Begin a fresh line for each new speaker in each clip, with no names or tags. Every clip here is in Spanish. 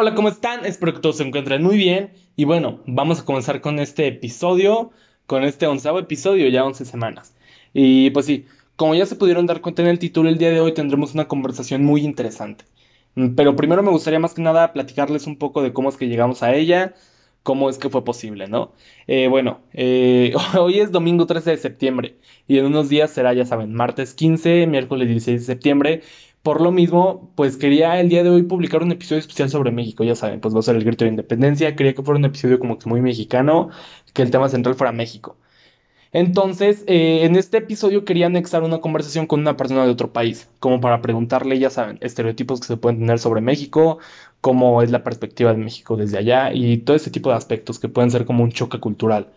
Hola, ¿cómo están? Espero que todos se encuentren muy bien. Y bueno, vamos a comenzar con este episodio, con este onceavo episodio, ya once semanas. Y pues sí, como ya se pudieron dar cuenta en el título, el día de hoy tendremos una conversación muy interesante. Mm, Pero primero me gustaría más que nada platicarles un poco de cómo es que llegamos a ella, cómo es que fue posible, ¿no? Eh, bueno, eh, hoy es domingo 13 de septiembre y en unos días será, ya saben, martes 15, miércoles 16 de septiembre. Por lo mismo, pues quería el día de hoy publicar un episodio especial sobre México, ya saben, pues va a ser el grito de independencia, quería que fuera un episodio como que muy mexicano, que el tema central fuera México. Entonces, eh, en este episodio quería anexar una conversación con una persona de otro país, como para preguntarle, ya saben, estereotipos que se pueden tener sobre México, cómo es la perspectiva de México desde allá y todo ese tipo de aspectos que pueden ser como un choque cultural.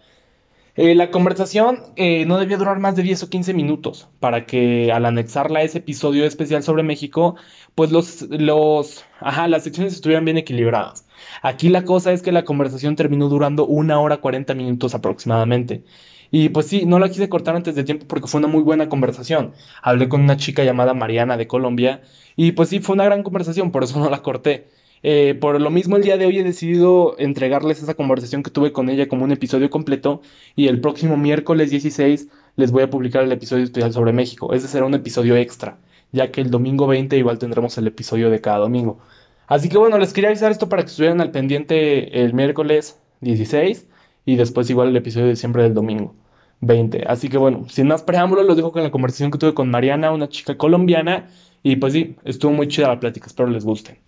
Eh, la conversación eh, no debía durar más de 10 o 15 minutos para que al anexarla a ese episodio especial sobre México, pues los, los, ajá, las secciones estuvieran bien equilibradas. Aquí la cosa es que la conversación terminó durando una hora 40 minutos aproximadamente. Y pues sí, no la quise cortar antes de tiempo porque fue una muy buena conversación. Hablé con una chica llamada Mariana de Colombia y pues sí, fue una gran conversación, por eso no la corté. Eh, por lo mismo, el día de hoy he decidido entregarles esa conversación que tuve con ella como un episodio completo y el próximo miércoles 16 les voy a publicar el episodio especial sobre México. Ese será un episodio extra, ya que el domingo 20 igual tendremos el episodio de cada domingo. Así que bueno, les quería avisar esto para que estuvieran al pendiente el miércoles 16 y después igual el episodio de diciembre del domingo 20. Así que bueno, sin más preámbulos, los dejo con la conversación que tuve con Mariana, una chica colombiana, y pues sí, estuvo muy chida la plática, espero les guste.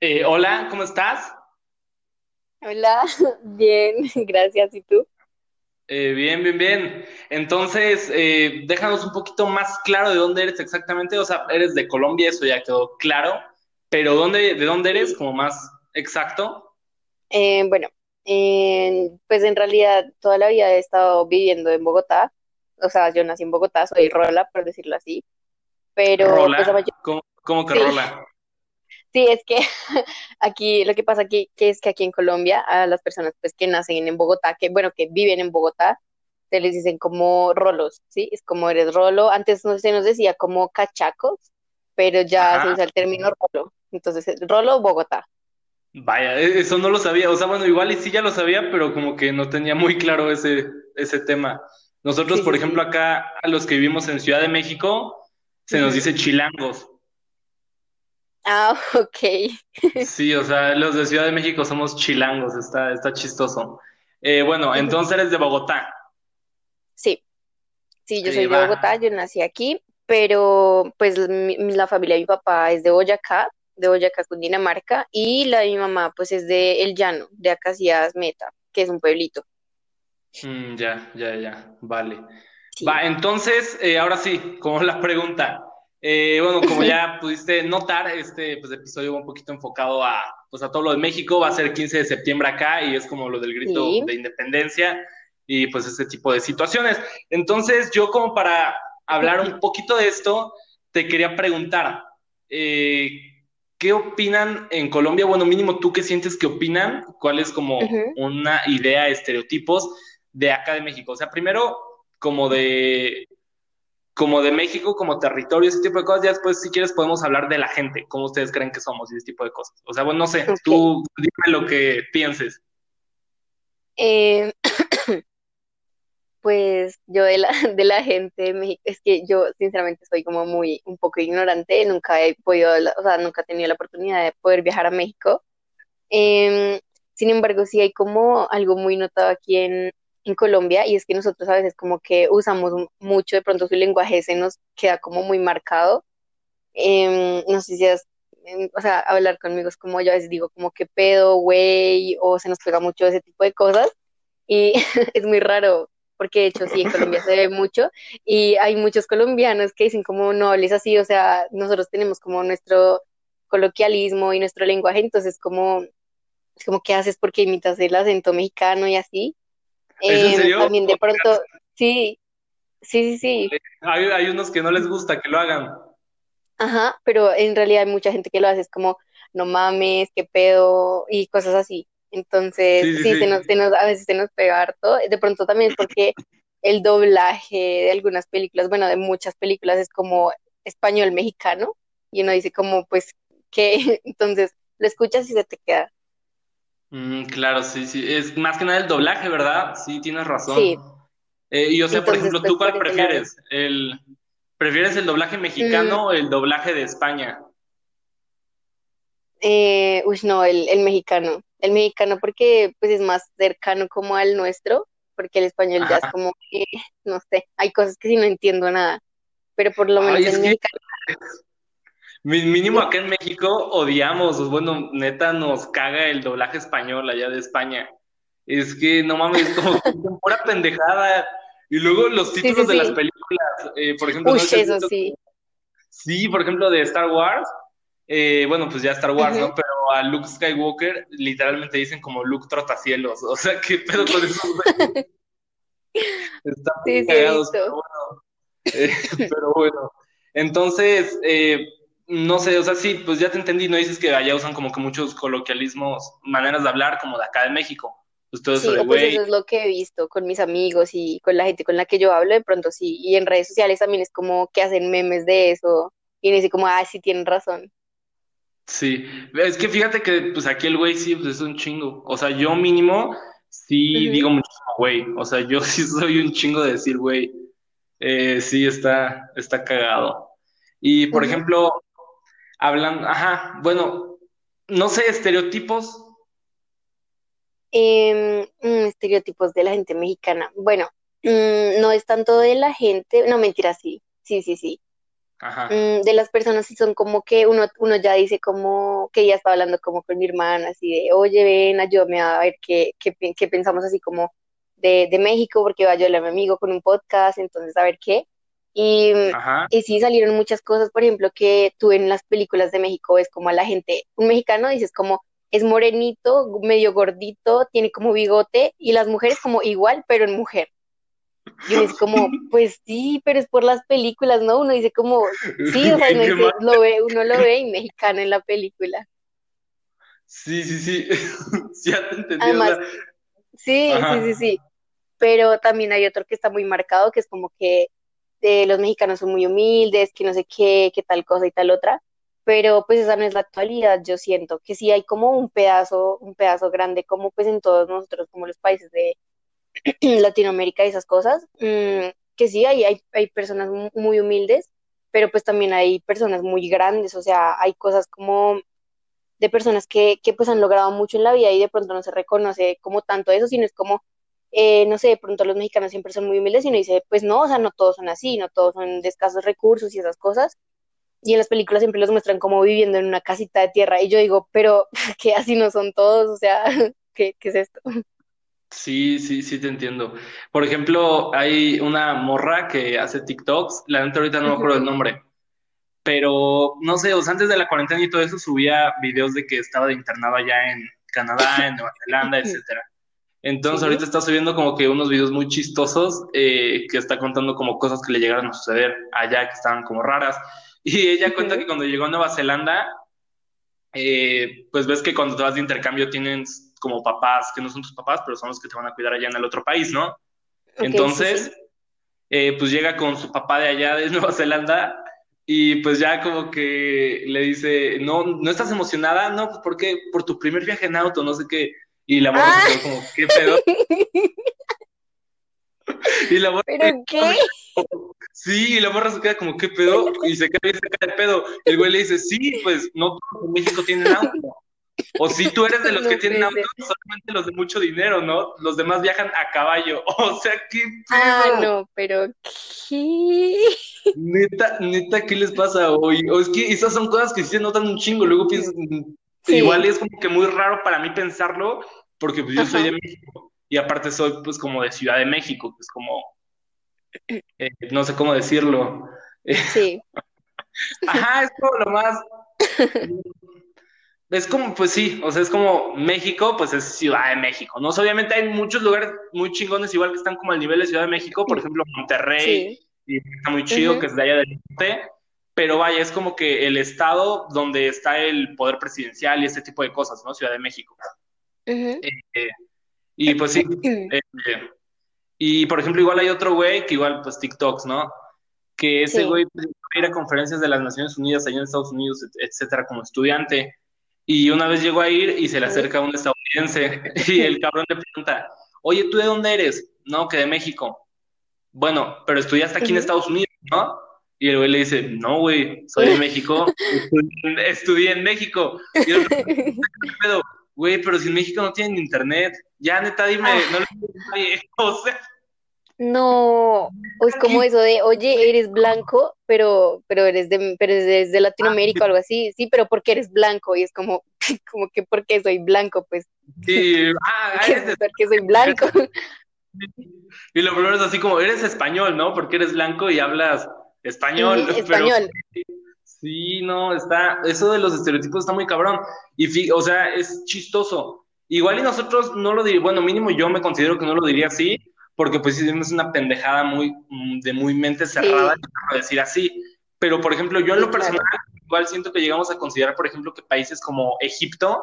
Eh, hola, ¿cómo estás?
Hola, bien, gracias. ¿Y tú?
Eh, bien, bien, bien. Entonces, eh, déjanos un poquito más claro de dónde eres exactamente. O sea, eres de Colombia, eso ya quedó claro. Pero ¿dónde, de dónde eres? Como más exacto.
Eh, bueno, en- pues en realidad toda la vida he estado viviendo en Bogotá. O sea, yo nací en Bogotá, soy rola, por decirlo así. Pero pues la
Rola.
mayor...
¿Cómo, cómo que
Sí,
rola?
Sí, es que aquí lo que pasa aquí, que es que aquí en Colombia a las personas pues que nacen en Bogotá, que bueno, que viven en Bogotá, se les dicen como rolos, ¿sí? Es como eres rolo. Antes no se nos decía como cachacos, pero ya se usa el término rolo. Entonces, rolo Bogotá.
Vaya, e- eso no lo sabía. O sea, bueno, igual y sí ya lo sabía, pero como que no tenía muy claro ese, ese tema. Nosotros,
Sí,
por
sí,
ejemplo, acá a los que vivimos en Ciudad de México, se nos dice chilangos.
Ah, ok.
Sí, o sea, los de Ciudad de México somos chilangos, está, está chistoso. Eh, bueno, entonces eres de Bogotá.
Sí, sí, yo soy de. Bogotá, yo nací aquí, pero pues mi- mi- la familia de mi papá es de Boyacá, de Boyacá, Cundinamarca, y la de mi mamá pues es de El Llano, de Acacias Meta, que es un pueblito.
Mm, ya, ya, ya, vale.
Sí.
Va, entonces, eh, ahora sí, como la pregunta. Eh, bueno, como ya pudiste notar, este pues, episodio va un poquito enfocado a, pues, a todo lo de México. Va a ser 15 de septiembre acá y es como lo del grito
Sí,
de independencia y pues ese tipo de situaciones. Entonces, yo como para hablar un poquito de esto, te quería preguntar, eh, ¿qué opinan en Colombia? Bueno, mínimo tú qué sientes que opinan, cuál es como una idea, estereotipos de acá de México. O sea, primero como de, como de México, como territorio, ese tipo de cosas. Ya después, si quieres, podemos hablar de la gente, cómo ustedes creen que somos y ese tipo de cosas. O sea, bueno, no sé, tú dime lo que pienses.
Eh, pues yo de la, de la gente de México, es que yo sinceramente soy como muy, un poco ignorante, nunca he podido, o sea, nunca he tenido la oportunidad de poder viajar a México. Em, sin embargo, sí hay como algo muy notado aquí en, en Colombia y es que nosotros a veces como que usamos mucho, de pronto su lenguaje se nos queda como muy marcado. Em, no sé si es, em, o sea, hablar conmigo es como yo a veces digo como que pedo, güey, o se nos pega mucho ese tipo de cosas y es muy raro porque de hecho sí, en Colombia se ve mucho y hay muchos colombianos que dicen como no hables así, o sea, nosotros tenemos como nuestro coloquialismo y nuestro lenguaje, entonces como como, ¿qué haces porque imitas el acento mexicano y así?
¿Es en
Em,
serio?
también de pronto, sí, sí, sí, sí,
Hay, hay unos que no les gusta que lo hagan.
ajá, pero en realidad hay mucha gente que lo hace, es como, no mames, qué pedo, y cosas así. Entonces,
Sí, sí,
sí, se nos, se nos, a veces se nos pega harto. De pronto también es porque el doblaje de algunas películas, bueno, de muchas películas es como español mexicano. y uno dice como, pues, ¿qué? Entonces, lo escuchas y se te queda.
Mm, claro, sí, sí. Es más que nada el doblaje, ¿verdad? Sí, tienes razón. Sí. Eh, y o sea, por ejemplo, ¿tú cuál prefieres? ¿El, ¿Prefieres el doblaje mexicano mm. o el doblaje de España?
Eh, uy, no, el, el, mexicano. El mexicano porque pues es más cercano como al nuestro, porque el español ya es como que, no sé, hay cosas que sí no entiendo nada, pero por lo menos el mexicano.
Mínimo acá en México odiamos, bueno, neta nos caga el doblaje español allá de España. Es que no mames, como pura pendejada. Y luego los títulos de las películas, eh, por ejemplo.
Uy, eso sí.
Sí, por ejemplo, de Star Wars, eh, bueno, pues ya Star Wars, ¿no? Pero a Luke Skywalker literalmente dicen como Luke Trotacielos. O sea, ¿qué pedo con eso? Están sí, cagados, pero bueno. Eh, pero bueno. Entonces, eh, no sé, o sea, sí, pues ya te entendí, no dices que allá usan como que muchos coloquialismos, maneras de hablar como de acá de México.
Pues todo eso, pues eso es lo que he visto con mis amigos y con la gente con la que yo hablo, de pronto sí, y en redes sociales también es como que hacen memes de eso, y me dice como, ah, sí tienen razón.
Sí, es que fíjate que pues aquí el güey sí pues, es un chingo. O sea, yo mínimo sí digo muchísimo güey. O sea, yo sí soy un chingo de decir güey. Eh, sí, está, está cagado. Y por ejemplo, hablando, ajá, bueno, no sé, estereotipos.
Mm, estereotipos de la gente mexicana. Bueno, mm, no es tanto de la gente, no mentira, sí, sí, sí, sí. Mm, de las personas si son como que uno, uno ya dice como que ya estaba hablando como con mi hermana, así de, oye, ven, ayúdame a ver qué, qué, qué pensamos así como de, de, México, porque va a ayudar a mi amigo con un podcast, entonces a ver qué. Y, y sí salieron muchas cosas, por ejemplo, que tú en las películas de México ves como a la gente, un mexicano dices como es morenito, medio gordito, tiene como bigote, y las mujeres como igual, pero en mujer. Y es como, pues sí, pero es por las películas, ¿no? Uno dice como, sí, o sea, uno, lo ve, uno lo ve en mexicano en la película.
Sí, sí, sí, ya te entendí.
Además, sí, sí, sí, sí, pero también hay otro que está muy marcado, que es como que eh, los mexicanos son muy humildes, que no sé qué, qué tal cosa y tal otra, pero pues esa no es la actualidad, yo siento que sí hay como un pedazo, un pedazo grande, como pues en todos nosotros, como los países de Latinoamérica y esas cosas, mm, que sí, hay, hay, hay personas muy humildes, pero pues también hay personas muy grandes, o sea, hay cosas como de personas que, que pues han logrado mucho en la vida y de pronto no se reconoce como tanto eso, sino es como, eh, no sé, de pronto los mexicanos siempre son muy humildes y uno dice, pues no, o sea, no todos son así, no todos son de escasos recursos y esas cosas. Y en las películas siempre los muestran como viviendo en una casita de tierra. Y yo digo, pero que así no son todos, o sea, ¿qué, qué es esto?
Sí, sí, sí te entiendo. Por ejemplo, hay una morra que hace TikToks, la neta ahorita no me acuerdo el nombre, pero no sé, o sea, antes de la cuarentena y todo eso subía videos de que estaba de internado allá en Canadá, en Nueva Zelanda, etcétera. Entonces ahorita está subiendo como que unos videos muy chistosos eh, que está contando como cosas que le llegaron a suceder allá que estaban como raras. Y ella cuenta que cuando llegó a Nueva Zelanda, eh, pues ves que cuando te vas de intercambio tienen como papás que no son tus papás, pero son los que te van a cuidar allá en el otro país, ¿no? Entonces, eh, pues llega con su papá de allá de Nueva Zelanda y pues ya como que le dice, no, ¿no estás emocionada? No, ¿por qué? Por tu primer viaje en auto, no sé qué. Y la morra se quedó como, ¿qué pedo?
y la morra ¿Pero qué?
Sí, y la morra se queda como, ¿qué pedo? Y se queda, se queda de pedo. Y el güey le dice, sí, pues no todos en México tienen auto. O si tú eres de los que tienen autos, solamente los de mucho dinero, ¿no? Los demás viajan a caballo. O sea, ¿qué
Ah, no, pero ¿qué?
Neta, neta, ¿qué les pasa hoy? O es que esas son cosas que sí se notan un chingo. Luego piensas, igual es como que muy raro para mí pensarlo, porque pues yo soy de México. Y aparte soy pues como de Ciudad de México, que es como, eh, no sé cómo decirlo.
Sí.
Ajá, es como lo más es como, pues sí, o sea, es como México, pues es Ciudad de México, ¿no? obviamente hay muchos lugares muy chingones, igual que están como al nivel de Ciudad de México, por ejemplo, Monterrey, y está muy chido, que es de allá del norte, pero vaya, es como que el estado donde está el poder presidencial y este tipo de cosas, ¿no? Ciudad de México. Eh, y pues sí. Eh, y por ejemplo, igual hay otro güey que igual, pues TikToks, ¿no? que ese güey pues, iba a ir a conferencias de las Naciones Unidas allá en Estados Unidos, etcétera, como estudiante. Y una vez llegó a ir y se le acerca un estadounidense y el cabrón le pregunta, oye, ¿tú de dónde eres? No, que de México. Bueno, pero estudiaste aquí en Estados Unidos, ¿no? Y el güey le dice, no, güey, soy de México, estudié en México. Y el pero, güey, pero si en México no tienen internet, ya neta, dime, no le
o sea, no, es como eso de, oye, eres blanco, pero, pero eres de, pero eres de Latinoamérica o algo así, sí, pero ¿por qué eres blanco? Y es como, como que porque soy blanco, pues.
Sí, ah,
porque soy blanco.
Y lo primero es así como, eres español, ¿no? Porque eres blanco y hablas español.
español.
Sí, no, está, eso de los estereotipos está muy cabrón. Y, o sea, es chistoso. Igual y nosotros no lo diríamos, bueno, mínimo yo me considero que no lo diría así, porque pues sí es una pendejada muy, mm, de muy mente cerrada, decir así. Pero, por ejemplo, yo en lo personal, igual siento que llegamos a considerar, por ejemplo, que países como Egipto,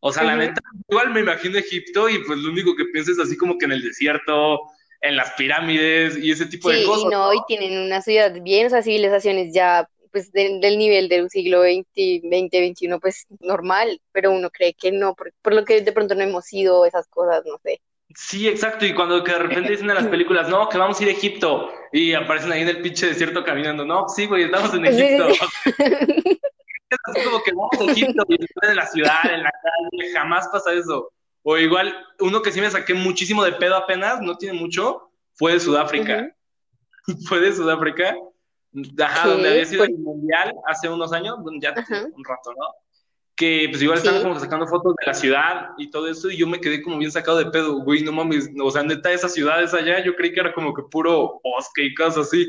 o sea, la neta, igual me imagino Egipto y pues lo único que pienso es así como que en el desierto, en las pirámides y ese tipo de cosas.
Sí, no, y tienen una ciudad bien, o sea, civilizaciones ya pues del nivel del siglo XX, XX, XXI, pues normal, pero uno cree que no, por, por lo que de pronto no hemos ido esas cosas, no sé.
Sí, exacto, y cuando que de repente dicen en las películas, no, que vamos a ir a Egipto, y aparecen ahí en el pinche desierto caminando, no, sí, güey, estamos en Egipto. es así como que vamos a Egipto, y en la ciudad, en la calle, jamás pasa eso. O igual, uno que sí me saqué muchísimo de pedo apenas, no tiene mucho, fue de Sudáfrica. fue de Sudáfrica, ajá, donde había sido el mundial hace unos años, ya un rato, ¿no? que pues igual estaban como sacando fotos de la ciudad y todo eso, y yo me quedé como bien sacado de pedo, güey, no mames, o sea, neta, esas ciudades allá, yo creí que era como que puro bosque y cosas así.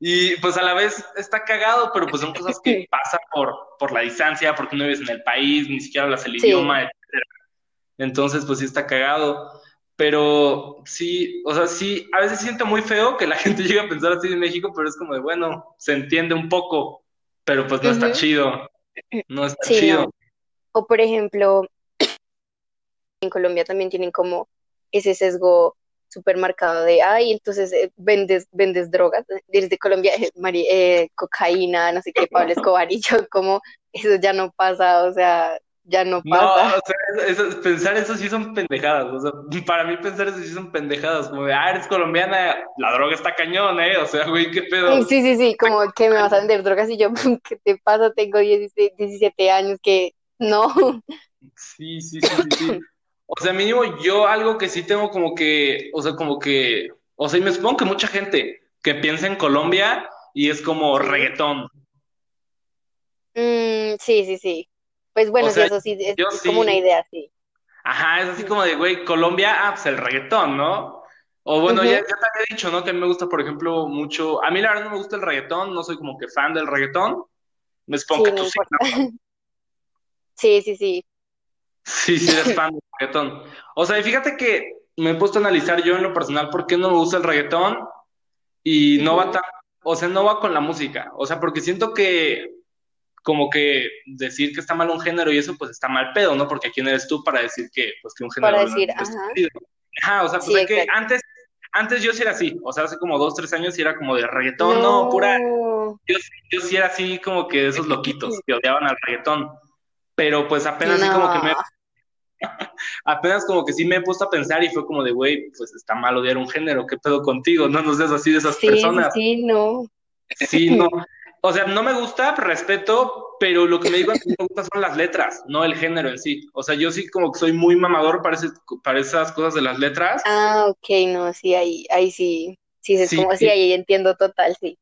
Y pues a la vez está cagado, pero pues son cosas que pasan por, por la distancia, porque no vives en el país, ni siquiera hablas el idioma, etc. Entonces, pues sí está cagado. Pero sí, o sea, sí, a veces siento muy feo que la gente llegue a pensar así en México, pero es como de, bueno, se entiende un poco, pero pues no está chido. No está chido.
O por ejemplo, en Colombia también tienen como ese sesgo supermercado de, ay, entonces eh, vendes, vendes drogas, desde Colombia, eh, eh, cocaína, no sé qué, Pablo Escobar, y yo como, eso ya no pasa, o sea, ya no pasa.
No, o sea, pensar eso sí son pendejadas, o sea, para mí pensar eso sí son pendejadas, como de, ah, eres colombiana, la droga está cañón, ¿eh? O sea, güey, qué pedo.
Sí, sí, sí, como que me vas a vender drogas y yo, ¿qué te pasa? Tengo 17, años, que no.
Sí, sí, sí, sí, O sea, mínimo yo algo que sí tengo como que, o sea, como que, o sea, y me supongo que mucha gente que piensa en Colombia y es como reggaetón.
Mm, sí, sí, sí. Pues bueno, sí, eso sí, es, como una idea, sí.
Ajá, es así como de, güey, Colombia, ah, pues el reggaetón, ¿no? O bueno, ya, ya, te había dicho, ¿no? Que a mí me gusta, por ejemplo, mucho. A mí la verdad no me gusta el reggaetón, no soy como que fan del reggaetón. Me supongo que tú sí.
Sí, sí, sí.
Sí, sí, eres fan del reggaetón. O sea, y fíjate que me he puesto a analizar yo en lo personal por qué no me gusta el reggaetón y no va tan. O sea, no va con la música. O sea, porque siento que como que decir que está mal un género y eso pues está mal pedo, ¿no? Porque quién eres tú para decir que pues que un género
para decir,
ajá. ajá. o sea, pues que antes antes yo sí era así, o sea, hace como dos, tres años sí era como de reggaetón, no, pura, yo, yo, sí era así como que de esos loquitos que odiaban al reggaetón, pero pues apenas como que me, apenas como que sí me he puesto a pensar y fue como de, güey, pues está mal odiar un género, ¿qué pedo contigo? No nos des así de esas personas.
Sí, no.
Sí, no. O sea, no me gusta, respeto, pero lo que me digo que me gusta son las letras, no el género en sí. O sea, yo sí como que soy muy mamador para, para esas cosas de las letras.
Ah, ok, no, sí, ahí, ahí sí, sí, es como, sí, ahí entiendo total, sí.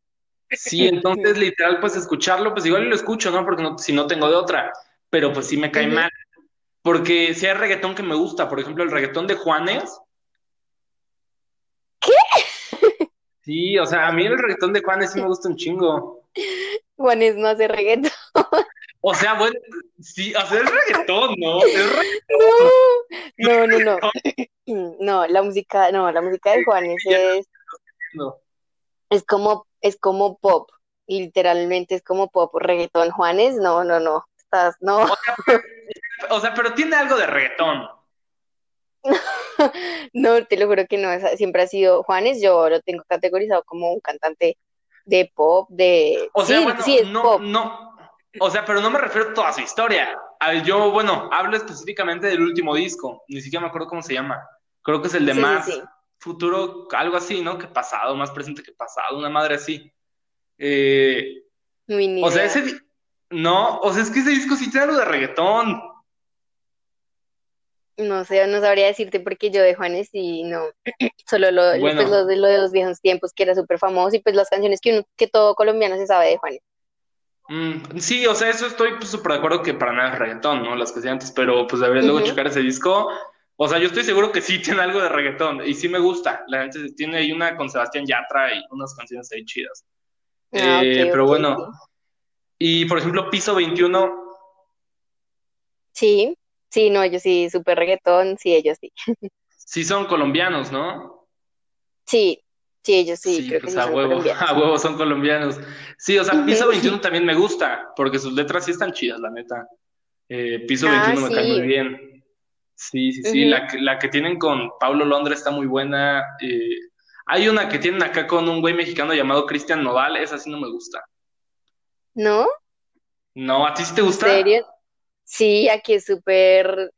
Sí, entonces literal, pues escucharlo, pues igual lo escucho, ¿no? Porque no, si no tengo de otra, pero pues sí me cae mal. Porque si hay reggaetón que me gusta, por ejemplo, el reggaetón de Juanes.
¿Qué?
Sí, o sea, a mí el reggaetón de Juanes sí me gusta un chingo.
Juanes no hace reggaetón.
O sea, bueno, sí, hacer reggaetón, ¿no?
No, no, no, no. la música, no, la música de Juanes es. Es como, es como pop. Literalmente es como pop. Reggaetón, Juanes, no, no, no. Estás, no.
O sea, pero, tiene algo de reggaetón.
no, te lo juro que no. Siempre ha sido Juanes. Yo lo tengo categorizado como un cantante de pop, de...
O sea,
sí,
bueno,
sí,
no,
pop.
no, o sea, pero no me refiero a toda su historia. A ver, yo, bueno, hablo específicamente del último disco, ni siquiera me acuerdo cómo se llama. Creo que es el de
Sí,
más
sí.
futuro, algo así, ¿no? Que pasado, más presente que pasado, una madre así. Eh, o sea, ese, no, o sea, es que ese disco sí tiene algo de reggaetón.
No sé, no sabría decirte porque yo de Juanes y no, solo lo, pues lo de, lo de los viejos tiempos que era súper famoso y pues las canciones que uno, que todo colombiano se sabe de Juanes.
mm, sí, o sea, eso estoy pues, súper de acuerdo que para nada es reggaetón, ¿no? Las que hacía antes, pero pues deberías luego checar ese disco. O sea, yo estoy seguro que sí tiene algo de reggaetón y sí me gusta. La gente tiene ahí una con Sebastián Yatra y unas canciones ahí chidas.
Ah,
Eh, pero bueno, y por ejemplo, Piso 21,
Sí, sí, no, ellos sí, súper reggaetón, sí, ellos sí.
sí son colombianos, ¿no?
Sí, sí, ellos sí,
Sí,
creo
pues
sí
a
son
huevo, a huevo son colombianos. Sí, o sea, Piso
Ujú.
21 también me gusta, porque sus letras sí están chidas, la neta. Eh, Piso
Ah,
21 me cae muy
sí.
bien. Sí, sí, sí. La, que- la que tienen con Paulo Londra está muy buena. Eh, hay una que tienen acá con un güey mexicano llamado Cristian Nodal, esa sí no me gusta.
¿No?
No, ¿a ti sí te
¿En
gusta?
serio? Sí, aquí es súper,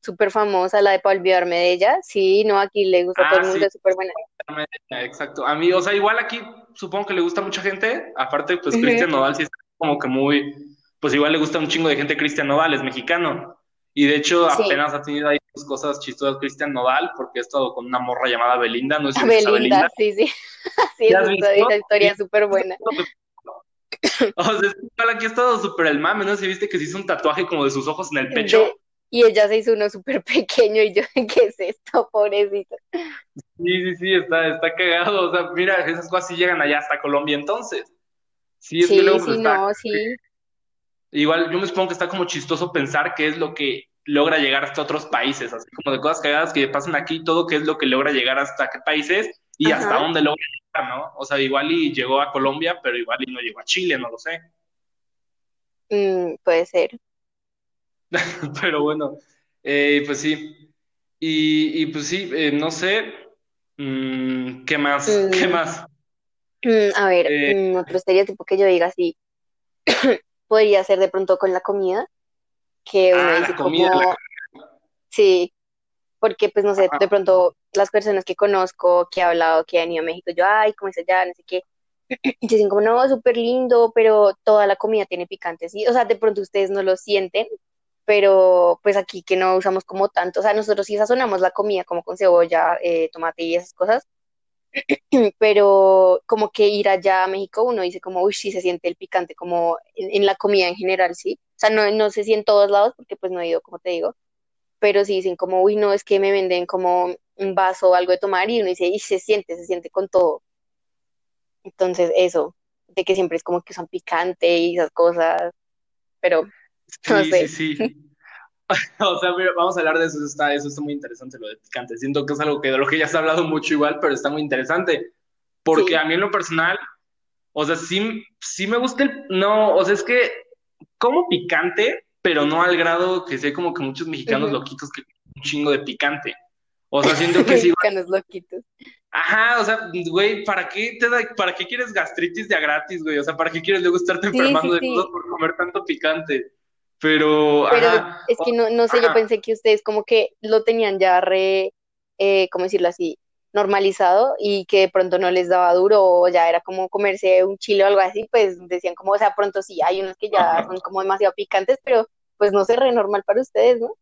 súper famosa la de para olvidarme de ella. Sí, no, aquí le gusta a todo
Ah,
el mundo,
sí,
es súper buena.
exacto. A mí, o sea, igual aquí supongo que le gusta a mucha gente. Aparte, pues. Cristian Nodal sí está como que muy, pues igual le gusta un chingo de gente Cristian Nodal, es mexicano. Y de hecho,
Sí,
apenas ha tenido ahí sus cosas chistosas Cristian Nodal, porque ha estado con una morra llamada Belinda, no
a Belinda,
Belinda.
sí, sí. Sí,
¿Ya
esa, historia es súper buena.
o sea, igual aquí ha estado súper el mame, ¿no? Si viste que se hizo un tatuaje como de sus ojos en el pecho.
De, y ella se hizo uno súper pequeño y yo, ¿qué es esto, pobrecito?
Sí, sí, sí, está, está cagado. O sea, mira, esas cosas sí llegan allá hasta Colombia entonces. Sí, es que
Sí,
luego
sí,
está,
no, sí.
igual yo me supongo que está como chistoso pensar qué es lo que logra llegar hasta otros países, así como de cosas cagadas que pasan aquí, todo qué es lo que logra llegar hasta qué países y hasta dónde logra llegar, ¿no? O sea, igual y llegó a Colombia, pero igual y no llegó a Chile, no lo sé.
Mm, puede ser.
Pero bueno, eh, pues sí. Y, y pues sí, eh, no sé, mm, ¿qué más? ¿Qué
Mm,
más?
mm, a ver,
Eh,
otro estereotipo que yo diga así, podría ser de pronto con la comida, que uno
ah,
dice
la comida, la
sí, porque pues no sé,
Ajá.
de pronto las personas que conozco, que he hablado, que han ido a México, yo, ay, ¿cómo es allá? No sé qué, y dicen como, no, súper lindo, pero toda la comida tiene picante, sí, o sea, de pronto ustedes no lo sienten, pero pues aquí que no usamos como tanto, o sea, nosotros sí sazonamos la comida como con cebolla, eh, tomate y esas cosas, pero como que ir allá a México uno dice como, uy, sí se siente el picante como en, en la comida en general, sí, o sea, no, no sé si en todos lados, porque pues no he ido, como te digo, pero sí dicen como, uy, no, es que me venden como un vaso o algo de tomar y uno dice, y se siente, se siente con todo. Entonces, eso, de que siempre es como que son picante y esas cosas, pero no
Sí, sí,
sé.
sí. O sea, mira, vamos a hablar de eso, eso está, eso está muy interesante, lo de picante. Siento que es algo que de lo que ya se ha hablado mucho igual, pero está muy interesante. Porque
Sí.
a mí en lo personal, o sea, sí, sí me gusta el, no, o sea, es que como picante, pero no al grado que sé como que muchos mexicanos
Ujú.
loquitos que un chingo de picante. O sea, siento que sí,
Mexicanos loquitos.
ajá, o sea, güey, ¿para qué te da, para qué quieres gastritis de a gratis, güey? O sea, ¿para qué quieres luego estarte
Sí, sí,
enfermando de
sí.
cosas por comer tanto picante? Pero,
Pero
ajá,
es que no, no sé, yo pensé que ustedes como que lo tenían ya re, eh, ¿cómo decirlo así? normalizado y que de pronto no les daba duro o ya era como comerse un chile o algo así, pues decían como, o sea, pronto sí, hay unos que ya son como demasiado picantes, pero pues no sé, re normal para ustedes, ¿no?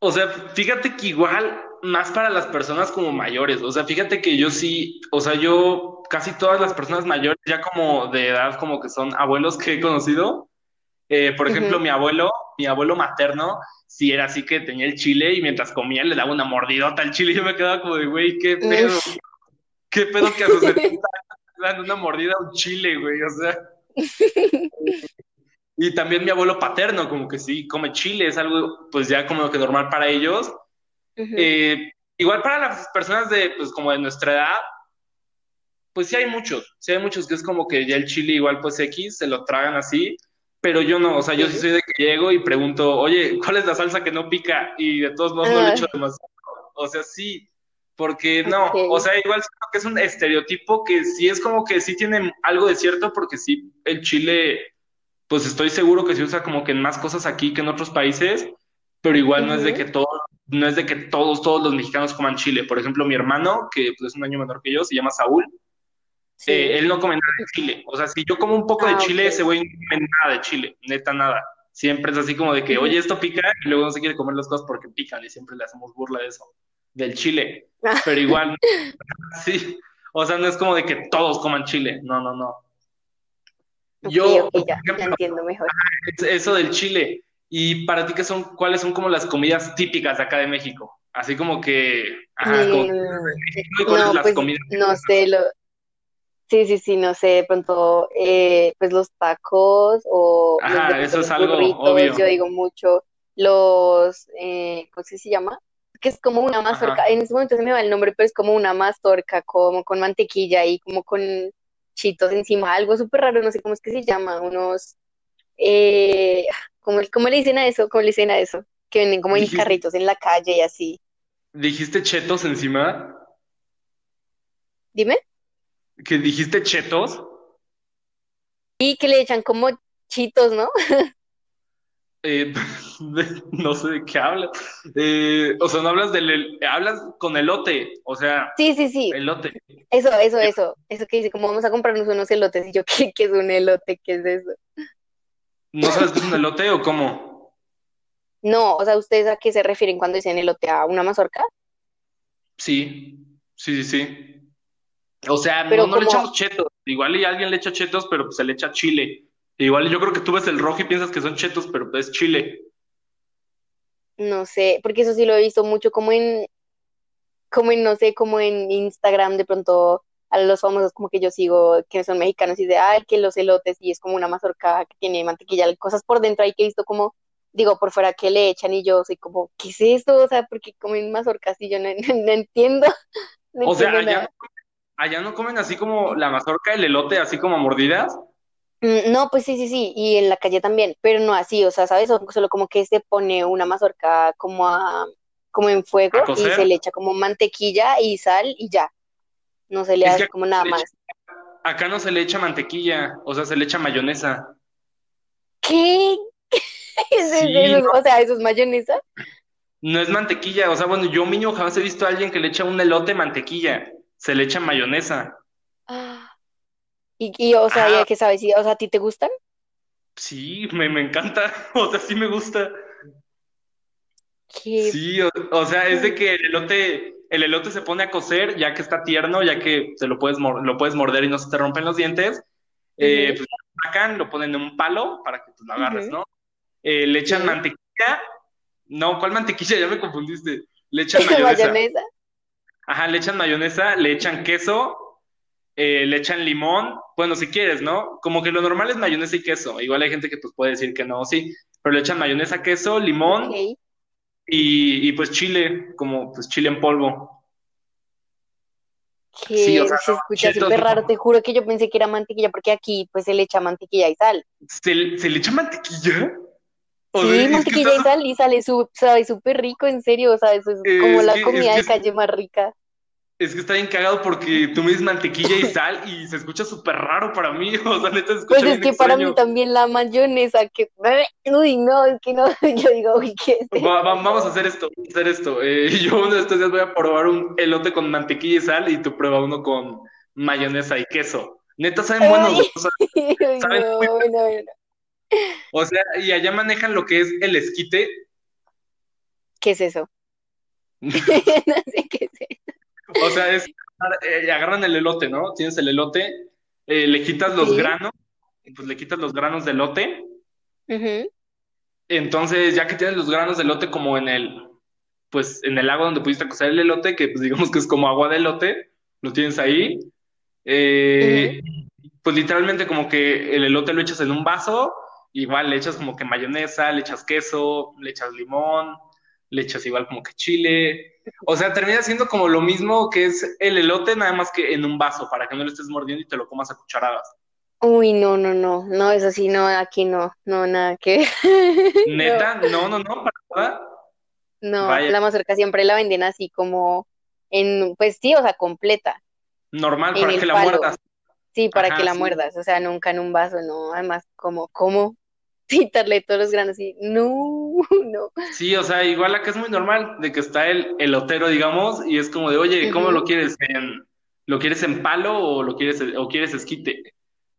O sea, fíjate que igual más para las personas como mayores, o sea, fíjate que yo sí, o sea, yo casi todas las personas mayores ya como de edad como que son abuelos que he conocido, eh, por ejemplo, mi abuelo, mi abuelo materno, sí era así que tenía el chile y mientras comía le daba una mordidota al chile y yo me quedaba como de, güey, qué pedo,
Uf.
qué pedo que a sus 70 años le dan una mordida a un chile, güey, o sea. Y también mi abuelo paterno, como que sí, come chile, es algo pues ya como que normal para ellos. Eh, igual para las personas de, pues como de nuestra edad, pues sí hay muchos, sí hay muchos que es como que ya el chile igual pues X, se lo tragan así, pero yo no, o sea, yo sí soy de que llego y pregunto, oye, ¿cuál es la salsa que no pica? Y de todos modos no le
Ah,
echo demasiado. O sea, sí, Porque no, o sea, igual siento que es un estereotipo que sí es como que sí tiene algo de cierto, porque sí, el chile, pues estoy seguro que se usa como que en más cosas aquí que en otros países, pero igual no es de que todos, no es de que todos, todos los mexicanos coman chile. Por ejemplo, mi hermano, que pues, es un año menor que yo, se llama Saúl,
Sí.
eh, él no come nada de chile. O sea, si yo como un poco de
Ah,
chile, ese güey no come nada de chile, neta nada. Siempre es así como de que, oye, esto pica, y luego no se quiere comer las cosas porque pican, y siempre le hacemos burla de eso, del chile.
Ah.
Pero igual, sí. O sea, no es como de que todos coman chile. No, no, no. Yo,
ya, ya entiendo mejor.
es- eso del chile. Y para ti, ¿qué son, cuáles son como las comidas típicas de acá de México? Así como que, ajá, como, ¿y ¿cuáles
no,
las
pues
comidas?
no sé, lo... Sí, sí, sí, no sé, de pronto, eh, pues los tacos o
Ajá, eso es algo
burritos,
obvio.
yo digo mucho, los, eh, ¿cómo se llama? Que es como una mazorca,
Ajá.
en este momento se me va el nombre, pero es como una mazorca, como con mantequilla y como con chitos encima, algo súper raro, no sé cómo es que se llama, unos, eh, ¿cómo, cómo le dicen a eso? ¿Cómo le dicen a eso? Que venden como en carritos en la calle y así.
dijiste chetos encima,
Dime.
que dijiste chetos.
Y que le echan como chitos, ¿no?
Eh, no sé de qué hablas. Eh, o sea, no hablas del, el- hablas con elote, o sea,
Sí, sí, sí.
elote.
Eso, eso, eso. Eso que dice, como vamos a comprarnos unos elotes. Y yo, ¿qué, qué es un elote? ¿Qué es eso?
¿No sabes qué es un elote o cómo?
No, o sea, ¿ustedes a qué se refieren cuando dicen elote? ¿A una mazorca?
Sí, sí, sí, sí. O sea, no,
Pero
no le
como,
echamos chetos. Igual y alguien le echa chetos, pero pues se le echa chile. Igual yo creo que tú ves el rojo y piensas que son chetos, pero pues es chile.
no sé, porque eso sí lo he visto mucho como en, como en, no sé, como en Instagram, de pronto a los famosos como que yo sigo, que son mexicanos y de, ay, que los elotes, y es como una mazorca que tiene mantequilla, cosas por dentro ahí que he visto como, digo, por fuera que le echan y yo soy como, ¿qué es esto? O sea, porque comen mazorcas y yo no, no entiendo, no
O sea, allá,
nada.
allá no comen así como la mazorca, el elote, así como a mordidas.
Mm, No, pues sí, sí, sí, y en la calle también, pero no así, o sea, ¿sabes? Solo como que se pone una mazorca como a, como en fuego y se le echa como mantequilla y sal y ya, no se le
Es
hace
que
como nada más.
acá no se le echa mantequilla, o sea, se le echa mayonesa.
¿Qué? ¿Es
Sí,
eso?
no,
O sea, ¿eso es mayonesa?
no es mantequilla. O sea, bueno, yo mínimo jamás he visto a alguien que le echa un elote mantequilla. Se le echa mayonesa.
Ah, Y, y, o sea, ¿ya
Ajá,
qué sabes? ¿Y- O sea, ¿a ti te gustan?
sí, me, me encanta. O sea, sí me gusta.
¿Qué?
Sí, o, o sea, es de que el elote, el elote se pone a cocer ya que está tierno, ya que se lo puedes, lo puedes morder y no se te rompen los dientes. Eh, pues lo sacan, lo ponen en un palo para que pues, lo agarres, ¿no? Eh, le echan mantequilla. No, ¿cuál mantequilla? Ya me confundiste. Le echan mayonesa.
Mayonesa.
Ajá, le echan mayonesa, le echan queso, eh, le echan limón. Bueno, si quieres, ¿no? Como que lo normal es mayonesa y queso. Igual hay gente que pues puede decir que no, sí. Pero le echan mayonesa, queso, limón
Ok.
Y, y pues chile, como pues chile en polvo. Sí, o
Que
sea,
se
no,
escucha súper raro, te juro que yo pensé que era mantequilla porque aquí pues se le echa mantequilla y sal.
¿Se, se le echa mantequilla? O sea,
Sí,
es que
mantequilla y sal y sale su, sabe súper rico, en serio, o sea, eso es como la
que, es
comida
que,
de calle más rica.
Es que está bien cagado porque tú me dices mantequilla y sal y se escucha súper raro para mí. O sea, neta se
Pues
escucha
es
bien
que para mí también la mayonesa, que, uy, no, es que no, yo digo, uy, ¿qué es
Va- vamos a hacer esto, vamos a hacer esto. Eh, yo uno de estos días voy a probar un elote con mantequilla y sal y tú prueba uno con mayonesa y queso. Neta, saben buenos, o sea, saben muy
no,
buenos.
no, no.
O sea, y allá manejan lo que es el esquite.
¿Qué es eso? No sé qué es eso.
O sea, es, eh, agarran el elote, ¿no? Tienes el elote, eh, le quitas los
Sí.
granos, pues le quitas los granos de elote.
Ujú,
Entonces, ya que tienes los granos de elote como en el, pues en el agua donde pudiste cocer el elote, que pues digamos que es como agua de elote, lo tienes ahí. Eh, pues literalmente como que el elote lo echas en un vaso, igual le echas como que mayonesa, le echas queso, le echas limón, le echas igual como que chile. O sea, termina siendo como lo mismo que es el elote, nada más que en un vaso, para que no lo estés mordiendo y te lo comas a cucharadas.
Uy, no, no, no, no, eso sí, no, aquí no, no, nada que
Neta, no, no, no, para nada.
no,
Vaya.
la mazorca siempre la venden así como, en, pues sí, o sea, completa.
Normal,
En
para
el
que la muerdas.
Sí, para que la
sí.
muerdas, o sea, nunca en un vaso, no, además, como, ¿cómo? Quitarle todos los granos y, no, no.
Sí, o sea, igual acá es muy normal de que está el elotero, digamos, y es como de, oye, ¿cómo lo quieres? ¿En, lo quieres en palo o lo quieres o quieres esquite?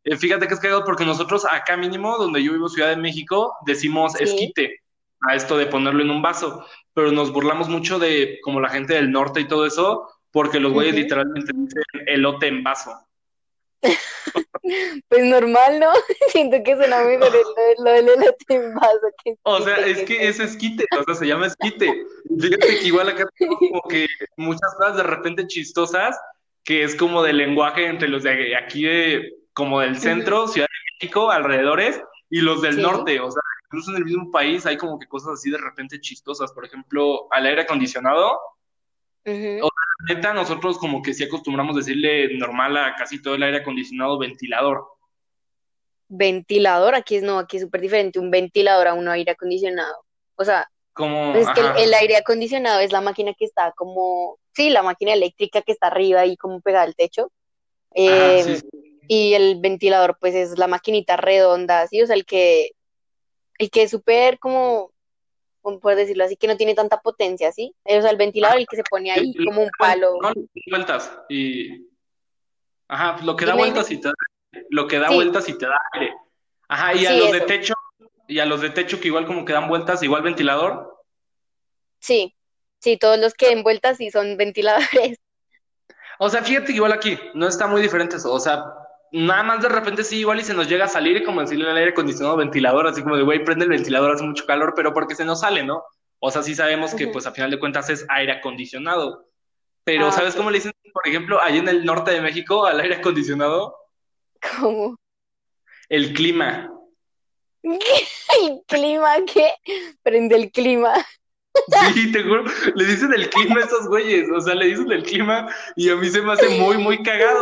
Eh, fíjate que es cagado porque nosotros acá mínimo, donde yo vivo, Ciudad de México, decimos
Sí,
esquite a esto de ponerlo en un vaso, pero nos burlamos mucho de como la gente del norte y todo eso, porque los güeyes literalmente dicen elote en vaso.
Pues normal, ¿no? Siento que suena mejor el- lo, del elote en vaso que
O sea, es que es esquite, o sea, se llama esquite. Fíjate que igual acá como que muchas cosas de repente chistosas, que es como de lenguaje entre los de aquí de, como del centro, Ciudad de México, alrededores, y los del
Sí,
norte. O sea, incluso en el mismo país hay como que cosas así de repente chistosas. Por ejemplo, al aire acondicionado, o sea, neta, nosotros como que sí acostumbramos decirle normal a casi todo el aire acondicionado ventilador.
Ventilador, aquí es no, aquí es súper diferente un ventilador a un aire acondicionado. O sea,
Como,
pues es que el, aire acondicionado es la máquina que está como, sí, la máquina eléctrica que está arriba y como pegada al techo.
ajá, sí, sí.
y el ventilador, pues es la maquinita redonda, sí, o sea, el que, el que es súper como por decirlo así, que no tiene tanta potencia, ¿sí? O sea, el ventilador, el que se pone ahí como un palo.
¿no? Vueltas y ajá, pues lo que da vueltas y te da, lo que da
Sí,
vueltas y te da aire. Ajá, y a
sí,
los de techo, y a los de techo que igual como que dan vueltas, igual ventilador.
Sí, sí, todos los que den vueltas sí son ventiladores.
O sea, fíjate que igual aquí no está muy diferente eso, o sea, nada más de repente sí igual y se nos llega a salir y como decirle al aire acondicionado ventilador, así como de güey, prende el ventilador, hace mucho calor, pero porque se nos sale, ¿no? O sea, sí sabemos que pues a final de cuentas es aire acondicionado. Pero
Ah,
¿sabes cómo le dicen, por ejemplo, allá en el norte de México al aire acondicionado?
¿Cómo?
El clima.
¿El clima qué? Prende el clima.
Sí, te juro, le dicen el clima a esos güeyes, o sea, le dicen el clima y a mí se me hace muy, muy cagado.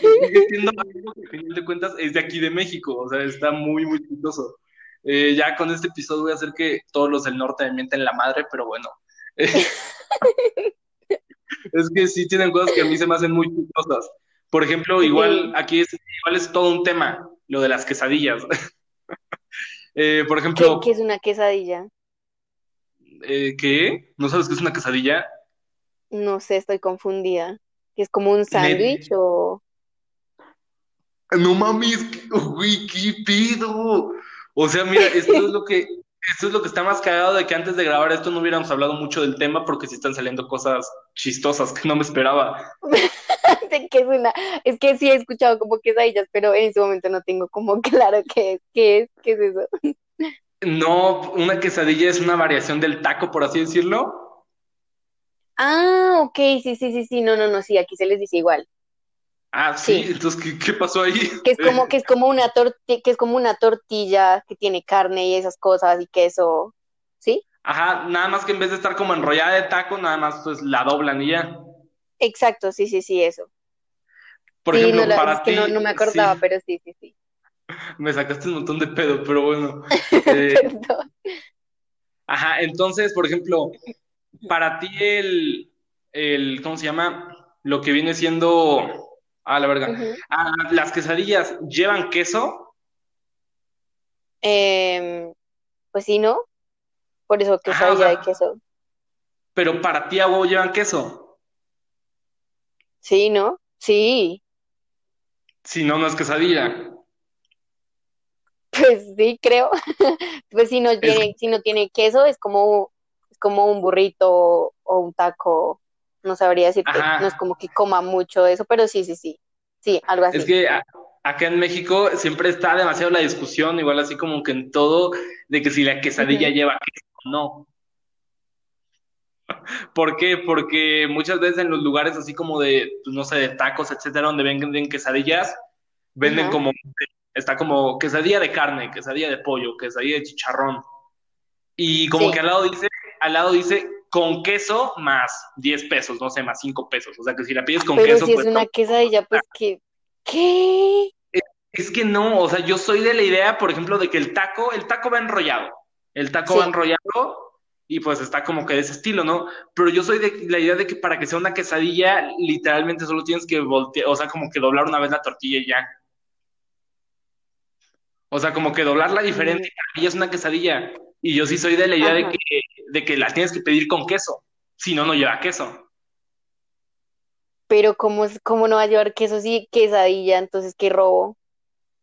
Sigue siendo algo que, al final de cuentas, es de aquí de México, o sea, está muy, muy chistoso. Eh, ya con este episodio voy a hacer que todos los del norte me mienten la madre, pero bueno. es que sí tienen cosas que a mí se me hacen muy chistosas. Por ejemplo, igual aquí es, igual es todo un tema, lo de las quesadillas. Eh, por
¿Qué,
ejemplo,
qué es una quesadilla?
eh, ¿qué? ¿No sabes qué es una quesadilla?
No sé, estoy confundida. ¿Es como un sándwich o...?
No mames, que- güey, qué pido. O sea, mira, esto es lo que, esto es lo que está más cagado de que antes de grabar esto no hubiéramos hablado mucho del tema porque sí están saliendo cosas chistosas que no me esperaba.
¿De qué es una? Es que sí he escuchado como quesadillas, pero en ese momento no tengo como claro qué es, qué es, qué es eso.
No, una quesadilla es una variación del taco, por así decirlo.
Ah, ok, sí, sí, sí, sí, no, no, no, sí, aquí se les dice igual.
Ah, sí,
Sí,
entonces, ¿qué, qué pasó ahí?
que es como, que es como una tortilla, que es como una tortilla que tiene carne y esas cosas y queso, ¿sí?
Ajá, nada más que en vez de estar como enrollada de taco, nada más pues la doblan y ya.
Exacto, sí, sí, sí, eso.
Por
Sí, no,
ejemplo,
la- es
para
que no,
ti,
no me
sí,
acordaba, pero sí, sí, sí.
me sacaste un montón de pedo, pero bueno. Eh,
Perdón.
ajá, entonces, por ejemplo, para ti el, el, ¿cómo se llama? Lo que viene siendo, ah, la verga,
Ujú.
ah, las quesadillas llevan queso,
Em, pues sí, ¿no? Por eso
o
quesadilla de
sea,
queso.
pero para ti a huevo llevan queso,
Sí, ¿no? Sí,
si no, no es quesadilla.
pues sí, creo. Pues si no
Es
tiene, si no tiene queso, es como, es como un burrito o un taco. No sabría decirte. No es
ajá,
como que coma mucho eso, pero sí, sí, sí. Sí, algo
es
así.
que a- acá en México siempre está demasiado la discusión, igual así como que en todo, de que si la quesadilla lleva queso o no. ¿Por qué? Porque muchas veces en los lugares así como de, pues, no sé, de tacos, etcétera, donde venden quesadillas, venden
Ajá.
como, está como quesadilla de carne, quesadilla de pollo, quesadilla de chicharrón. Y como que al lado dice, al lado dice con queso más 10 pesos, no sé, más 5 pesos. O sea que si la pides con
Pero
queso,
si es
pues
una quesadilla, pues que, ¿qué?
es que no, o sea, yo soy de la idea, por ejemplo, de que el taco, el taco va enrollado. El taco va enrollado y pues está como que de ese estilo, ¿no? Pero yo soy de la idea de que para que sea una quesadilla, literalmente solo tienes que voltear, o sea, como que doblar una vez la tortilla y ya. O sea, como que doblarla diferente, y es una quesadilla. Y yo sí soy de la idea de que, de que la tienes que pedir con queso, si no, no lleva queso.
Pero ¿cómo, cómo no va a llevar queso si quesadilla? Entonces, ¿qué robo?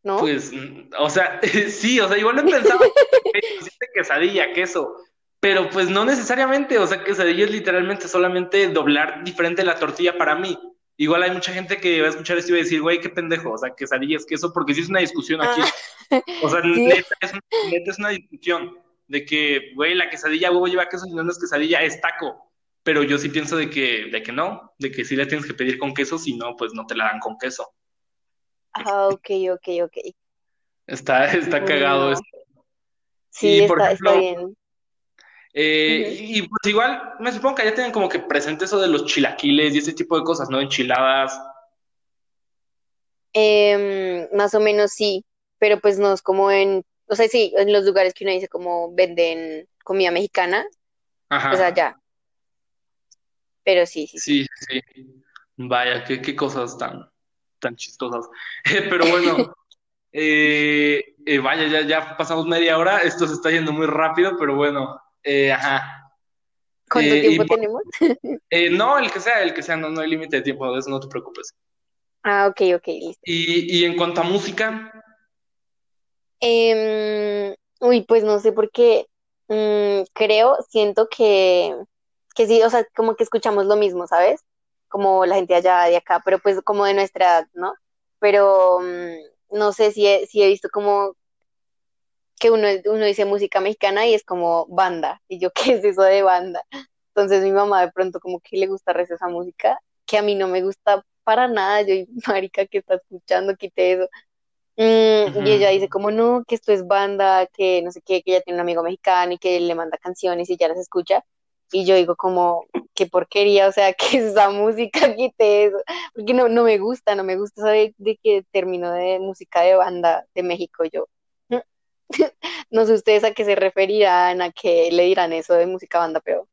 ¿No?
Pues, o sea, sí, o sea, igual lo he pensado, quesadilla, queso, pero pues no necesariamente, o sea, quesadilla es literalmente solamente doblar diferente la tortilla para mí. Igual hay mucha gente que va a escuchar esto y va a decir, güey, qué pendejo, o sea, quesadilla es queso, porque sí es una discusión aquí. Ah. O sea, neta, es, una discusión de que, güey, la quesadilla huevo lleva queso y no es quesadilla, es taco. Pero yo sí pienso de que, de que no, de que sí la tienes que pedir con queso, si no, pues no te la dan con queso.
Ah, ok, ok, ok.
Está, está cagado esto.
Sí, está, está bien.
Eh, y pues igual, me supongo que ya tienen como que presente eso de los chilaquiles y ese tipo de cosas, ¿no? Enchiladas.
Em, más o menos sí, pero pues no es como en, o sea, sí, en los lugares que uno dice como venden comida mexicana, Ajá. pues allá. Pero sí, sí.
Sí, sí. Vaya, qué, qué cosas tan, tan chistosas. pero bueno, eh, eh, vaya, ya, ya pasamos media hora, esto se está yendo muy rápido, pero bueno, eh, ajá.
¿Cuánto eh, tiempo tenemos?
Eh, no, el que sea, el que sea, no, no hay límite de tiempo, de eso no te preocupes.
Ah, ok, ok, listo.
¿Y, y en cuanto a música?
Em, uy, pues no sé por qué. Mm, creo, siento que, que sí, o sea, como que escuchamos lo mismo, ¿sabes? Como la gente allá de acá, pero pues como de nuestra edad, ¿no? Pero mm, no sé si si he visto como que uno, uno dice música mexicana y es como banda, y yo, ¿qué es eso de banda? Entonces mi mamá de pronto como que le gusta esa música, que a mí no me gusta para nada, yo, marica, que está escuchando? Quite eso. Mm, y ella dice como, no, que esto es banda, que no sé qué, que ella tiene un amigo mexicano y que le manda canciones y ya las escucha. Y yo digo como, qué porquería, o sea, ¿qué es esa música? Quite eso. Porque no, no me gusta, no me gusta saber de qué termino de música de banda de México. Yo, no sé ustedes a qué se referirán, a qué le dirán eso de música banda, pero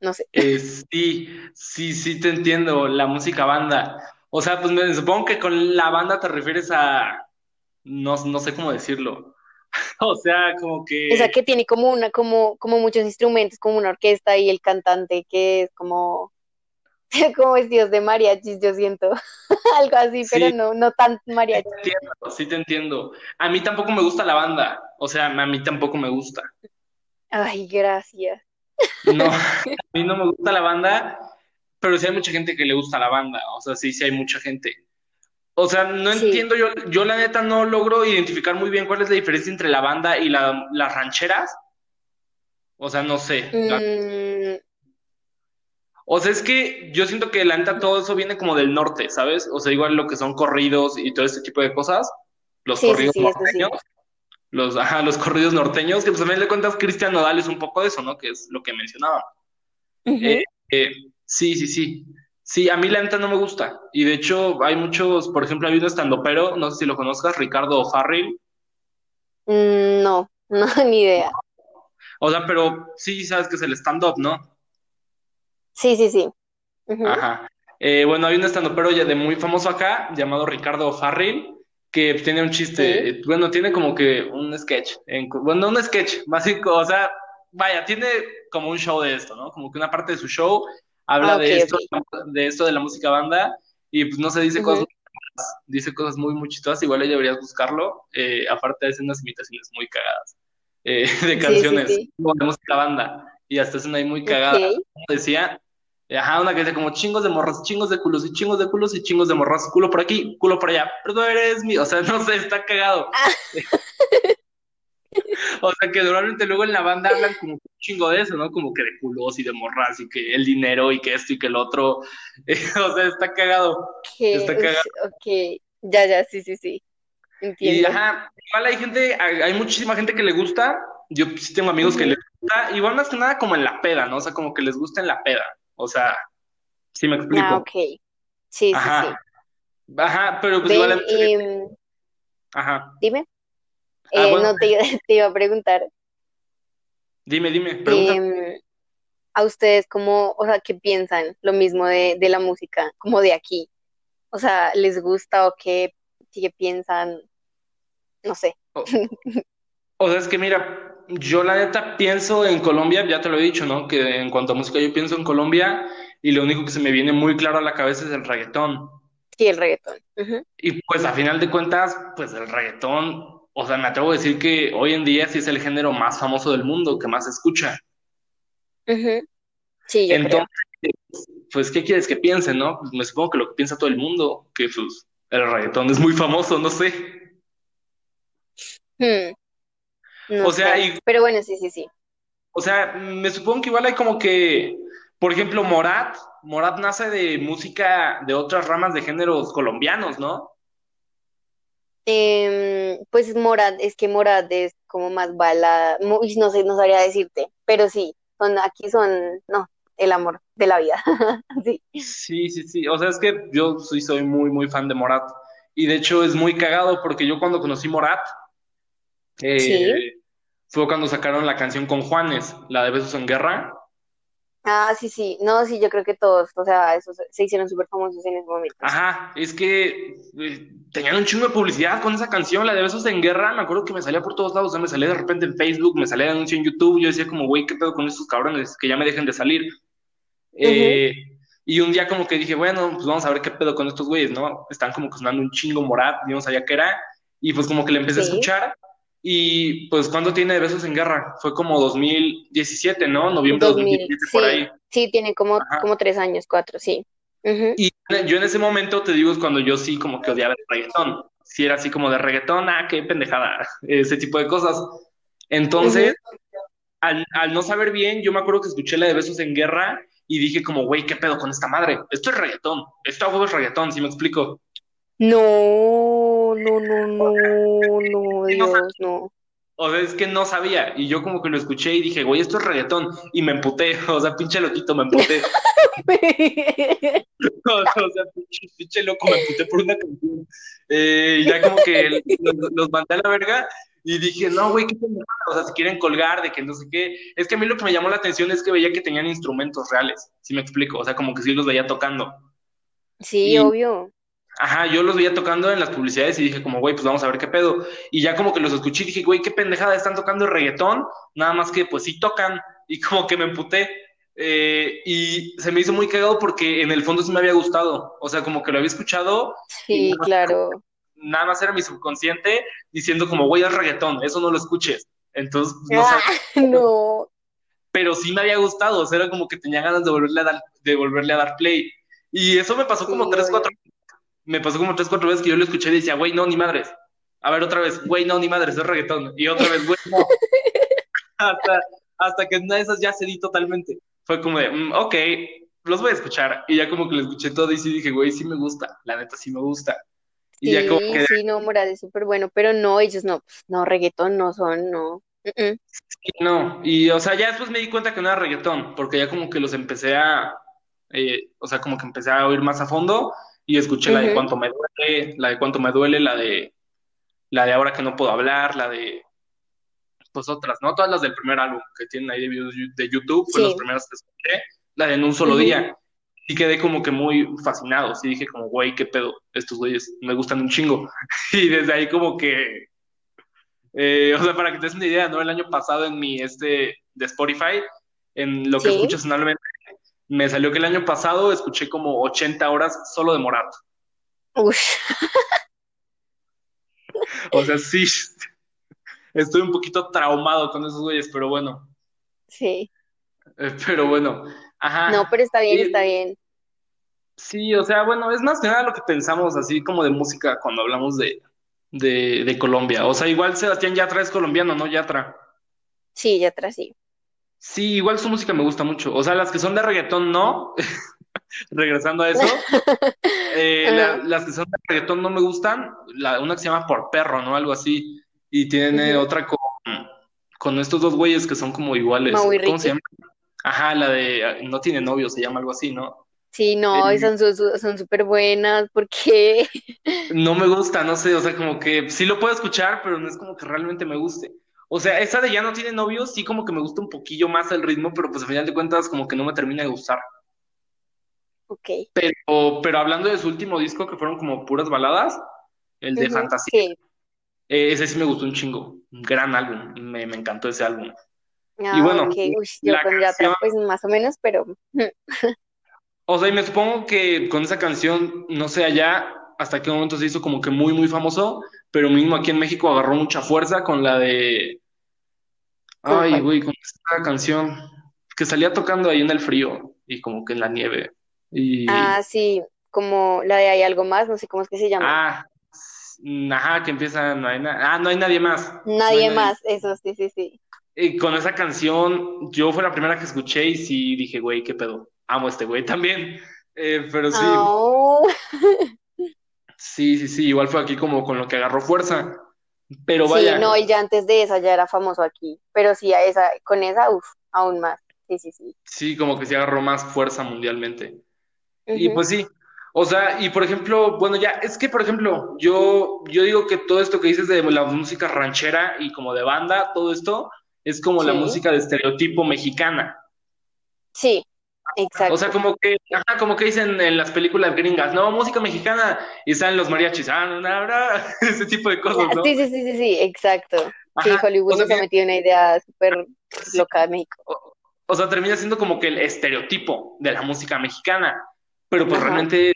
no sé.
Eh, sí, sí, sí te entiendo, la música banda. O sea, pues me supongo que con la banda te refieres a, no, no sé cómo decirlo. o sea, como que...
O sea, que tiene como una, como, como muchos instrumentos, como una orquesta y el cantante que es como como vestidos de mariachis, yo siento. Algo así, pero no, no tan mariachis.
Sí te, entiendo, sí te entiendo. A mí tampoco me gusta la banda. O sea, a mí tampoco me gusta.
Ay, gracias.
No, a mí no me gusta la banda, pero sí hay mucha gente que le gusta la banda. O sea, sí, sí hay mucha gente. O sea, no entiendo, yo, yo la neta no logro identificar muy bien cuál es la diferencia entre la banda y la, las rancheras. O sea, no sé. Mm, o sea, es que yo siento que la neta todo eso viene como del norte, ¿sabes? O sea, igual lo que son corridos y todo ese tipo de cosas. Los corridos norteños. Los, ajá, los corridos norteños, que pues a mí le cuentas Cristian Nodal es un poco de eso, ¿no? Que es lo que mencionaba. Eh, eh, sí, sí, sí. Sí, a mí la neta no me gusta. Y de hecho, hay muchos, por ejemplo, hay un estandopero, no sé si lo conozcas, Ricardo Farrell.
Mm, no, no, ni idea.
O sea, pero sí sabes que es el stand-up, ¿no?
Sí, sí, sí.
Ajá. Eh, bueno, hay un estandopero ya de muy famoso acá, llamado Ricardo Farrell, que tiene un chiste, eh, bueno, tiene como que un sketch, bueno, un sketch, básico, o sea, vaya, tiene como un show de esto, ¿no? Como que una parte de su show habla ah, de esto, de esto de la música banda, y pues no se dice cosas, dice cosas muy, muy chistosas, igual ahí deberías buscarlo, eh, aparte de hacer unas imitaciones muy cagadas de canciones de música banda, y hasta hacen ahí muy cagada, como decía, Ajá, una que dice como chingos de morras, chingos de culos y chingos de culos y chingos de morras, culo por aquí, culo por allá, pero tú eres mío, o sea, no sé, está cagado. O sea, que normalmente luego en la banda hablan como un chingo de eso, ¿no? Como que de culos y de morras y que el dinero y que esto y que el otro, o sea, está cagado. Está
cagado. Ok, ya, ya, sí, sí, sí. Entiendo.
Y ajá, igual hay gente, hay, muchísima gente que le gusta, yo sí tengo amigos que les gusta, igual más que nada como en la peda, ¿no? O sea, como que les gusta en la peda. O sea, sí me explico.
Ah, ok. Sí, sí, sí.
Ajá, pero pues igual.
Em, Ajá. Dime. Ah, eh, no te, te, iba a preguntar.
Dime, dime, pregunta.
Em, a ustedes cómo, o sea, ¿qué piensan lo mismo de, de la música, como de aquí? O sea, ¿les gusta o qué, qué piensan? No sé.
O, o sea, es que mira, yo la neta pienso en Colombia, ya te lo he dicho, ¿no? Que en cuanto a música yo pienso en Colombia y lo único que se me viene muy claro a la cabeza es el reggaetón.
Sí, el reggaetón.
Y pues a final de cuentas, pues el reggaetón, o sea, me atrevo a decir que hoy en día sí es el género más famoso del mundo, que más se escucha.
Sí, yo creo.
Entonces, pues, ¿qué quieres que piense, no? Pues me supongo que lo que piensa todo el mundo, que pues el reggaetón es muy famoso, no sé.
Hmm, no
O sea, y,
Pero bueno, sí, sí, sí.
o sea, me supongo que igual hay como que, por ejemplo, Morat, Morat nace de música de otras ramas de géneros colombianos, ¿no?
Em, pues Morad, es que Morad es como más balada, no sé, no sabría decirte, pero sí, son, aquí son, no, el amor de la vida. Sí.
Sí, sí, sí. O sea, es que yo sí soy muy, muy fan de Morat. Y de hecho es muy cagado porque yo cuando conocí Morat,
Sí.
eh, fue cuando sacaron la canción con Juanes, la de Besos en Guerra.
Ah, sí, sí. No, sí, yo creo que todos, o sea, esos se hicieron súper famosos en ese momento.
Ajá, es que eh, tenían un chingo de publicidad con esa canción, la de Besos en Guerra. Me acuerdo que me salía por todos lados, o sea, me salía de repente en Facebook, me salía de anuncio en YouTube. Yo decía como, güey, ¿qué pedo con estos cabrones? Que ya me dejen de salir. Eh, y un día como que dije, bueno, pues vamos a ver qué pedo con estos güeyes, ¿no? Están como que sonando un chingo Morat, yo no sabía qué era. Y pues como que le empecé a escuchar. Y pues, ¿cuándo tiene de Besos en Guerra? Fue como 2017, ¿no? Noviembre de
2000,
2017, por ahí.
sí. Sí, tiene como,
Ajá.
como tres años, cuatro, sí.
Y yo en ese momento, te digo, es cuando yo sí como que odiaba el reggaetón. Si era así como de reggaetón, ah, qué pendejada, ese tipo de cosas. Entonces, al, al no saber bien, yo me acuerdo que escuché la de Besos en Guerra y dije como, güey, ¿qué pedo con esta madre? Esto es reggaetón, esto a es reggaetón, ¿sí me explico?
No, no, no, no, no,
Y
Dios, no.
o sea, es que no sabía, y yo como que lo escuché y dije, güey, esto es reggaetón, y me emputé, o sea, pinche loquito, me emputé, o sea, pinche, pinche loco, me emputé por una canción, Eh, y ya como que los, los mandé a la verga, y dije, no, güey, qué o sea, si quieren colgar de que no sé qué, es que a mí lo que me llamó la atención es que veía que tenían instrumentos reales, ¿sí me explico? O sea, como que sí los veía tocando.
Sí, obvio.
Ajá, yo los veía tocando en las publicidades y dije como, güey, pues vamos a ver qué pedo. Y ya como que los escuché y dije, güey, qué pendejada, están tocando reggaetón, nada más que pues sí tocan. Y como que me emputé. Eh, y se me hizo muy cagado porque en el fondo sí me había gustado. O sea, como que lo había escuchado
Sí,
nada más,
claro.
nada más era mi subconsciente diciendo como, güey, es reggaetón, eso no lo escuches. Entonces, pues, no
Ah,
sabía,
no.
pero sí me había gustado. O sea, era como que tenía ganas de volverle a dar, de volverle a dar play. Y eso me pasó como
Sí,
tres, cuatro me pasó como tres, cuatro veces que yo lo escuché y decía, güey, no, ni madres. A ver, otra vez, güey, no, ni madres, es reggaetón. Y otra vez, güey, no. Hasta, hasta que una de esas ya cedí totalmente. Fue como de, mm, ok, los voy a escuchar. Y ya como que lo escuché todo y sí dije, güey, sí me gusta. La neta, sí me gusta. Y ya como
Sí,
que,
sí, no, Morat es súper bueno, pero no, ellos no, no, reggaetón no son, no.
No. Y, o sea, ya después me di cuenta que no era reggaetón, porque ya como que los empecé a, eh, o sea, como que empecé a oír más a fondo y escuché la de cuánto me duele, la de cuánto me duele, la de, la de ahora que no puedo hablar, la de pues otras, ¿no? Todas las del primer álbum que tienen ahí de de YouTube, fue las primeras que escuché, la de En un solo día. Y quedé como que muy fascinado, sí dije como, güey, qué pedo, estos güeyes me gustan un chingo. Y desde ahí como que, eh, o sea, para que te des una idea, ¿no? El año pasado en mi, este, de Spotify, en lo que
Sí.
escuchas anualmente, me salió que el año pasado escuché como 80 horas solo de Morat.
Ush,
O sea, sí, estoy un poquito traumado con esos güeyes, pero bueno,
sí.
eh, pero bueno,
No,
ajá.
pero está bien, está bien.
Sí, o sea, bueno, es más que nada lo que pensamos así como de música cuando hablamos de, de, de Colombia. O sea, igual Sebastián Yatra es colombiano, ¿no? Yatra.
Sí, ya atrás sí.
Sí, igual su música me gusta mucho. O sea, las que son de reggaetón, no. Regresando a eso, eh, la- las que son de reggaetón no me gustan. La, una que se llama Por Perro, ¿no? Algo así. Y tiene otra con, con estos dos güeyes que son como iguales.
Mau y
¿Cómo se llama? Ajá, la de No tiene novio, se llama algo así, ¿no?
Sí, no, y son su- son súper buenas, porque
No me gusta, no sé, o sea, como que sí lo puedo escuchar, pero no es como que realmente me guste. O sea, esa de ya no tiene novio, sí como que me gusta un poquillo más el ritmo, pero pues al final de cuentas como que no me termina de gustar.
Ok.
Pero, pero hablando de su último disco, que fueron como puras baladas, el de
Ujú,
Fantasía,
sí.
eh, ese sí me gustó un chingo. Un gran álbum, me, me encantó ese álbum. Y
Ah,
bueno,
ok. Uy, yo
la canción,
pues más o menos, pero
o sea, y me supongo que con esa canción, no sé allá hasta qué momento se hizo como que muy, muy famoso, pero mismo aquí en México agarró mucha fuerza con la de,
¿con
ay, güey, con esta canción que salía tocando ahí en el frío y como que en la nieve.
Ah,
Y,
sí, como la de Hay algo más, no sé cómo es que se llama.
ah, ajá, que empieza, no hay na- ah, no hay nadie más, no hay
Nadie
nadie
más, eso, sí, sí, sí.
Y con esa canción, yo fue la primera que escuché y sí dije, güey, qué pedo. Amo a este güey también. Eh, pero sí,
Oh,
sí, sí, sí, igual fue aquí como con lo que agarró fuerza. Pero
sí,
vaya,
no, y ya antes de esa ya era famoso aquí, pero sí, a esa, con esa, uff, aún más. Sí, sí, sí.
sí, como que sí agarró más fuerza mundialmente. Y pues sí, o sea, y por ejemplo, bueno, ya, es que por ejemplo, yo, yo digo que todo esto que dices de la música ranchera y como de banda, todo esto es como la
Sí,
música de estereotipo mexicana.
sí,
O sea,
exacto.
como que, ajá, como que dicen en las películas gringas, no, música mexicana, y salen los mariachis, ah, no, no, no, ese tipo de cosas, ¿no?
Sí, sí, sí, sí, sí, exacto. Sí,
Ajá,
Hollywood
o sea,
nos ha metido una idea súper
sí,
loca de México.
o, o sea, termina siendo como que el estereotipo de la música mexicana, pero pues
Ajá.
realmente,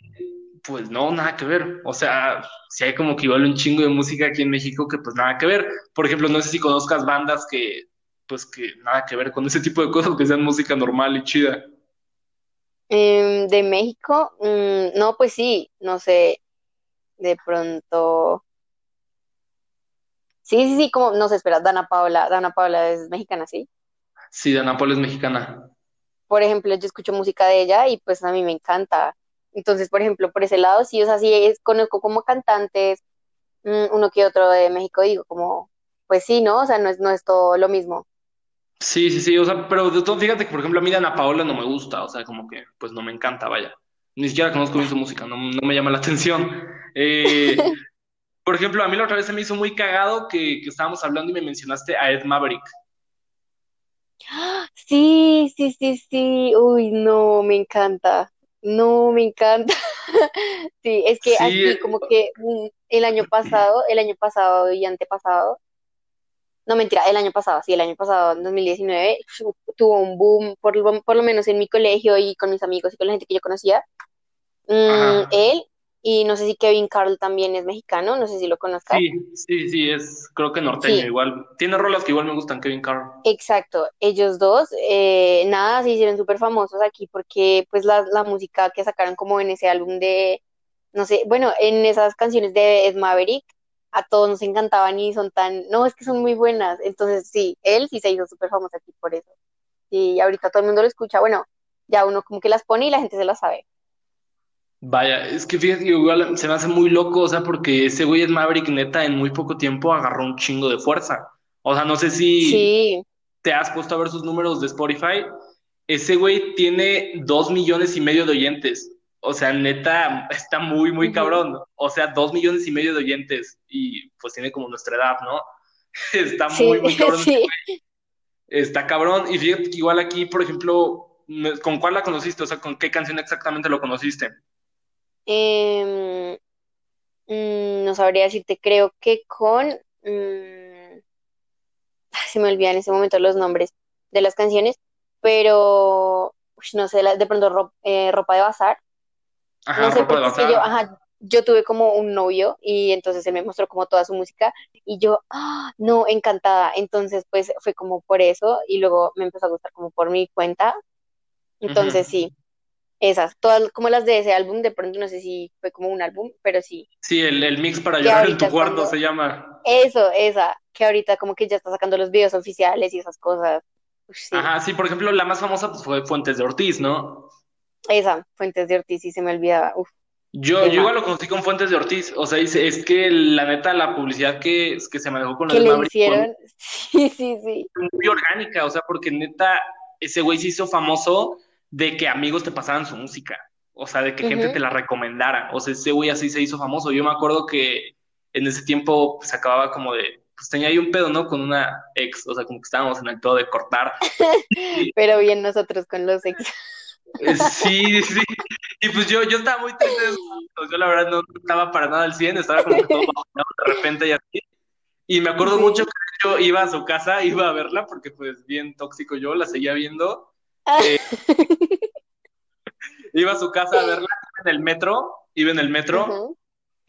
pues no, nada que ver. O sea, si hay como que igual un chingo de música aquí en México que pues nada que ver. Por ejemplo, no sé si conozcas bandas que, pues que nada que ver con ese tipo de cosas, que sean música normal y chida.
Em, de México, mm, no, pues sí, no sé, de pronto. Sí, sí, sí, como, no sé, espera, Dana Paola, Dana Paola es mexicana, ¿sí?
Sí, de Nápoles mexicana.
Por ejemplo, yo escucho música de ella y pues a mí me encanta. Entonces, por ejemplo, por ese lado, sí, o sea, sí, es, conozco como cantantes, mm, uno que otro de México, digo, como, pues sí, ¿no? O sea, no es, no es todo lo mismo.
Sí, sí, sí, o sea, pero de todo, fíjate que por ejemplo a mí Dana Paola no me gusta, o sea, como que pues no me encanta, vaya. Ni siquiera conozco bien su música, no, no me llama la atención. Eh, por ejemplo, a mí la otra vez se me hizo muy cagado que, que estábamos hablando y me mencionaste a Ed Maverick.
Sí, sí, sí, sí, uy, no, me encanta, no, me encanta. Sí, es que
Sí,
aquí como que mm, el año pasado, el año pasado y antepasado, no mentira, el año pasado, sí, el año pasado, en 2019, su- tuvo un boom, por, lo- por lo menos en mi colegio y con mis amigos y con la gente que yo conocía. Mm, él, y no sé si Kevin Carl también es mexicano, no sé si lo conozcas.
Sí, sí, sí, es creo que norteño
Sí,
igual. Tiene rolas que igual me gustan, Kevin Carr.
exacto, ellos dos, eh, nada, se hicieron súper famosos aquí porque pues la, la música que sacaron como en ese álbum de, no sé, bueno, en esas canciones de Ed Maverick, a todos nos encantaban y son tan, no, es que son muy buenas, entonces sí, él sí se hizo súper famoso aquí por eso. Y ahorita todo el mundo lo escucha, bueno, ya uno como que las pone y la gente se las sabe.
Vaya, es que fíjate igual se me hace muy loco, o sea, porque ese güey Ed Maverick neta en muy poco tiempo agarró un chingo de fuerza. O sea, no sé si
Sí,
te has puesto a ver sus números de Spotify, ese güey tiene dos millones y medio de oyentes. O sea, neta, está muy, muy cabrón. O sea, dos millones y medio de oyentes. Y pues tiene como nuestra edad, ¿no? Está muy,
Sí,
muy cabrón.
sí.
Está cabrón. Y fíjate que igual aquí, por ejemplo, ¿con cuál la conociste? O sea, ¿con qué canción exactamente lo conociste?
Em, mm, no sabría decirte, creo que con... mm, se me olvidan en ese momento los nombres de las canciones, pero ush, no sé, de pronto ro- eh, ropa de bazar,
Ajá,
no sé, es que yo, ajá, yo tuve como un novio y entonces él me mostró como toda su música y yo, ah, no, encantada, entonces pues fue como por eso y luego me empezó a gustar como por mi cuenta, entonces sí, esas, todas como las de ese álbum, de pronto no sé si fue como un álbum, pero sí,
Sí, el, el mix para
que
llorar en tu cuarto
cuando,
se llama.
eso, esa, que ahorita como que ya está sacando los videos oficiales y esas cosas, sí.
Ajá, sí, por ejemplo, la más famosa pues, fue Fuentes de Ortiz, ¿no?
Esa, Fuentes de Ortiz, sí se me olvidaba. Uf,
Yo, yo igual lo conocí con Fuentes de Ortiz, o sea, es, es que la neta, la publicidad que, que se manejó con
¿Qué
el
le
Maverick fue
hicieron? Sí, sí, sí.
muy orgánica, o sea, porque neta, ese güey se hizo famoso de que amigos te pasaran su música, o sea, de que gente te la recomendara, o sea, ese güey así se hizo famoso. Yo me acuerdo que en ese tiempo pues, acababa como de pues tenía ahí un pedo, ¿no? Con una ex, o sea, como que estábamos en el todo de cortar.
Pero bien nosotros con los ex.
Eh, sí, sí. Y pues yo, yo estaba muy triste. Yo la verdad no estaba para nada al 100, estaba como todo de repente y así. Y me acuerdo mucho que yo iba a su casa, iba a verla, porque pues bien tóxico yo, la seguía viendo. Eh, iba a su casa a verla en el metro, iba en el metro,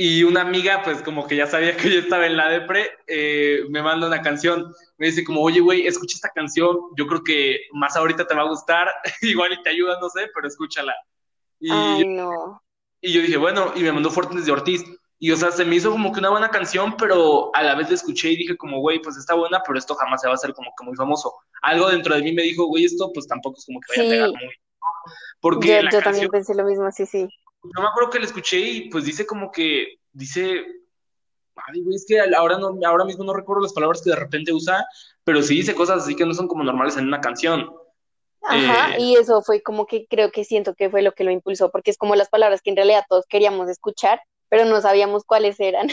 y una amiga, pues como que ya sabía que yo estaba en la depre, eh, me manda una canción, me dice como, oye, güey, escucha esta canción, yo creo que más ahorita te va a gustar, igual y te ayuda, no sé, pero escúchala.
Y, Ay, no.
y yo dije, bueno, y me mandó Fortnite de Ortiz. Y o sea, se me hizo como que una buena canción, pero a la vez la escuché y dije como, güey, pues está buena, pero esto jamás se va a hacer como que muy famoso. Algo dentro de mí me dijo, güey, esto pues tampoco es como que vaya a pegar muy.
Porque yo, también pensé lo mismo, sí, sí.
No me acuerdo que la escuché y pues dice como que, dice, ay, güey, es que ahora, no, ahora mismo no recuerdo las palabras que de repente usa, pero sí dice cosas así que no son como normales en una canción.
Ajá, eh, y eso fue como que creo que siento que fue lo que lo impulsó, porque es como las palabras que en realidad todos queríamos escuchar, pero no sabíamos cuáles eran.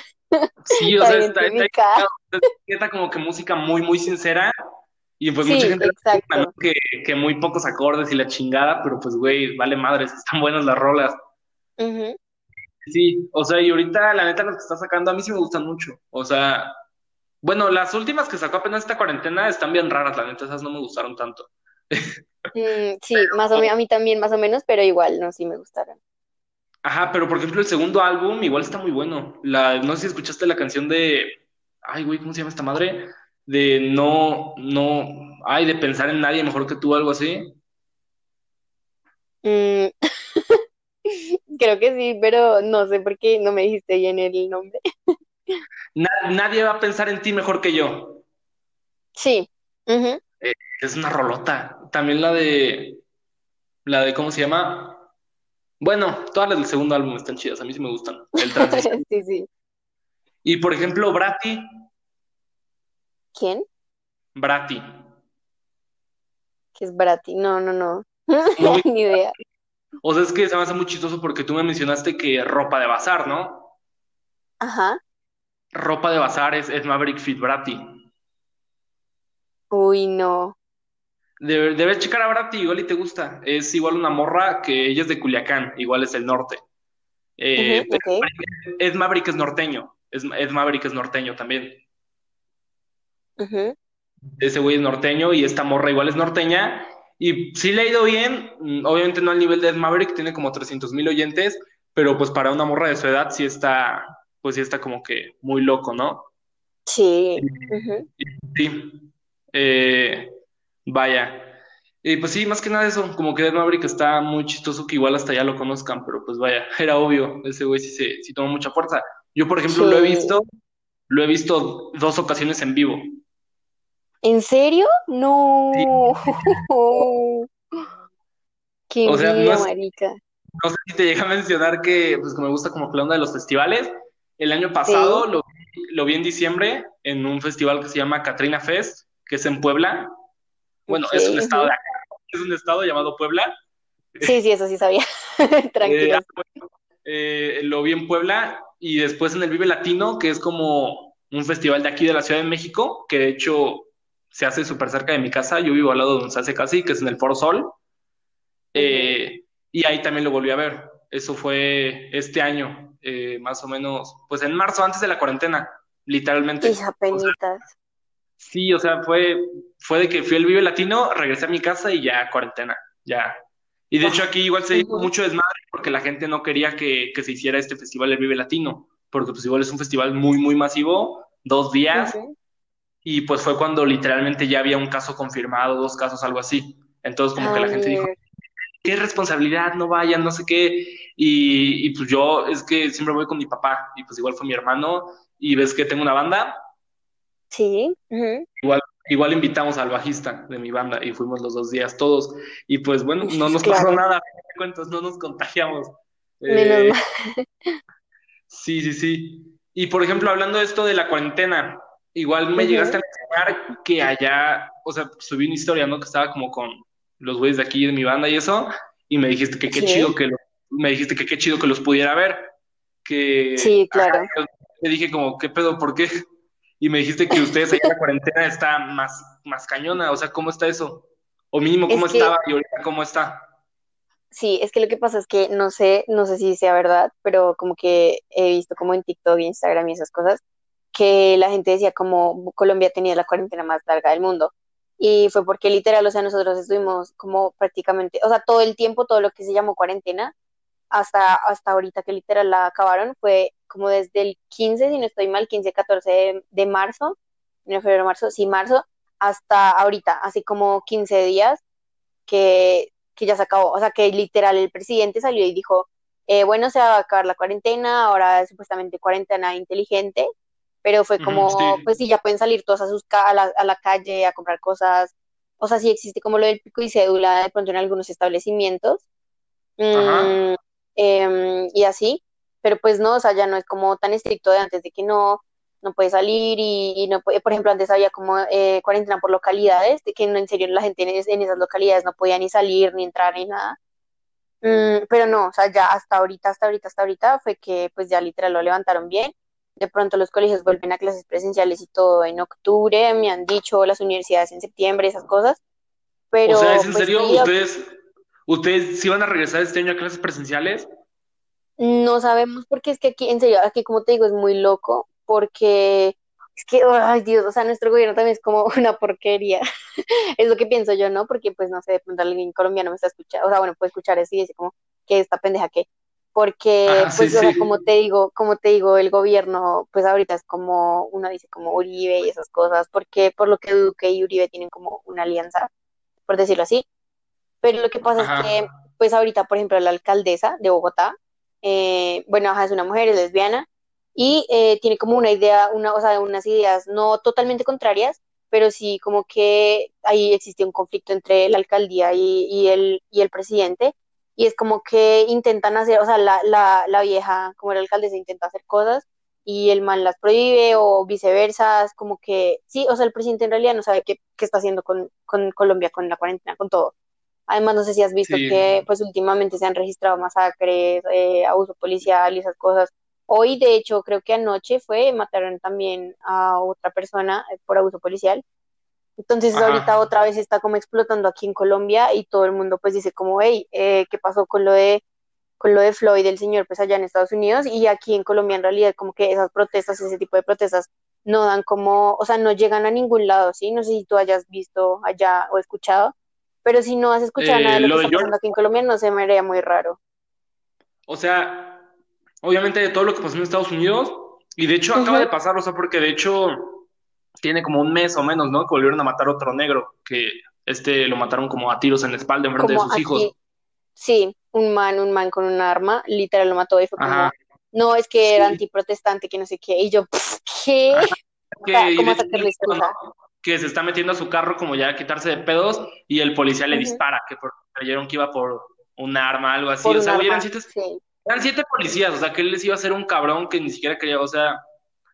Sí, o sea, está, está, está, como que música muy, muy sincera, y pues mucha gente que, que muy pocos acordes y la chingada, pero pues, güey, vale madres, están buenas las rolas. Sí, o sea, y ahorita la neta las que está sacando a mí sí me gustan mucho. O sea, bueno, las últimas que sacó apenas esta cuarentena están bien raras, la neta, esas no me gustaron tanto.
Mm, sí, más o menos, a mí también más o menos, pero igual, no, sí me gustaron.
Ajá, pero por ejemplo el segundo álbum igual está muy bueno. La, no sé si escuchaste la canción de, ay güey, ¿cómo se llama esta madre? De no, no, ay, de pensar en nadie mejor que tú, algo así.
Mm, Creo que sí, pero no sé por qué no me dijiste bien el nombre.
nadie va a pensar en ti mejor que yo.
Sí.
Eh, es una rolota. También la de. La de, ¿cómo se llama? Bueno, todas las del segundo álbum están chidas, a mí sí me gustan. El
sí, sí.
Y por ejemplo, Brati.
¿Quién?
Brati.
¿Qué es Brati? No, no, no. Ni idea.
O sea, es que se me hace muy chistoso porque tú me mencionaste que ropa de bazar, ¿no?
Ajá.
Ropa de bazar es, Maverick Fit Bratty.
Uy, no.
debes checar a Bratty, igual y te gusta. Es igual una morra que ella es de Culiacán, igual es el norte. Eh, es Maverick es norteño. Es, Maverick es norteño también. Ese güey es norteño y esta morra igual es norteña y sí le ha ido bien, mm, obviamente no al nivel de Ed Maverick, tiene como 300 mil oyentes, pero pues para una morra de su edad sí está, pues sí está como que muy loco, ¿no?
Sí.
Sí. Eh, vaya. Y pues sí, más que nada eso, como que Ed Maverick está muy chistoso que igual hasta ya lo conozcan, pero pues vaya, era obvio, ese güey sí, se, sí toma mucha fuerza. Yo, por ejemplo, lo he visto, lo he visto dos ocasiones en vivo.
¿En serio? No. Qué o marica.
No sé si te llega a mencionar que, pues, que me gusta como que la onda de los festivales. El año pasado lo, lo, vi en diciembre en un festival que se llama Katrina Fest, que es en Puebla. Bueno, es un estado de acá, es un estado llamado Puebla.
Sí, sí, eso sí sabía. Tranquilo.
Eh, eh, lo vi en Puebla y después en el Vive Latino, que es como un festival de aquí de la Ciudad de México, que de hecho se hace súper cerca de mi casa. Yo vivo al lado donde se hace casi, que es en el Foro Sol. Eh, y ahí también lo volví a ver. Eso fue este año, eh, más o menos, pues en marzo, antes de la cuarentena, literalmente. sí, o sea, fue, fue de que fui al Vive Latino, regresé a mi casa y ya cuarentena, ya. Y de hecho aquí igual se hizo mucho desmadre porque la gente no quería que, se hiciera este festival del Vive Latino, porque pues igual es un festival muy, muy masivo, dos días, y pues fue cuando literalmente ya había un caso confirmado, dos casos, algo así. Entonces como que la gente dijo, qué responsabilidad, no vayan, no sé qué. Y, pues yo es que siempre voy con mi papá y pues igual fue mi hermano y ves que tengo una banda.
Sí.
Igual, igual invitamos al bajista de mi banda y fuimos los dos días todos. Y pues bueno, no nos pasó nada, cuentos, no nos contagiamos. Eh, sí, sí, sí. Y por ejemplo, hablando de esto de la cuarentena, Igual me llegaste a mencionar que allá, o sea, subí una historia, ¿no? Que estaba como con los güeyes de aquí de mi banda y eso, y me dijiste que qué chido que me dijiste que qué chido que los pudiera ver. Que
Sí, claro.
me dije como, ¿qué pedo? ¿Por qué? y me dijiste que ustedes ahí en la cuarentena está más, más cañona, o sea, ¿cómo está eso? O mínimo, ¿cómo estaba y ahorita cómo está?
Sí, es que lo que pasa es que no sé, no sé si sea verdad, pero como que he visto como en TikTok Instagram y esas cosas, que la gente decía como Colombia tenía la cuarentena más larga del mundo. Y fue porque literal, o sea, nosotros estuvimos como prácticamente, o sea, todo el tiempo, todo lo que se llamó cuarentena, hasta, hasta ahorita que literal la acabaron, fue como desde el 15, si no estoy mal, 15, 14 de, de marzo, en febrero, marzo, sí, marzo, hasta ahorita, así como 15 días que, que ya se acabó. O sea, que literal el presidente salió y dijo, eh, bueno, se va a acabar la cuarentena, ahora supuestamente cuarentena inteligente, pero fue como, pues sí, ya pueden salir todos a, sus a, la, a la calle a comprar cosas. O sea, sí existe como lo del pico y cédula de pronto en algunos establecimientos. Mm, em, y así, pero pues no, o sea, ya no es como tan estricto de antes de que no, no puede salir y, no puede, por ejemplo, antes había como eh, cuarentena por localidades, de que no, en serio la gente en, esas localidades no podía ni salir, ni entrar, ni nada. Mm, pero no, o sea, ya hasta ahorita, hasta ahorita, hasta ahorita fue que pues ya literal lo levantaron bien. De pronto los colegios vuelven a clases presenciales y todo en octubre, me han dicho las universidades en septiembre, esas cosas. Pero,
o sea, ¿es en pues, serio? ¿Ustedes, ¿Ustedes sí van a regresar este año a clases presenciales?
No sabemos porque es que aquí, en serio, aquí como te digo, es muy loco porque es que, ay Dios, o sea, nuestro gobierno también es como una porquería. es lo que pienso yo, ¿no? Porque pues no sé, de pronto alguien colombiano me está escuchando, o sea, bueno, puede escuchar eso y dice como que esta pendeja que porque pues como te digo, como te digo, el gobierno pues ahorita es como uno dice como Uribe y esas cosas, porque por lo que Duque y Uribe tienen como una alianza, por decirlo así. Pero lo que pasa es que pues ahorita, por ejemplo, la alcaldesa de Bogotá eh, bueno, es una mujer, es lesbiana, y eh, tiene como una idea, una, o sea, unas ideas no totalmente contrarias, pero sí como que ahí existe un conflicto entre la alcaldía y, el, y el presidente, y es como que intentan hacer, o sea, la, la, la vieja, como era alcaldesa, intenta hacer cosas, y el man las prohíbe, o viceversa, es como que, sí, o sea, el presidente en realidad no sabe qué, qué está haciendo con, con Colombia, con la cuarentena, con todo. Además, no sé si has visto que pues últimamente se han registrado masacres, eh, abuso policial y esas cosas. Hoy, de hecho, creo que anoche fue, mataron también a otra persona eh, por abuso policial. Entonces ahorita otra vez está como explotando aquí en Colombia y todo el mundo pues dice como, hey, eh, ¿qué pasó con lo de con lo de Floyd, el señor, pues allá en Estados Unidos y aquí en Colombia en realidad como que esas protestas, ese tipo de protestas no dan como, o sea, no llegan a ningún lado, ¿sí? No sé si tú hayas visto allá o escuchado, pero si no has escuchado nada de lo, que está pasando aquí en Colombia, no se me haría muy raro.
O sea, obviamente de todo lo que pasó en Estados Unidos, y de hecho acaba de pasar, o sea, porque de hecho tiene como un mes o menos, ¿no? Que volvieron a matar a otro negro, que este lo mataron como a tiros en la espalda en frente de sus hijos.
Sí, un man, un man con un arma, literal lo mató y fue como, no, es que era antiprotestante, que no sé qué, y yo, ¿qué?
¿Cómo sacarle excusa? que se está metiendo a su carro como ya a quitarse de pedos y el policía le dispara, que creyeron que iba por un arma, algo así. o sea, eran siete, eran siete policías, o sea, que él les iba a hacer un cabrón que ni siquiera quería, o sea,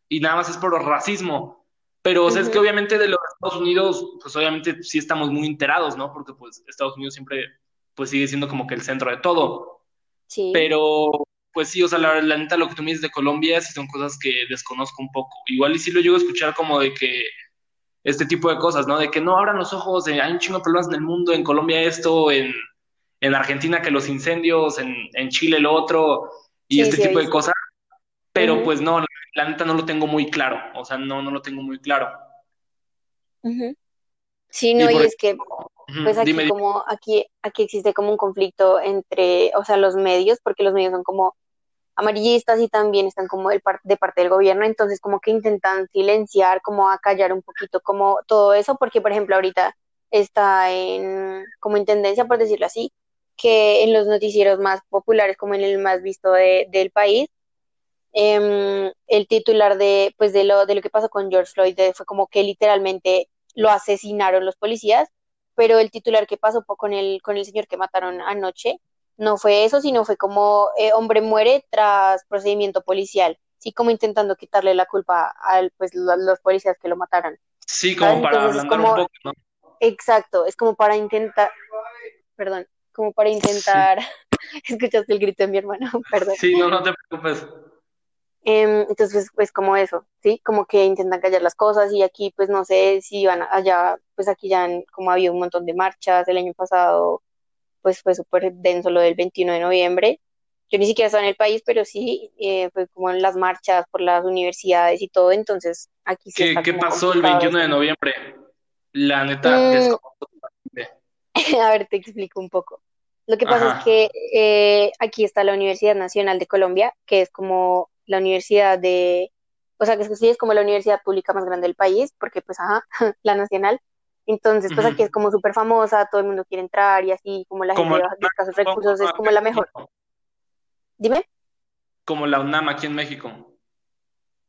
y nada más es por racismo. Pero, o sea, es que obviamente de los Estados Unidos, pues obviamente sí estamos muy enterados, ¿no? Porque pues Estados Unidos siempre, pues sigue siendo como que el centro de todo. Sí. Pero, pues sí, o sea, la, la neta, lo que tú me dices de Colombia sí son cosas que desconozco un poco. Igual y sí lo llego a escuchar como de que este tipo de cosas, ¿no? De que no abran los ojos, hay un chingo de problemas en el mundo, en Colombia esto, en, Argentina que los incendios, en, Chile lo otro, y este tipo de cosas. Pero pues no, la, neta no lo tengo muy claro, o sea, no, no lo tengo muy claro.
Sí, no, y, es que, pues aquí como, aquí, aquí existe como un conflicto entre, o sea, los medios, porque los medios son como amarillistas y también están como de, de parte del gobierno, entonces como que intentan silenciar, como acallar un poquito como todo eso, porque por ejemplo ahorita está en como en tendencia, por decirlo así, que en los noticieros más populares, como en el más visto del país, em, el titular de pues de lo de lo que pasó con George Floyd fue como que literalmente lo asesinaron los policías, pero el titular que pasó con el con el señor que mataron anoche no fue eso, sino fue como eh, hombre muere tras procedimiento policial, sí, como intentando quitarle la culpa a pues, los, policías que lo mataron.
Sí, como para ablandar un poco, ¿no?
Exacto, es como para intentar, perdón, como para intentar, escuchaste el grito de mi hermano, perdón.
Sí, no, no te preocupes.
Em, entonces, pues, pues como eso, ¿sí? Como que intentan callar las cosas y aquí, pues no sé si van allá, pues aquí ya han, como había un montón de marchas el año pasado, pues fue súper denso lo del 21 de noviembre. Yo ni siquiera estaba en el país, pero sí, eh, fue como en las marchas por las universidades y todo, entonces aquí sí
¿Qué,
está
qué
como
pasó el
complicado
21 de noviembre? La neta,
Mm, a ver, te explico un poco. Lo que pasa es que eh, aquí está la Universidad Nacional de Colombia, que es como la universidad de, o sea, que es- sí es como la universidad pública más grande del país, porque pues, ajá, la nacional. Entonces, pues aquí es como súper famosa, todo el mundo quiere entrar y así, como la gente
Como
baj- de escasos recursos
¿no?
es como la mejor. Dime,
Como la UNAM aquí en México.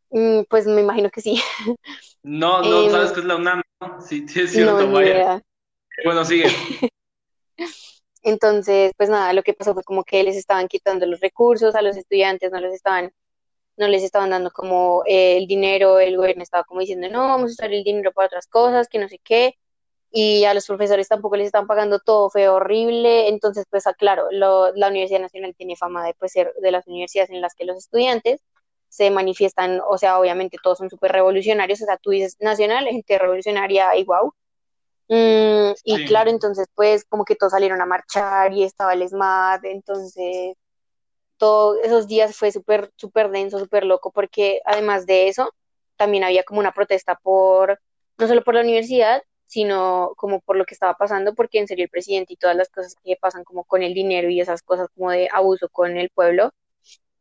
Mm, pues me imagino que sí.
No, no, ¿sabes
Em,
qué es la UNAM? ¿no? Sí, sí es
no,
cierto, vaya.
idea.
Bueno, sigue.
Entonces, pues nada, lo que pasó fue como que les estaban quitando los recursos a los estudiantes, no les estaban no les estaban dando como eh, el dinero, el gobierno estaba como diciendo, no, vamos a usar el dinero para otras cosas, que no sé qué, y a los profesores tampoco les están pagando todo, fue horrible, entonces pues ah, claro, lo- la Universidad Nacional tiene fama de pues, ser de las universidades en las que los estudiantes se manifiestan, o sea, obviamente todos son súper revolucionarios, o sea, tú dices nacional, gente revolucionaria y wow. Mm, y claro, entonces pues como que todos salieron a marchar y estaba el ESMAD, entonces todos esos días fue súper, súper denso, súper loco, porque además de eso, también había como una protesta por, no solo por la universidad, sino como por lo que estaba pasando, porque en serio el presidente y todas las cosas que pasan como con el dinero y esas cosas como de abuso con el pueblo.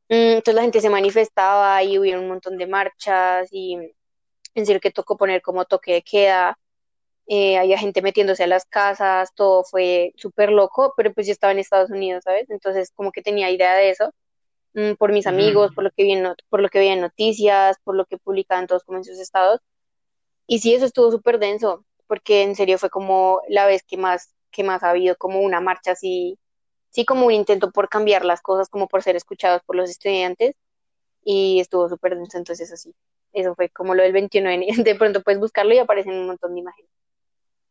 Mm, Entonces la gente se manifestaba y hubieron un montón de marchas y en serio que tocó poner como toque de queda. Eh, había gente metiéndose a las casas, todo fue súper loco, pero pues yo estaba en Estados Unidos, ¿sabes? Entonces como que tenía idea de eso mm, por mis amigos, por lo que vi en, por lo que en noticias, por lo que publicaban todos como en sus estados. Y sí, eso estuvo súper denso, porque en serio fue como la vez que más, que más ha habido como una marcha así, sí como un intento por cambiar las cosas, como por ser escuchados por los estudiantes, y estuvo súper denso, entonces así. Eso fue como lo del 21 de enero. De pronto puedes buscarlo y aparecen un montón de imágenes.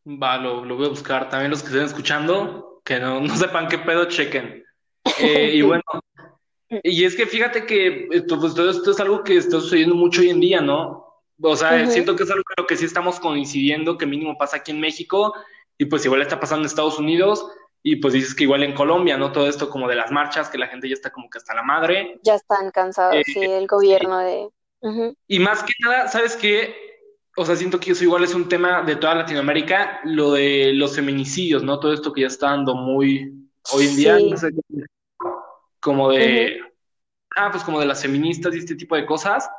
Va, lo, lo voy a buscar. También los que estén escuchando, que no, no sepan qué pedo, chequen. Eh, y bueno, y es que fíjate que esto, pues, todo esto es algo que está sucediendo mucho hoy en día, ¿no? O sea, siento que es algo en lo que sí estamos coincidiendo, que mínimo pasa aquí en México, y pues igual está pasando en Estados Unidos, y pues dices que igual en Colombia, ¿no? Todo esto como de las marchas, que la gente ya está como que hasta la madre.
Ya están
Eh,
cansados, sí, del
sí.
gobierno de...
Y más que nada, ¿sabes qué? O sea, siento que eso igual es un tema de toda Latinoamérica, lo de los feminicidios, ¿no? Todo esto que ya está dando muy hoy en día, no
Sí.
sé, como de, ah, pues como de las feministas y este tipo de cosas.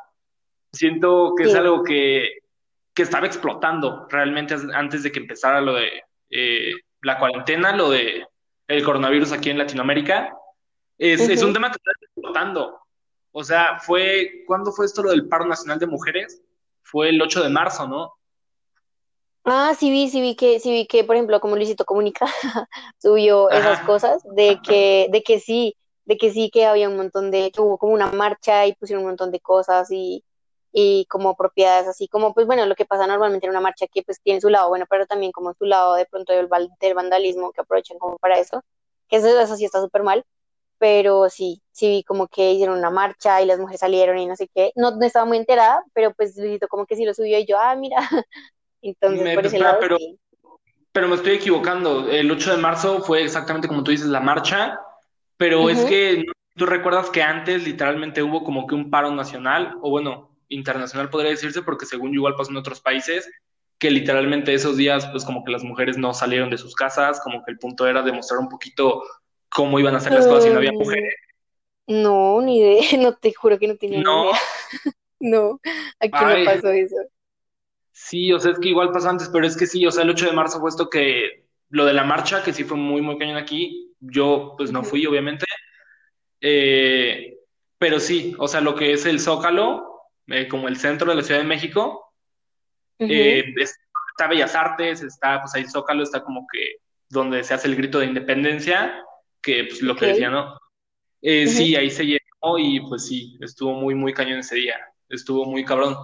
Siento que es algo que, que estaba explotando realmente antes de que empezara lo de eh, la cuarentena, lo de el coronavirus aquí en Latinoamérica. Es, es un tema que está explotando. O sea, fue, ¿cuándo fue esto lo del paro nacional de mujeres? Fue el 8 de marzo, ¿no?
Ah, sí vi, sí vi que, sí vi que, por ejemplo, como Luisito Comunica subió esas
Ajá.
cosas de que, de que sí, de que sí que había un montón de, que hubo como una marcha y pusieron un montón de cosas y, y como propiedades así como, pues bueno, lo que pasa normalmente en una marcha que pues tiene su lado bueno, pero también como su lado de pronto del, del vandalismo que aprovechan como para eso, que eso, eso sí está súper mal, pero sí, sí vi como que hicieron una marcha y las mujeres salieron y no sé qué, no, no estaba muy enterada, pero pues Luisito como que sí lo subió y yo, ah, mira, entonces
Me,
por ese lado
pero,
sí.
pero me estoy equivocando. El 8 de marzo fue exactamente como tú dices, la marcha, pero es
Ujú.
que ¿no? tú recuerdas que antes literalmente hubo como que un paro nacional, o bueno, internacional podría decirse, porque según yo igual pasó en otros países, que literalmente esos días, pues como que las mujeres no salieron de sus casas, como que el punto era demostrar un poquito cómo iban a hacer las cosas y no había mujeres.
no, ni idea, no te juro que no tenía ni
No,
idea. No, aquí no pasó eso.
sí, o sea, es que igual pasó antes, pero es que sí, o sea, el 8 de marzo fue esto que, lo de la marcha, que sí fue muy, muy cañón aquí, yo pues no fui, obviamente, eh, pero sí, o sea, lo que es el Zócalo, eh, como el centro de la Ciudad de México, eh, es- está Bellas Artes, está, pues ahí Zócalo, está como que donde se hace el grito de independencia, que pues lo que decía, ¿no? Eh, sí, ahí se llenó y pues sí, estuvo muy, muy cañón ese día, estuvo muy cabrón.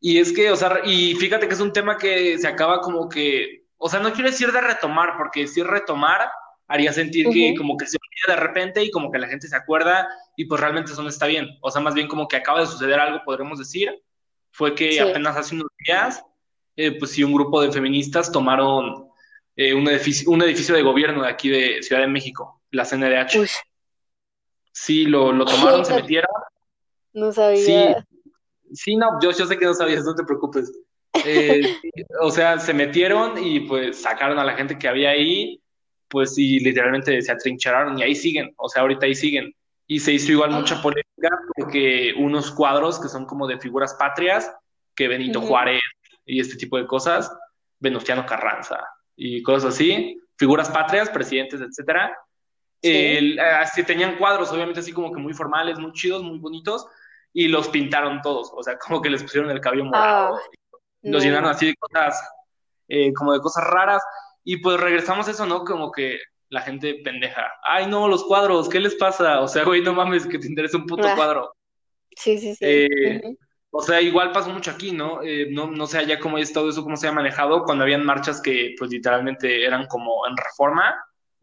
Y es que, o sea, y fíjate que es un tema que se acaba como que, o sea, no quiero decir de retomar, porque sí retomar, haría sentir que como que se olvida de repente y como que la gente se acuerda y pues realmente eso no está bien. O sea, más bien como que acaba de suceder algo, podremos decir. Fue que apenas hace unos días, eh, pues sí, un grupo de feministas tomaron eh, un, edificio, un edificio de gobierno de aquí de Ciudad de México, la CNDH. Sí, lo, lo tomaron, se metieron.
No sabía.
Sí, sí, no, yo, yo sé que no sabías, no te preocupes. Eh, o sea, se metieron y pues sacaron a la gente que había ahí pues y literalmente se atrincheraron y ahí siguen, o sea, ahorita ahí siguen. Y se hizo igual mucha polémica porque unos cuadros que son como de figuras patrias, que Benito Juárez y este tipo de cosas, Venustiano Carranza y cosas así, figuras patrias, presidentes, etcétera. Así tenían cuadros, obviamente así como que muy formales, muy chidos, muy bonitos, y los pintaron todos, o sea, como que les pusieron el cabello morado, ah, los llenaron así de cosas, eh, como de cosas raras, y pues regresamos a eso, ¿no? Como que la gente pendeja. Ay, no, los cuadros, ¿qué les pasa? O sea, güey, no mames, que te interesa un puto ah. cuadro.
Sí, sí, sí.
Eh, o sea, igual pasó mucho aquí, ¿no? Eh, no, no sé allá cómo es todo eso, cómo se ha manejado, cuando habían marchas que, pues, literalmente eran como en reforma,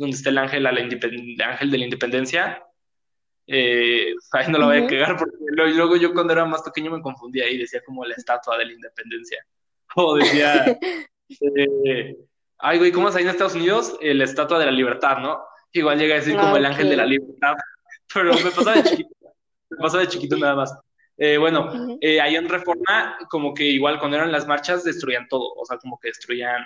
donde está el ángel, a la ángel de la independencia. Eh, ahí no lo voy a cagar, porque luego yo cuando era más pequeño me confundía y decía como la estatua de la independencia. O decía, eh, ay, güey, ¿cómo es ahí en Estados Unidos? Eh, la estatua de la libertad, ¿no? Igual llega a decir como el ángel de la libertad, pero me pasaba de chiquito, me pasaba de chiquito nada más. Eh, bueno, eh, ahí en Reforma, como que igual cuando eran las marchas destruían todo, o sea, como que destruían,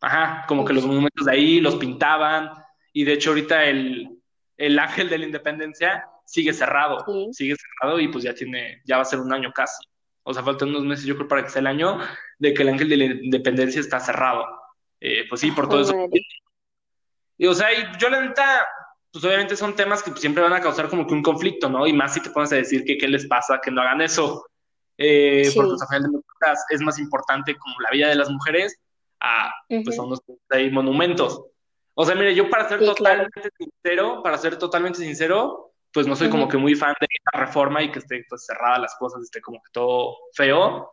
ajá, como que los monumentos de ahí los pintaban, y de hecho ahorita el, el ángel de la independencia sigue cerrado, sigue cerrado y pues ya tiene, ya va a ser un año casi. O sea, faltan unos meses, yo creo, para que sea el año de que el ángel de la independencia está cerrado. Eh, pues sí, por todo eso. Y, o sea, yo la neta, pues obviamente son temas que siempre van a causar como que un conflicto, ¿no? Y más si te pones a decir que qué les pasa, que no hagan eso. Eh, Porque pues, a final de cuentas es más importante como la vida de las mujeres a, pues, a unos monumentos. O sea, mire, yo para ser totalmente sincero, para ser totalmente sincero, pues no soy como que muy fan de la reforma y que esté pues cerrada las cosas, esté como que todo feo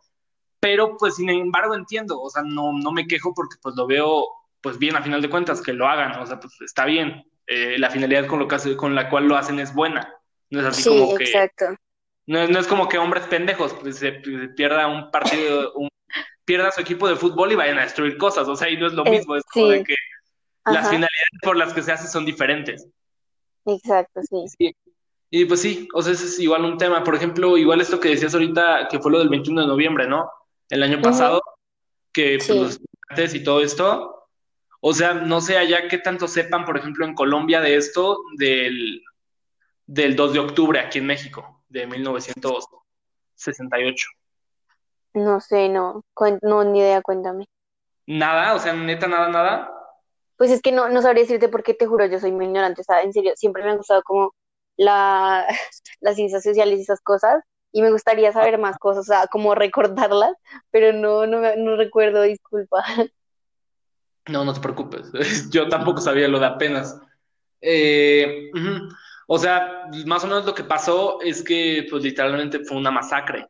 pero pues sin embargo entiendo, o sea, no, no me quejo porque pues lo veo pues bien a final de cuentas, que lo hagan, o sea, pues está bien, eh, la finalidad con, lo que con la cual lo hacen es buena, no es así
sí,
como que...
Exacto.
No, no es como que hombres pendejos, pues se, pierda un partido, un, pierda su equipo de fútbol y vayan a destruir cosas, o sea, y no es lo eh, mismo, es como de que las finalidades por las que se hace son diferentes.
Exacto, sí.
sí. Y pues sí, o sea, ese es igual un tema. Por ejemplo, igual esto que decías ahorita, que fue lo del 21 de noviembre, ¿no? el año pasado, que pues, los estudiantes y todo esto, o sea, no sé allá qué tanto sepan, por ejemplo, en Colombia de esto, del, del 2 de octubre aquí en México, de 1968.
No sé, no, no, ni idea, cuéntame.
Nada, o sea, neta, nada, nada.
Pues es que no, no sabría decirte porque te juro, yo soy muy ignorante, o sea, en serio, siempre me han gustado como la, las ciencias sociales y esas cosas, y me gustaría saber más cosas, o sea, como recordarlas, pero no, no, no recuerdo, disculpa.
No, no te preocupes, yo tampoco sabía lo de apenas. Eh, o sea, más o menos lo que pasó es que, pues literalmente fue una masacre.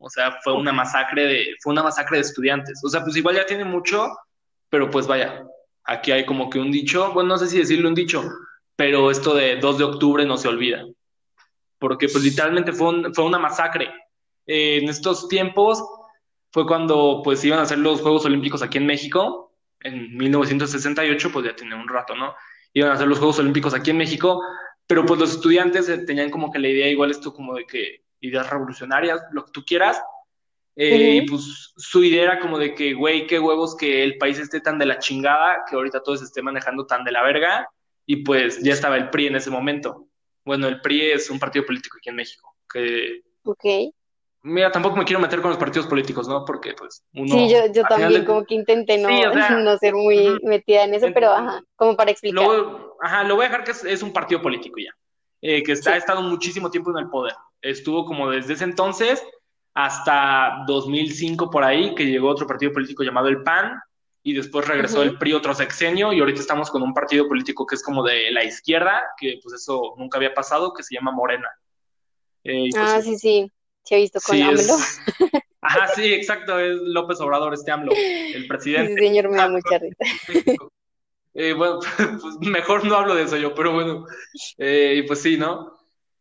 O sea, fue una masacre de, fue una masacre de estudiantes. O sea, pues igual ya tiene mucho, pero pues vaya, aquí hay como que un dicho, bueno, no sé si decirle un dicho, pero esto de 2 de octubre no se olvida porque pues literalmente fue, fue una masacre. Eh, en estos tiempos fue cuando pues iban a hacer los Juegos Olímpicos aquí en México, en 1968, pues ya tiene un rato, ¿no? Iban a hacer los Juegos Olímpicos aquí en México, pero pues los estudiantes eh, tenían como que la idea igual esto como de que ideas revolucionarias, lo que tú quieras, eh, y pues su idea era como de que, güey, qué huevos que el país esté tan de la chingada, que ahorita todo se esté manejando tan de la verga, y pues ya estaba el PRI en ese momento. Bueno, el PRI es un partido político aquí en México. Que,
ok.
Mira, tampoco me quiero meter con los partidos políticos, ¿no? Porque, pues, uno.
Sí, yo, yo también, como que intenté no, no ser muy metida en eso, pero, ajá, como para explicar.
ajá, lo voy a dejar que es, un partido político ya. Eh, que está, ha estado muchísimo tiempo en el poder. Estuvo como desde ese entonces hasta 2005 por ahí, que llegó otro partido político llamado el PAN, y después regresó el PRI otro sexenio y ahorita estamos con un partido político que es como de la izquierda, que pues eso nunca había pasado, que se llama Morena.
Eh, pues ah, sí, sí, se ha visto con AMLO.
Ajá, sí, exacto, es López Obrador, este AMLO, el presidente.
Sí, señor, me da mucha risa.
Eh, bueno, pues mejor no hablo de eso yo, pero bueno, eh, pues sí, ¿no?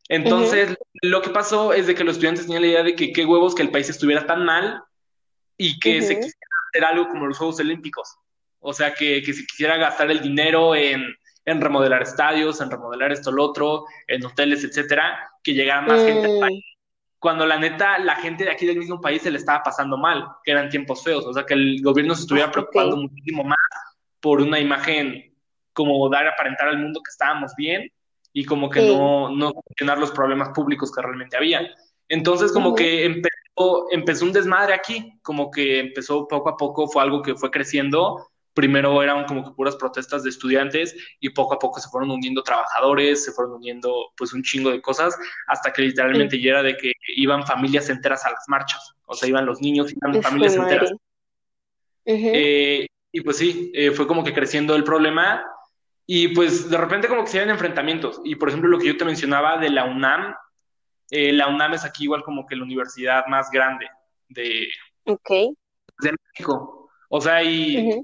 Entonces, lo que pasó es de que los estudiantes tenían la idea de que qué huevos que el país estuviera tan mal y que se quisiera hacer algo como los Juegos Olímpicos. O sea, que, que se quisiera gastar el dinero en, en remodelar estadios, en remodelar esto, lo otro, en hoteles, etcétera, que llegara más gente al país. Cuando la neta, la gente de aquí del mismo país se le estaba pasando mal, que eran tiempos feos. O sea, que el gobierno se estuviera preocupando muchísimo más por una imagen como dar a aparentar al mundo que estábamos bien y como que no, no los problemas públicos que realmente había. Entonces, como que empezó, empezó un desmadre aquí, como que empezó poco a poco, fue algo que fue creciendo. Primero eran como que puras protestas de estudiantes y poco a poco se fueron uniendo trabajadores, se fueron uniendo pues un chingo de cosas, hasta que literalmente ya era de que iban familias enteras a las marchas, o sea, iban los niños, iban familias enteras. Eh, y pues sí, eh, fue como que creciendo el problema y pues de repente como que se ven enfrentamientos. Y por ejemplo lo que yo te mencionaba de la UNAM, eh, la UNAM es aquí igual como que la universidad más grande de, de México. O sea, y,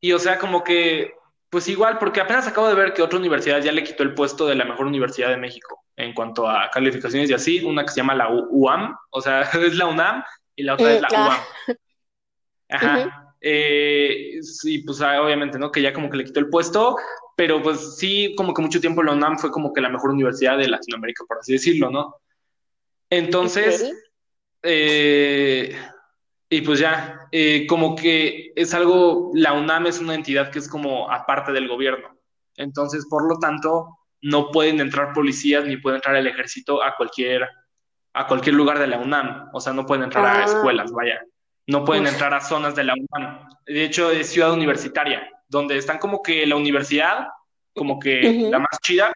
y o sea como que, pues igual, porque apenas acabo de ver que otra universidad ya le quitó el puesto de la mejor universidad de México en cuanto a calificaciones y así, una que se llama la UAM, o sea, es la UNAM y la otra es la mm, UAM. Ajá. Eh, sí, pues ah, obviamente, ¿no? Que ya como que le quitó el puesto, pero pues sí, como que mucho tiempo la UNAM fue como que la mejor universidad de Latinoamérica, por así decirlo, ¿no? Entonces, eh, y pues ya, eh, como que es algo, la UNAM es una entidad que es como aparte del gobierno. Entonces, por lo tanto, no pueden entrar policías ni puede entrar el ejército a cualquier, a cualquier lugar de la UNAM. O sea, no pueden entrar a ah. escuelas, vaya. No pueden entrar a zonas de la UNAM. De hecho, es ciudad universitaria, donde están como que la universidad, como que la más chida.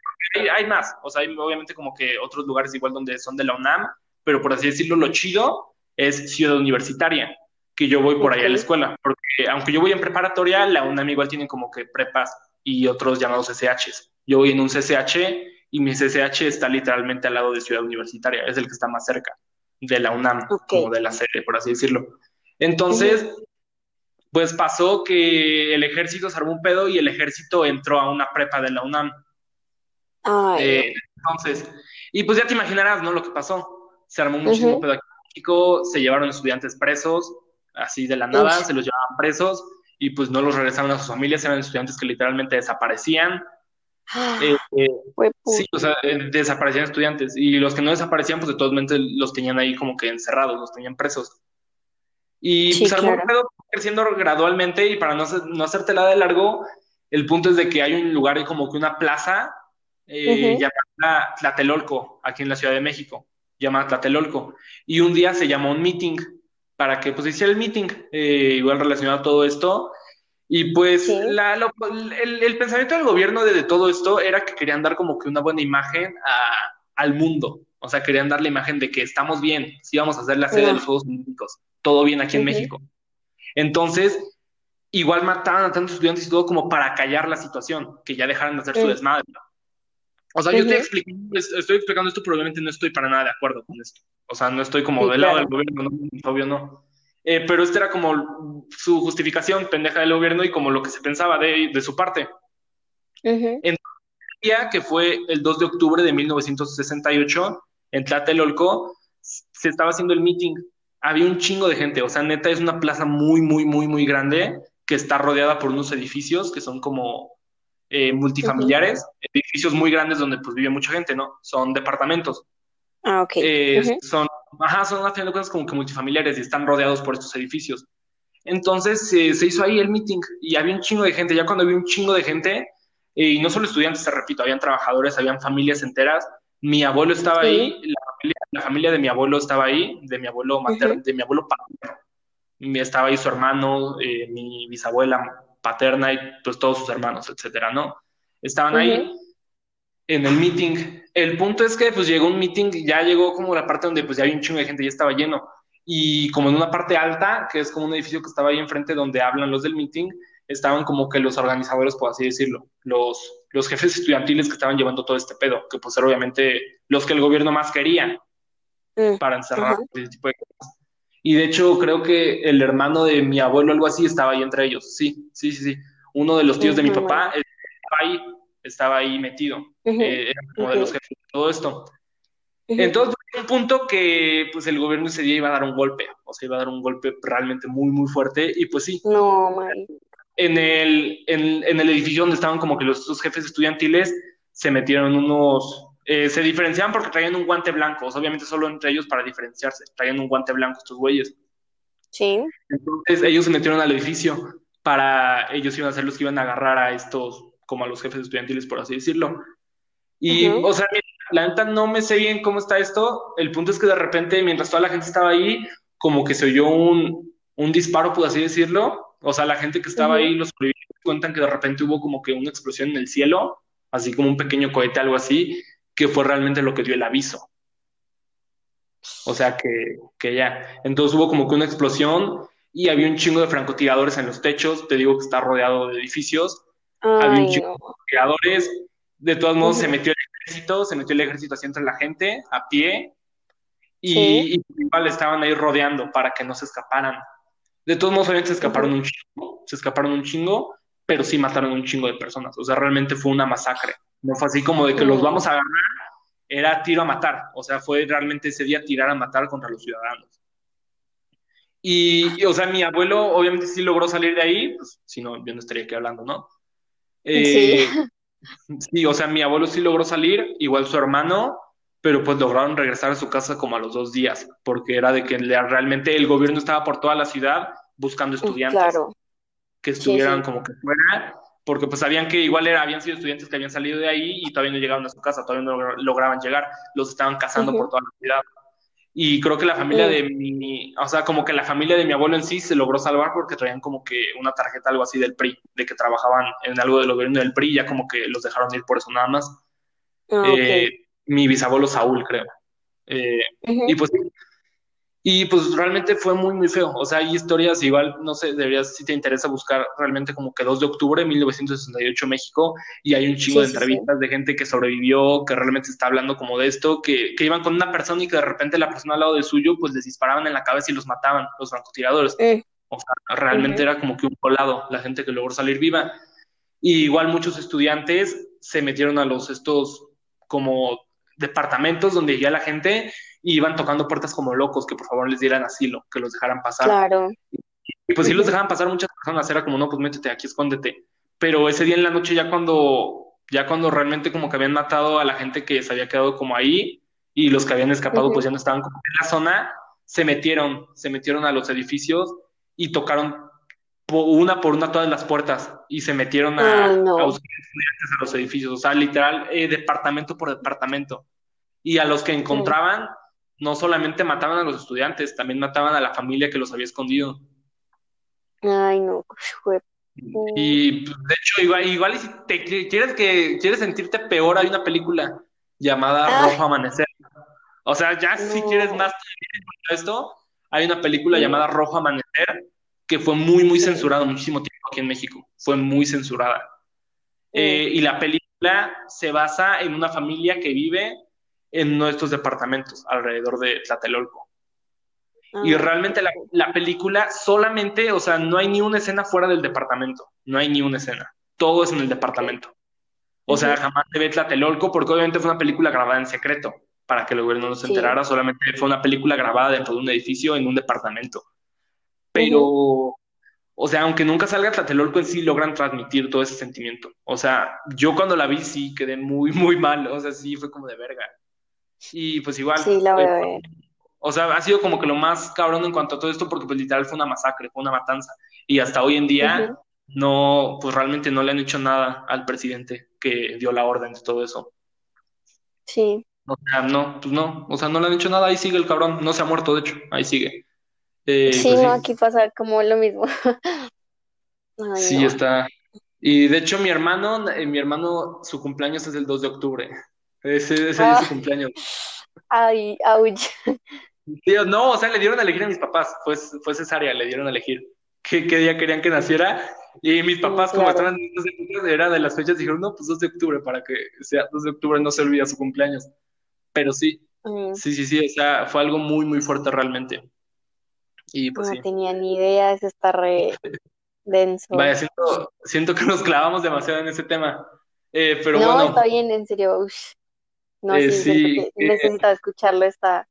Hay, más, o sea, hay obviamente como que otros lugares igual donde son de la UNAM, pero por así decirlo, lo chido es ciudad universitaria, que yo voy por ahí a la escuela. Porque aunque yo voy en preparatoria, la UNAM igual tiene como que prepas y otros llamados SHs. Yo voy en un CCH y mi CCH está literalmente al lado de ciudad universitaria, es el que está más cerca de la UNAM, como de la sede, por así decirlo. Entonces, pues pasó que el ejército se armó un pedo y el ejército entró a una prepa de la UNAM. Eh, entonces, y pues ya te imaginarás, ¿no? Lo que pasó. Se armó muchísimo pedo aquí en México, se llevaron estudiantes presos, así de la nada, se los llevaban presos y pues no los regresaron a sus familias, eran estudiantes que literalmente desaparecían. Ah, eh, eh, sí, o sea, desaparecían estudiantes y los que no desaparecían, pues de todos modos los tenían ahí como que encerrados, los tenían presos. Y pues algún pedo creciendo gradualmente y para no, no hacértela de largo, el punto es de que hay un lugar como que una plaza eh, llamada Tlatelolco, aquí en la Ciudad de México, llamada Tlatelolco. Y un día se llamó un meeting para que pues hiciera el meeting, eh, igual relacionado a todo esto. Y pues la, el, el, pensamiento del gobierno de, todo esto era que querían dar como que una buena imagen a, al mundo. O sea, querían dar la imagen de que estamos bien, si vamos a hacer la sede de los Juegos Olímpicos todo bien aquí en México. Entonces, igual mataban a tantos estudiantes y todo como para callar la situación, que ya dejaran de hacer su desmadre. O sea, yo estoy explicando, estoy explicando esto, pero obviamente no estoy para nada de acuerdo con esto. O sea, no estoy como del lado del gobierno, no, obvio no. Eh, pero esta era como su justificación pendeja del gobierno y como lo que se pensaba de, de su parte. Entonces, el día que fue el 2 de octubre de 1968, en Tlatelolco, se estaba haciendo el meeting había un chingo de gente, o sea, neta es una plaza muy, muy, muy, muy grande que está rodeada por unos edificios que son como eh, multifamiliares, edificios muy grandes donde pues vive mucha gente, ¿no? Son departamentos.
Ah, ok.
Eh, son, ajá, son a final de cuentas como que multifamiliares y están rodeados por estos edificios. Entonces se hizo ahí el meeting y había un chingo de gente. Ya cuando había un chingo de gente, eh, y no solo estudiantes, te repito, habían trabajadores, habían familias enteras. Mi abuelo estaba ahí, la familia de mi abuelo estaba ahí, de mi abuelo materno, de mi abuelo paterno. Estaba ahí su hermano, eh, mi bisabuela paterna y pues todos sus hermanos, etcétera, ¿no? Estaban ahí en el meeting. El punto es que pues llegó un meeting, ya llegó como la parte donde pues ya había un chingo de gente, ya estaba lleno. Y como en una parte alta, que es como un edificio que estaba ahí enfrente donde hablan los del meeting, estaban como que los organizadores, por así decirlo, los, los jefes estudiantiles que estaban llevando todo este pedo, que pues eran obviamente los que el gobierno más quería. Mm, para encerrar ese tipo de cosas. Y de hecho, creo que el hermano de mi abuelo, algo así, estaba ahí entre ellos. Sí, sí, sí, sí. Uno de los tíos de mi papá estaba ahí, estaba ahí metido,
ujú,
eh, era como de los jefes de todo esto. Entonces, un punto que pues el gobierno ese día iba a dar un golpe, o sea, iba a dar un golpe realmente muy, muy fuerte, y pues sí,
No, Mari.
En el, en, en el edificio donde estaban como que los, los jefes estudiantiles se metieron unos, eh, se diferenciaban porque traían un guante blanco, o sea, obviamente solo entre ellos para diferenciarse, traían un guante blanco estos güeyes.
Sí.
Entonces ellos se metieron al edificio para, ellos iban a ser los que iban a agarrar a estos, como a los jefes estudiantiles, por así decirlo. Y, o sea, la neta no me sé bien cómo está esto. El punto es que de repente, mientras toda la gente estaba ahí, como que se oyó un, un disparo, por así decirlo. O sea, la gente que estaba ahí, los sobrevivientes cuentan que de repente hubo como que una explosión en el cielo, así como un pequeño cohete, algo así, que fue realmente lo que dio el aviso. O sea, que, que ya. Entonces hubo como que una explosión y había un chingo de francotiradores en los techos. Te digo que está rodeado de edificios. Había un chingo
no.
de francotiradores. De todos modos, se metió el ejército, se metió el ejército así entre la gente, a pie,
Sí.
y, y igual estaban ahí rodeando para que no se escaparan. De todos modos, obviamente se escaparon un chingo, se escaparon un chingo, pero sí mataron un chingo de personas. O sea, realmente fue una masacre. No fue así como de que los vamos a agarrar, era tiro a matar. O sea, fue realmente ese día tirar a matar contra los ciudadanos. Y, y, o sea, mi abuelo obviamente sí logró salir de ahí, pues si no, yo no estaría aquí hablando, ¿no?
Sí.
Eh, sí, o sea, mi abuelo sí logró salir, igual su hermano, pero pues lograron regresar a su casa como a los dos días, porque era de que realmente el gobierno estaba por toda la ciudad buscando
Mm,
estudiantes
Claro.
que estuvieran
sí.
como que fuera, porque pues sabían que igual era, habían sido estudiantes que habían salido de ahí y todavía no llegaban a su casa, todavía no logra- lograban llegar, los estaban cazando por toda la ciudad. Y creo que la familia de mi, o sea, como que la familia de mi abuelo en sí se logró salvar porque traían como que una tarjeta, algo así del PRI, de que trabajaban en algo del gobierno del PRI, ya como que los dejaron ir por eso nada más.
Ah.
Eh, mi bisabuelo Saúl, creo. Eh, y pues y pues realmente fue muy, muy feo. O sea, hay historias igual, no sé, deberías, si te interesa buscar realmente como que 2 de octubre de 1968 México, y hay un chingo
Sí,
de
sí, sí.
entrevistas de gente que sobrevivió, que realmente está hablando como de esto, que, que iban con una persona y que de repente la persona al lado de suyo, pues les disparaban en la cabeza y los mataban, los francotiradores. O sea, realmente era como que un volado la gente que logró salir viva. Y igual muchos estudiantes se metieron a los estos como departamentos donde ya la gente y iban tocando puertas como locos, que por favor les dieran asilo, que los dejaran pasar.
Claro.
Y pues sí los dejaban pasar muchas personas, era como, no, pues métete aquí, escóndete. Pero ese día en la noche ya cuando, ya cuando realmente como que habían matado a la gente que se había quedado como ahí y los que habían escapado pues ya no estaban como en la zona, se metieron, se metieron a los edificios y tocaron una por una todas las puertas y se metieron a, a
no.
buscar estudiantes a los edificios, o sea, literal, eh, departamento por departamento. Y a los que encontraban, no solamente mataban a los estudiantes, también mataban a la familia que los había escondido.
Ay, no.
Y de hecho, igual, igual y si te qui- quieres que quieres sentirte peor, hay una película llamada
Ay,
Rojo Amanecer. O sea, ya si quieres más esto, hay una película llamada Rojo Amanecer que fue muy, muy
Sí.
censurada muchísimo tiempo aquí en México. Fue muy censurada.
Mm.
Eh, y la película se basa en una familia que vive en nuestros departamentos alrededor de Tlatelolco. Y
Ay,
realmente la, la película solamente, o sea, no hay ni una escena fuera del departamento. No hay ni una escena. Todo es en el departamento. O sea, jamás se ve Tlatelolco porque obviamente fue una película grabada en secreto para que el gobierno no se
Sí.
enterara. Solamente fue una película grabada dentro de un edificio en un departamento. Pero, o sea, aunque nunca salga Tlatelolco en sí, logran transmitir todo ese sentimiento. O sea, yo cuando la vi sí quedé muy, muy mal. O sea, sí fue como de verga. Y pues igual,
Sí, la voy
eh,
a ver.
o sea, ha sido como que lo más cabrón en cuanto a todo esto, porque pues literal fue una masacre, fue una matanza. Y hasta hoy en día no, pues realmente no le han hecho nada al presidente que dio la orden de todo eso.
Sí.
O sea, no, pues no, o sea, no le han hecho nada, ahí sigue el cabrón, no se ha muerto, de hecho, ahí sigue. Eh,
Sí,
pues
no,
sí,
aquí pasa como lo mismo. Ay,
sí
no.
está. Y de hecho mi hermano, eh, mi hermano, su cumpleaños es el 2 de octubre. Ese, ese día es su
Ah,
cumpleaños.
ay, ouch.
Tío, no, o sea, le dieron a elegir a mis papás, fue, fue cesárea, le dieron a elegir qué, qué día querían que naciera. Y mis papás, como
claro.
estaban, no sé, era de las fechas, dijeron, no, pues 2 de octubre, para que sea 2 de octubre, no se olvida su cumpleaños. Pero sí,
Mm,
sí, sí, sí, o sea, fue algo muy, muy fuerte realmente. Y pues
No
sí.
tenía ni idea, eso está re, denso.
Vaya, siento, siento que nos clavamos demasiado en ese tema. Eh, pero
No,
bueno,
está bien, en serio. ush. No,
eh,
sí,
sí, eh,
necesitaba escucharlo, está.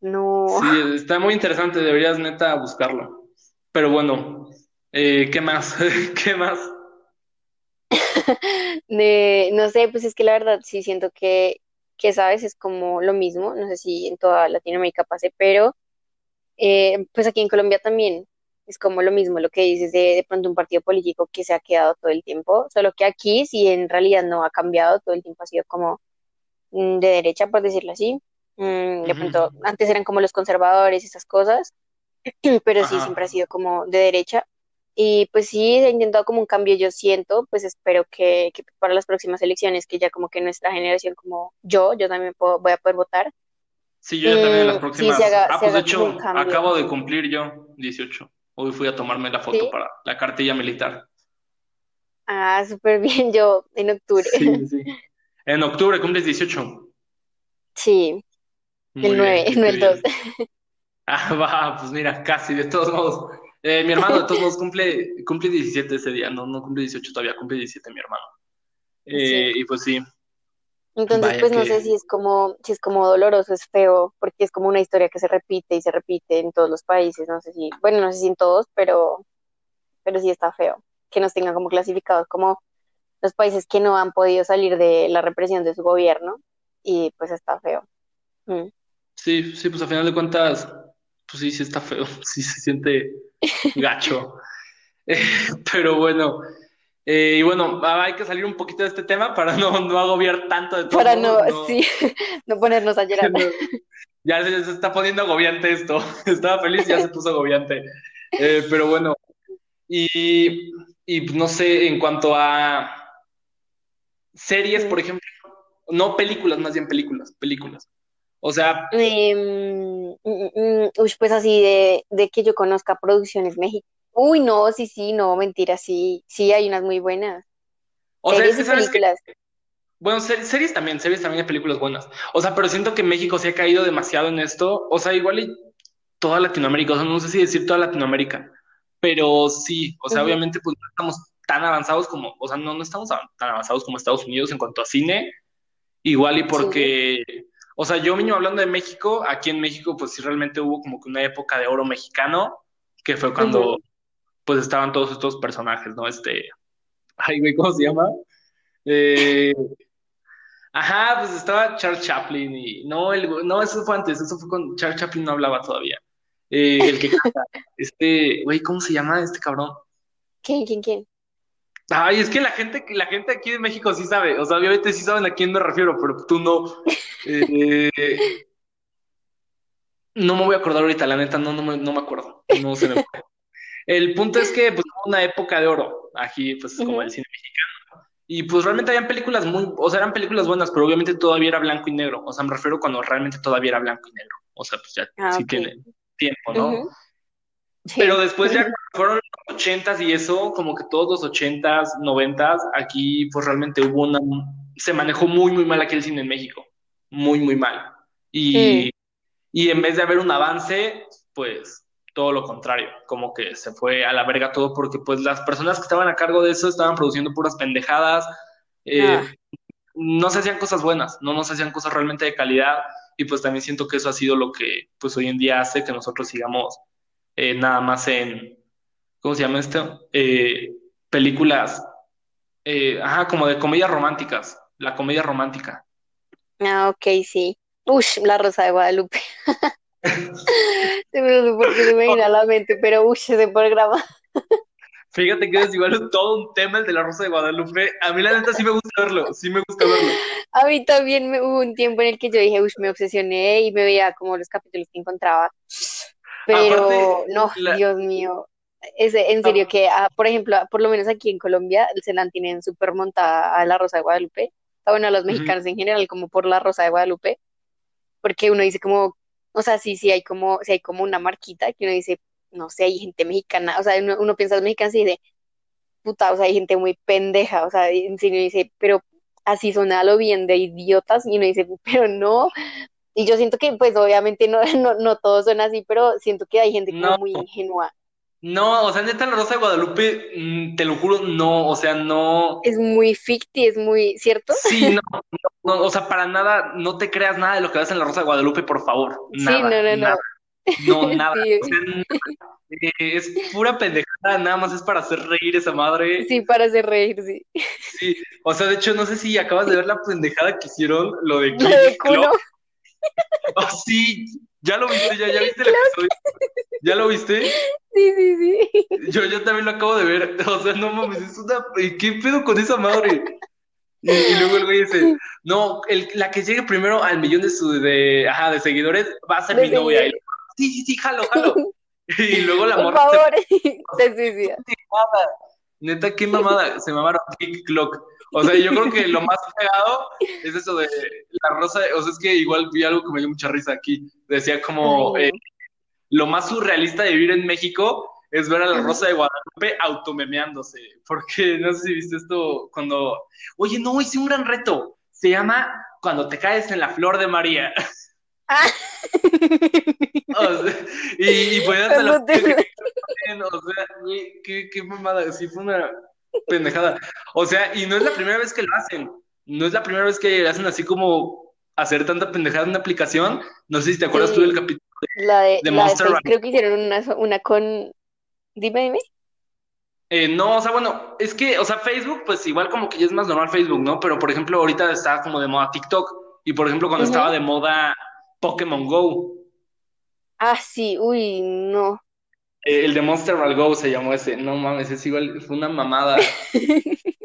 No.
sí, está muy interesante, deberías neta buscarlo. Pero bueno, eh, ¿qué más? ¿Qué más?
De, no sé, pues es que la verdad sí siento que, que, sabes, es como lo mismo, no sé si en toda Latinoamérica pase, pero eh, pues aquí en Colombia también es como lo mismo, lo que dices de, de pronto un partido político que se ha quedado todo el tiempo, solo que aquí sí en realidad no ha cambiado, todo el tiempo ha sido como mm, de derecha, por decirlo así. Mm, de pronto, antes eran como los conservadores y esas cosas, pero sí
Ajá.
siempre ha sido como de derecha. Y pues sí, he intentado como un cambio, yo siento, pues espero que, que para las próximas elecciones, que ya como que nuestra generación, como yo, yo también puedo- voy a poder votar,
Sí, yo ya también en las
sí se
próximas.
haga,
Ah, pues de hecho, acabo de cumplir yo 18. Hoy fui a tomarme la foto
Sí,
para la cartilla militar.
ah, súper bien, yo en octubre.
Sí, sí. En octubre cumples 18.
Sí, el
Muy
9
bien,
no el dos
bien. Ah, va, pues mira, casi, de todos modos. Eh, mi hermano, de todos modos, cumple, cumple 17 ese día. No, no cumple 18 todavía, cumple 17 mi hermano.
Sí.
Eh, y pues sí,
Entonces,
vaya
pues no sé si es como, si es como doloroso, es feo, porque es como una historia que se repite y se repite en todos los países, no sé si, bueno, no sé si en todos, pero, pero sí está feo, que nos tengan como clasificados como los países que no han podido salir de la represión de su gobierno, y pues está feo. Mm.
Sí, sí, pues a final de cuentas, pues sí, sí está feo. Sí se siente gacho. Eh, pero bueno. Eh, y bueno, hay que salir un poquito de este tema para no, no agobiar tanto de todos
Para no, sí, no ponernos a llorar.
ya se, se está poniendo agobiante esto. Estaba feliz, ya se puso agobiante. Eh, pero bueno, y, y no sé, en cuanto a series, por
Mm.
ejemplo, no películas, más bien películas, películas. O sea,
Em, mm, mm, pues así de, de que yo conozca producciones mexicanas. Uy, no, sí, sí, no, mentira, sí, sí, hay unas muy buenas.
o sea, es
Series
que que,
películas.
bueno, ser- series también, series también hay películas buenas. O sea, pero siento que México se ha caído demasiado en esto. O sea, igual y toda Latinoamérica, o sea, no sé si decir toda Latinoamérica, pero sí, o sea, obviamente pues no estamos tan avanzados como, o sea, no, no estamos tan avanzados como Estados Unidos en cuanto a cine, igual y
sí,
porque, o sea, yo mismo hablando de México, aquí en México pues sí realmente hubo como que una época de oro mexicano, que fue cuando. Pues estaban todos estos personajes, ¿no? Este, ay, güey, ¿cómo se llama? Eh, ajá, pues estaba Charles Chaplin y, no, el, no, eso fue antes, eso fue cuando Charles Chaplin no hablaba todavía. Eh, el que canta, este, güey, ¿cómo se llama este cabrón?
¿Quién, quién, quién?
Ay, es que la gente, la gente aquí de México sí sabe, o sea, obviamente sí saben a quién me refiero, pero tú no. Eh, no me voy a acordar ahorita, la neta, no, no me, no me acuerdo, no se me fue. El punto es que, pues, hubo una época de oro, aquí, pues, es como el cine. Y pues realmente habían películas muy, o sea, eran películas buenas, pero obviamente todavía era blanco y negro. O sea, me refiero cuando realmente todavía era blanco y negro. O sea, pues ya
Ah,
sí tiene tiempo, ¿no?
Ujú,
Pero
Sí.
después ya fueron los ochentas y eso, como que todos los ochentas, noventas, aquí pues realmente hubo una, se manejó muy, muy mal aquí el cine en México. Muy, muy mal. Y, y en vez de haber un avance, pues todo lo contrario, como que se fue a la verga todo porque pues las personas que estaban a cargo de eso estaban produciendo puras pendejadas, eh,
Ah,
no se hacían cosas buenas, no nos hacían cosas realmente de calidad y pues también siento que eso ha sido lo que pues hoy en día hace que nosotros sigamos eh, nada más en, ¿cómo se llama esto? Eh, películas, eh, ajá, como de comedias románticas, la comedia romántica.
ah, ok, sí. Ush, La Rosa de Guadalupe. Se me no sé por qué se me viene a la mente, pero ush, ese programa.
Fíjate que es igual todo un tema el de la Rosa de Guadalupe. A mí la neta sí me gusta verlo, sí me gusta verlo.
A mí también me, hubo un tiempo en el que yo dije, ush, me obsesioné y me veía como los capítulos que encontraba.
Aparte,
Pero no,
la,
Dios mío. Ese, en serio que, ah, por ejemplo, por lo menos aquí en Colombia, se la tienen súper montada a la Rosa de Guadalupe. Ah, Bueno, a los mexicanos en general, como por la Rosa de Guadalupe, porque uno dice como, o sea, sí, sí hay como, sí hay como una marquita que uno dice, no sé, hay gente mexicana, o sea, uno, uno piensa en mexicanos y dice, puta, o sea, hay gente muy pendeja, o sea, en serio dice, pero así son a lo bien de idiotas, y uno dice, pero no, y yo siento que, pues, obviamente no, no, no todos son así, pero siento que hay gente como
no,
muy ingenua.
No, o sea, neta, la Rosa de Guadalupe, mm, te lo juro, no, o sea, no.
Es muy ficti, es muy, ¿cierto?
Sí, no, no, no, o sea, para nada, no te creas nada de lo que ves en la Rosa de Guadalupe, por favor.
Sí,
Nada,
no, no, no.
nada, no, nada.
Sí,
O sea, nada. Eh, es pura pendejada, nada más es para hacer reír esa madre.
sí, para hacer reír, sí.
Sí, o sea, de hecho, no sé si acabas de ver la pendejada que hicieron, lo de
Lo de.
Oh, sí, ya lo viste, ya, ya viste el episodio. ¿Ya lo viste?
sí, sí, sí.
Yo, yo también lo acabo de ver. O sea, no mames, es una. ¿Qué pedo con esa madre? Y, y luego el güey dice, no, el, la que llegue primero al millón de, su, de, ajá, de seguidores va a ser mi novia. Y sí, sí, sí, jalo, jalo. Y luego la
Por
morra se
favor, se suicida.
Neta, qué mamada. Se mamaron Kick Clock. O sea, yo creo que lo más pegado es eso de la rosa. O sea, es que igual vi algo que me dio mucha risa aquí. Decía como eh, lo más surrealista de vivir en México es ver a la. Rosa de Guadalupe automemeándose. Porque no sé si viste esto cuando. Oye, no, hice un gran reto. Se llama Cuando te caes en la flor de María.
Ah.
O sea, y, y podías
te-
o sea, qué, qué mamada, sí fue una pendejada. O sea, y no es la primera vez que lo hacen. No es la primera vez que hacen así como hacer tanta pendejada en una aplicación. No sé si te acuerdas tú del capítulo
la de,
de
la de
Monster Run.
creo que hicieron una, una con, dime, dime.
Eh, no, o sea, bueno, es que, o sea, Facebook, pues igual como que ya es más normal Facebook, ¿no? Pero por ejemplo, ahorita está como de moda TikTok. Y por ejemplo, cuando estaba de moda Pokémon Go,
Ah, sí, uy, no.
Eh, el de Monster Run Go se llamó ese. No mames, es igual, fue una mamada.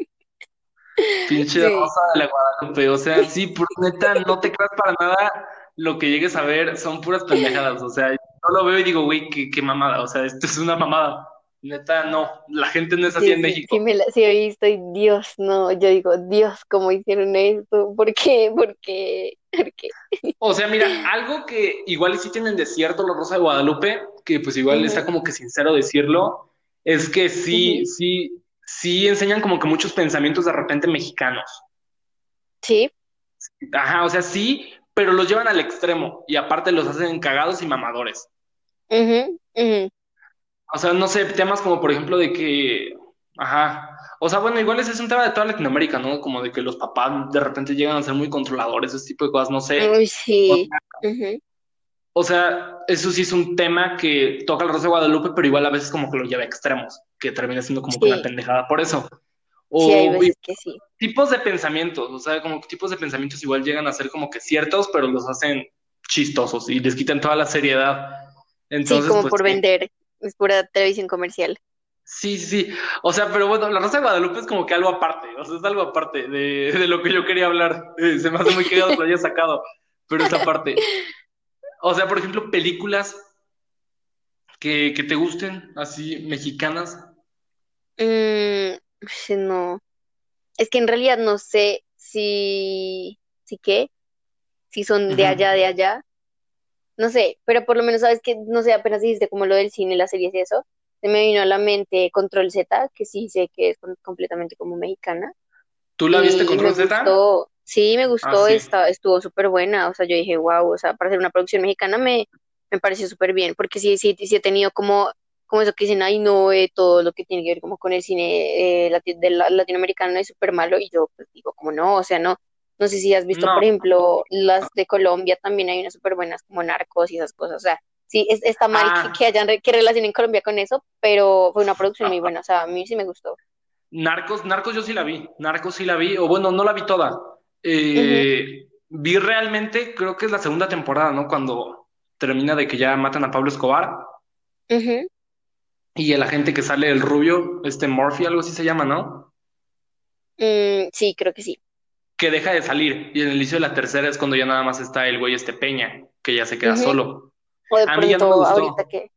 Pinche
Sí,
Rosa de la Guadalupe, o sea, sí, por neta, no te creas para nada lo que llegues a ver, son puras pendejadas, o sea, yo lo veo y digo, güey, qué, qué mamada, o sea, esto es una mamada, neta, no, la gente no es así
sí,
en México.
sí, me la, sí he visto y Dios, no, yo digo, Dios, ¿cómo hicieron esto? ¿Por qué? ¿Por qué? ¿Por qué?
O sea, mira, algo que igual sí tienen de cierto los Rosa de Guadalupe, que pues igual está como que sincero decirlo, es que sí, sí, sí enseñan como que muchos pensamientos de repente mexicanos.
Sí,
Ajá, o sea, sí, pero los llevan al extremo y aparte los hacen cagados y mamadores.
ujú, ujú.
O sea, no sé, temas como por ejemplo de que, ajá, o sea, bueno, igual ese es un tema de toda Latinoamérica, ¿no? Como de que los papás de repente llegan a ser muy controladores, ese tipo de cosas, no sé.
Uy,
O
sí.
o sea, eso sí es un tema que toca el Rosa de Guadalupe, pero igual a veces como que lo lleva a extremos, que termina siendo como que una
Sí,
pendejada por eso.
sí, hay
O
veces que sí.
tipos de pensamientos, o sea, como que tipos de pensamientos igual llegan a ser como que ciertos, pero los hacen chistosos y les quitan toda la seriedad.
Sí, como
pues
por
sí.
vender. Es pura televisión comercial.
Sí, sí, sí. O sea, pero bueno, la Rosa de Guadalupe es como que algo aparte, o sea, es algo aparte de, de lo que yo quería hablar. Eh, se me hace muy cagado que lo haya sacado, pero esa parte. O sea, por ejemplo, películas que, que te gusten, así, mexicanas.
Mm, sí, no. Es que en realidad no sé si, si qué, si son de allá, de allá. No sé, pero por lo menos sabes que, no sé, apenas dijiste como lo del cine, las series y eso, se me vino a la mente Control Z, que sí sé que es com- completamente como mexicana.
¿Tú la viste Control Z?
gustó, sí, me
Ah,
gustó,
sí.
está, estuvo súper buena. O sea, yo dije, wow, o sea, para ser una producción mexicana me, me pareció súper bien, porque sí, sí, sí he tenido como, como eso que dicen, ay, no, eh, todo lo que tiene que ver como con el cine eh, lati- de la- latinoamericano es súper malo, y yo pues digo, como no, o sea, no. No sé si has visto,
No.
por ejemplo, las de Colombia, también hay unas súper buenas como Narcos y esas cosas. O sea, sí, es- está mal que,
Ah,
que hayan, re- que relacionen Colombia con eso, pero fue una producción muy buena. O sea, a mí sí me gustó.
Narcos, Narcos yo sí la vi, Narcos sí la vi, o bueno, no la vi toda. Eh, vi realmente, creo que es la segunda temporada, ¿no? Cuando termina de que ya matan a Pablo Escobar y el agente que sale, el rubio, este Murphy, algo así se llama, ¿no?
Mm, sí, creo que sí.
Que deja de salir y en el inicio de la tercera es cuando ya nada más está el güey este Peña, que ya se queda solo.
O de
A mí ya no me
pronto, ahorita
gustó.
que,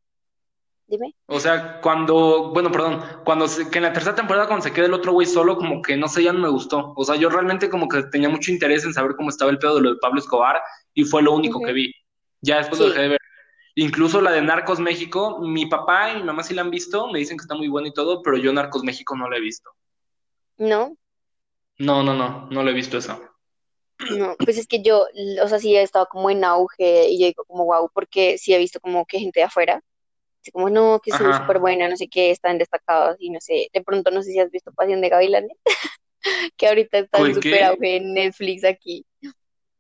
dime.
O sea, cuando, bueno, perdón, cuando se- que en la tercera temporada cuando se queda el otro güey solo, como que no sé, ya no me gustó. O sea, yo realmente como que tenía mucho interés en saber cómo estaba el pedo de lo de Pablo Escobar y fue lo único que vi. Ya después lo dejé de ver. Incluso la de Narcos México, mi papá y mi mamá sí la han visto, me dicen que está muy buena y todo, pero yo Narcos México no la he visto.
no,
No, no, no, no la he visto eso.
no. Pues es que yo, o sea, sí he estado como en auge y yo digo como wow, porque sí he visto como que gente de afuera Así como, no, que
Ajá.
súper buena, no sé qué, están destacados y no sé, de pronto no sé si has visto Pasión de Gavilanes, que ahorita está en
¿Cuál
súper auge en Netflix aquí,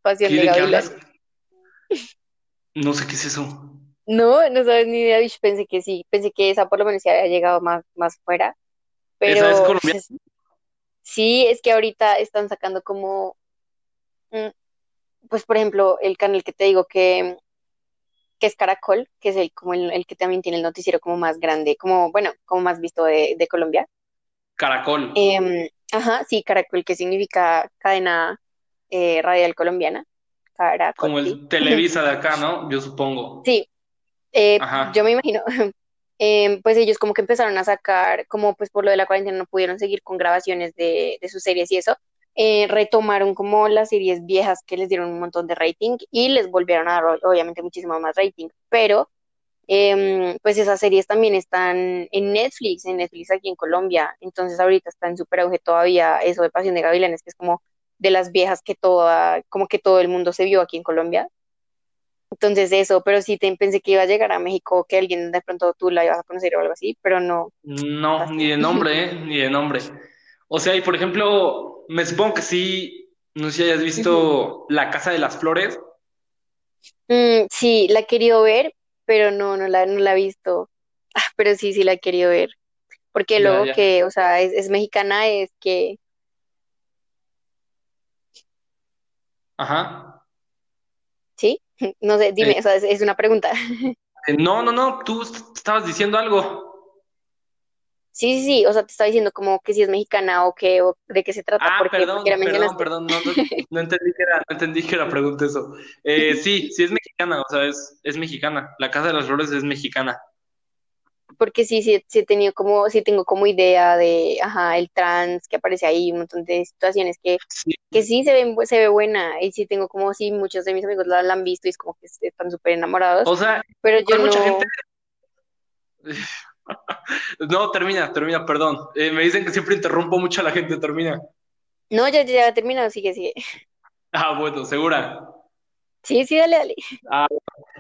Pasión
¿Qué
de Gavilanes.
No sé qué es eso.
No, no sabes ni idea, pensé que sí, pensé que esa por lo menos sí había llegado más, más fuera,
¿Esa es
pero
colombiana?
Sí, es que ahorita están sacando como, mm, pues por ejemplo, el canal que te digo que, que es Caracol, que es el, como el, el que también tiene el noticiero como más grande, como, bueno, como más visto de, de Colombia.
Caracol.
Em, ajá, sí, Caracol, que significa cadena eh, radial colombiana, Caracol,
Como el Televisa de acá, ¿no? Yo supongo.
Sí, eh,
Ajá.
yo me imagino, em, pues ellos como que empezaron a sacar, como pues por lo de la cuarentena no pudieron seguir con grabaciones de, sus series y eso, eh, retomaron como las series viejas que les dieron un montón de rating y les volvieron a dar obviamente muchísimo más rating, pero em, pues esas series también están en Netflix, en Netflix aquí en Colombia, entonces ahorita está en súper auge todavía eso de Pasión de Gavilanes, que es como de las viejas que toda, como que todo el mundo se vio aquí en Colombia. Entonces eso, pero sí te, pensé que iba a llegar a México, que alguien de pronto tú la ibas a conocer o algo así, pero no,
No, ni
lástima.
de nombre, ¿eh? Ni de nombre. O sea, y por ejemplo, me supongo que sí, no sé si hayas visto La Casa de las Flores.
Mm, sí, la he querido ver, pero no, no la, no la he visto. Ah, pero sí, sí la he querido ver. Porque
Ya,
luego
ya.
que, o sea, es, es mexicana, es que,
Ajá.
No sé,
Eh,
dime, o sea, es, es una pregunta.
eh, no, no, no, tú est- estabas diciendo algo.
Sí, sí, sí, o sea, te estaba diciendo como que si es mexicana o qué, o de qué se trata,
Ah,
porque,
perdón, perdón, perdón, no, no, no entendí que era, no entendí que era pregunta eso. Eh, sí, sí es mexicana, o sea, es, es mexicana. La Casa de las Flores es mexicana.
Porque sí, sí, sí he tenido como, sí tengo como idea de, ajá, el trans que aparece ahí, un montón de situaciones que,
Sí,
que sí se ven, se ve buena, y sí tengo como, sí, muchos de mis amigos la, la han visto y es como que están súper enamorados,
o sea,
pero yo
mucha gente.
no,
No, termina, termina, perdón. Eh, me dicen que siempre interrumpo mucho a la gente, termina.
no, ya, ya he terminado, sigue, sigue.
Ah, bueno, segura.
Sí, sí, dale, dale.
Ah,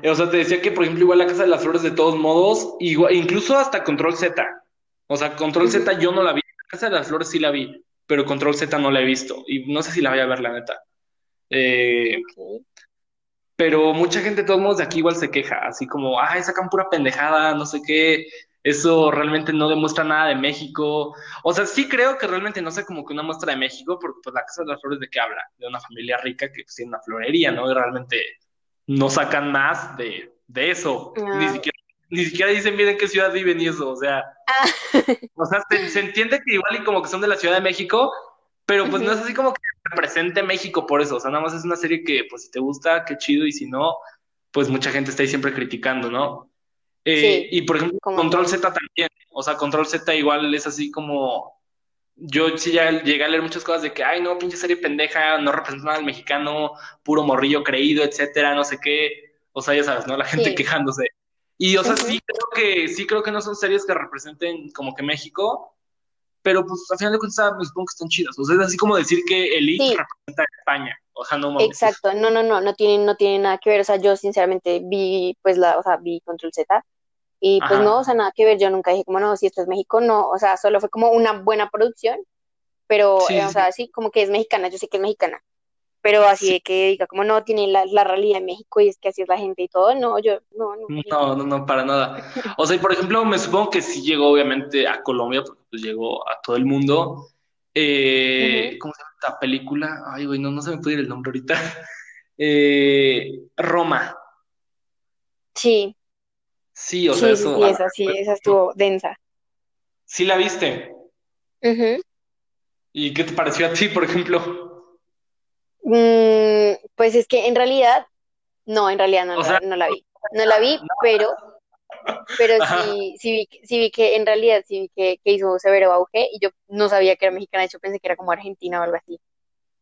o sea, te decía que, por ejemplo, igual la Casa de las Flores de todos modos, igual, incluso hasta Control Z. O sea, Control. Z yo no la vi. La Casa de las Flores sí la vi, pero Control Z no la he visto. Y no sé si la voy a ver, la neta. Eh, pero mucha gente de todos modos de aquí igual se queja, así como, ay, sacan pura pendejada, no sé qué. Eso realmente no demuestra nada de México. O sea, sí creo que realmente no sé como que una muestra de México, porque pues la Casa de las Flores de qué habla? De una familia rica que pues, tiene una florería, ¿no? Y realmente no sacan más de, de eso. Ni
Ah,
siquiera, ni siquiera dicen bien en qué ciudad viven y eso. O sea,
ah,
o sea, se, se entiende que igual y como que son de la Ciudad de México, pero pues no es así como que represente México por eso. O sea, nada más es una serie que, pues, si te gusta, qué chido, y si no, pues mucha gente está ahí siempre criticando, ¿no? Eh,
Sí,
y por ejemplo,
como
Control. Z también. O sea, Control Z igual es así como. Yo sí ya llegué a leer muchas cosas de que, ay, no, pinche serie pendeja, no representa nada al mexicano, puro morrillo creído, etcétera, no sé qué. O sea, ya sabes, ¿no? La gente
Sí,
quejándose. Y, o sea, sí creo que, sí creo que no son series que representen como que México, pero pues al final de cuentas me supongo que están chidas. O sea, es así como decir que Elite
Sí,
representa a España. O sea, no mames.
exacto. No, no, no, no tiene, no tiene nada que ver. O sea, yo sinceramente vi, pues la, o sea, vi Control Z y pues no, o sea,
Ajá.
nada que ver. Yo nunca dije como no, si esto es México, no. O sea, solo fue como una buena producción, pero,
Sí,
eh, o
sí,
sea, sí, como que es mexicana. Yo sé que es mexicana, pero así
sí.
de que diga como no, tiene la, la realidad de México y es que así es la gente y todo. No, yo, no, no,
No, no, no, para nada. O sea, y por ejemplo, me supongo que sí llegó obviamente a Colombia, porque pues llegó a todo el mundo. Eh, ¿cómo se llama esta película? Ay, güey, no, no se me puede ir el nombre ahorita. Eh, Roma.
Sí,
Sí, o sea,
sí,
eso.
sí, esa, sí, esa estuvo densa.
Sí la viste.
Ujú.
¿Y qué te pareció a ti, por ejemplo?
Mm, pues es que en realidad, no, en realidad no
O sea,
no la vi. No la vi, pero, pero sí, sí vi, sí vi que en realidad sí vi que, que hizo severo auge y yo no sabía que era mexicana, de hecho pensé que era como argentina o algo así.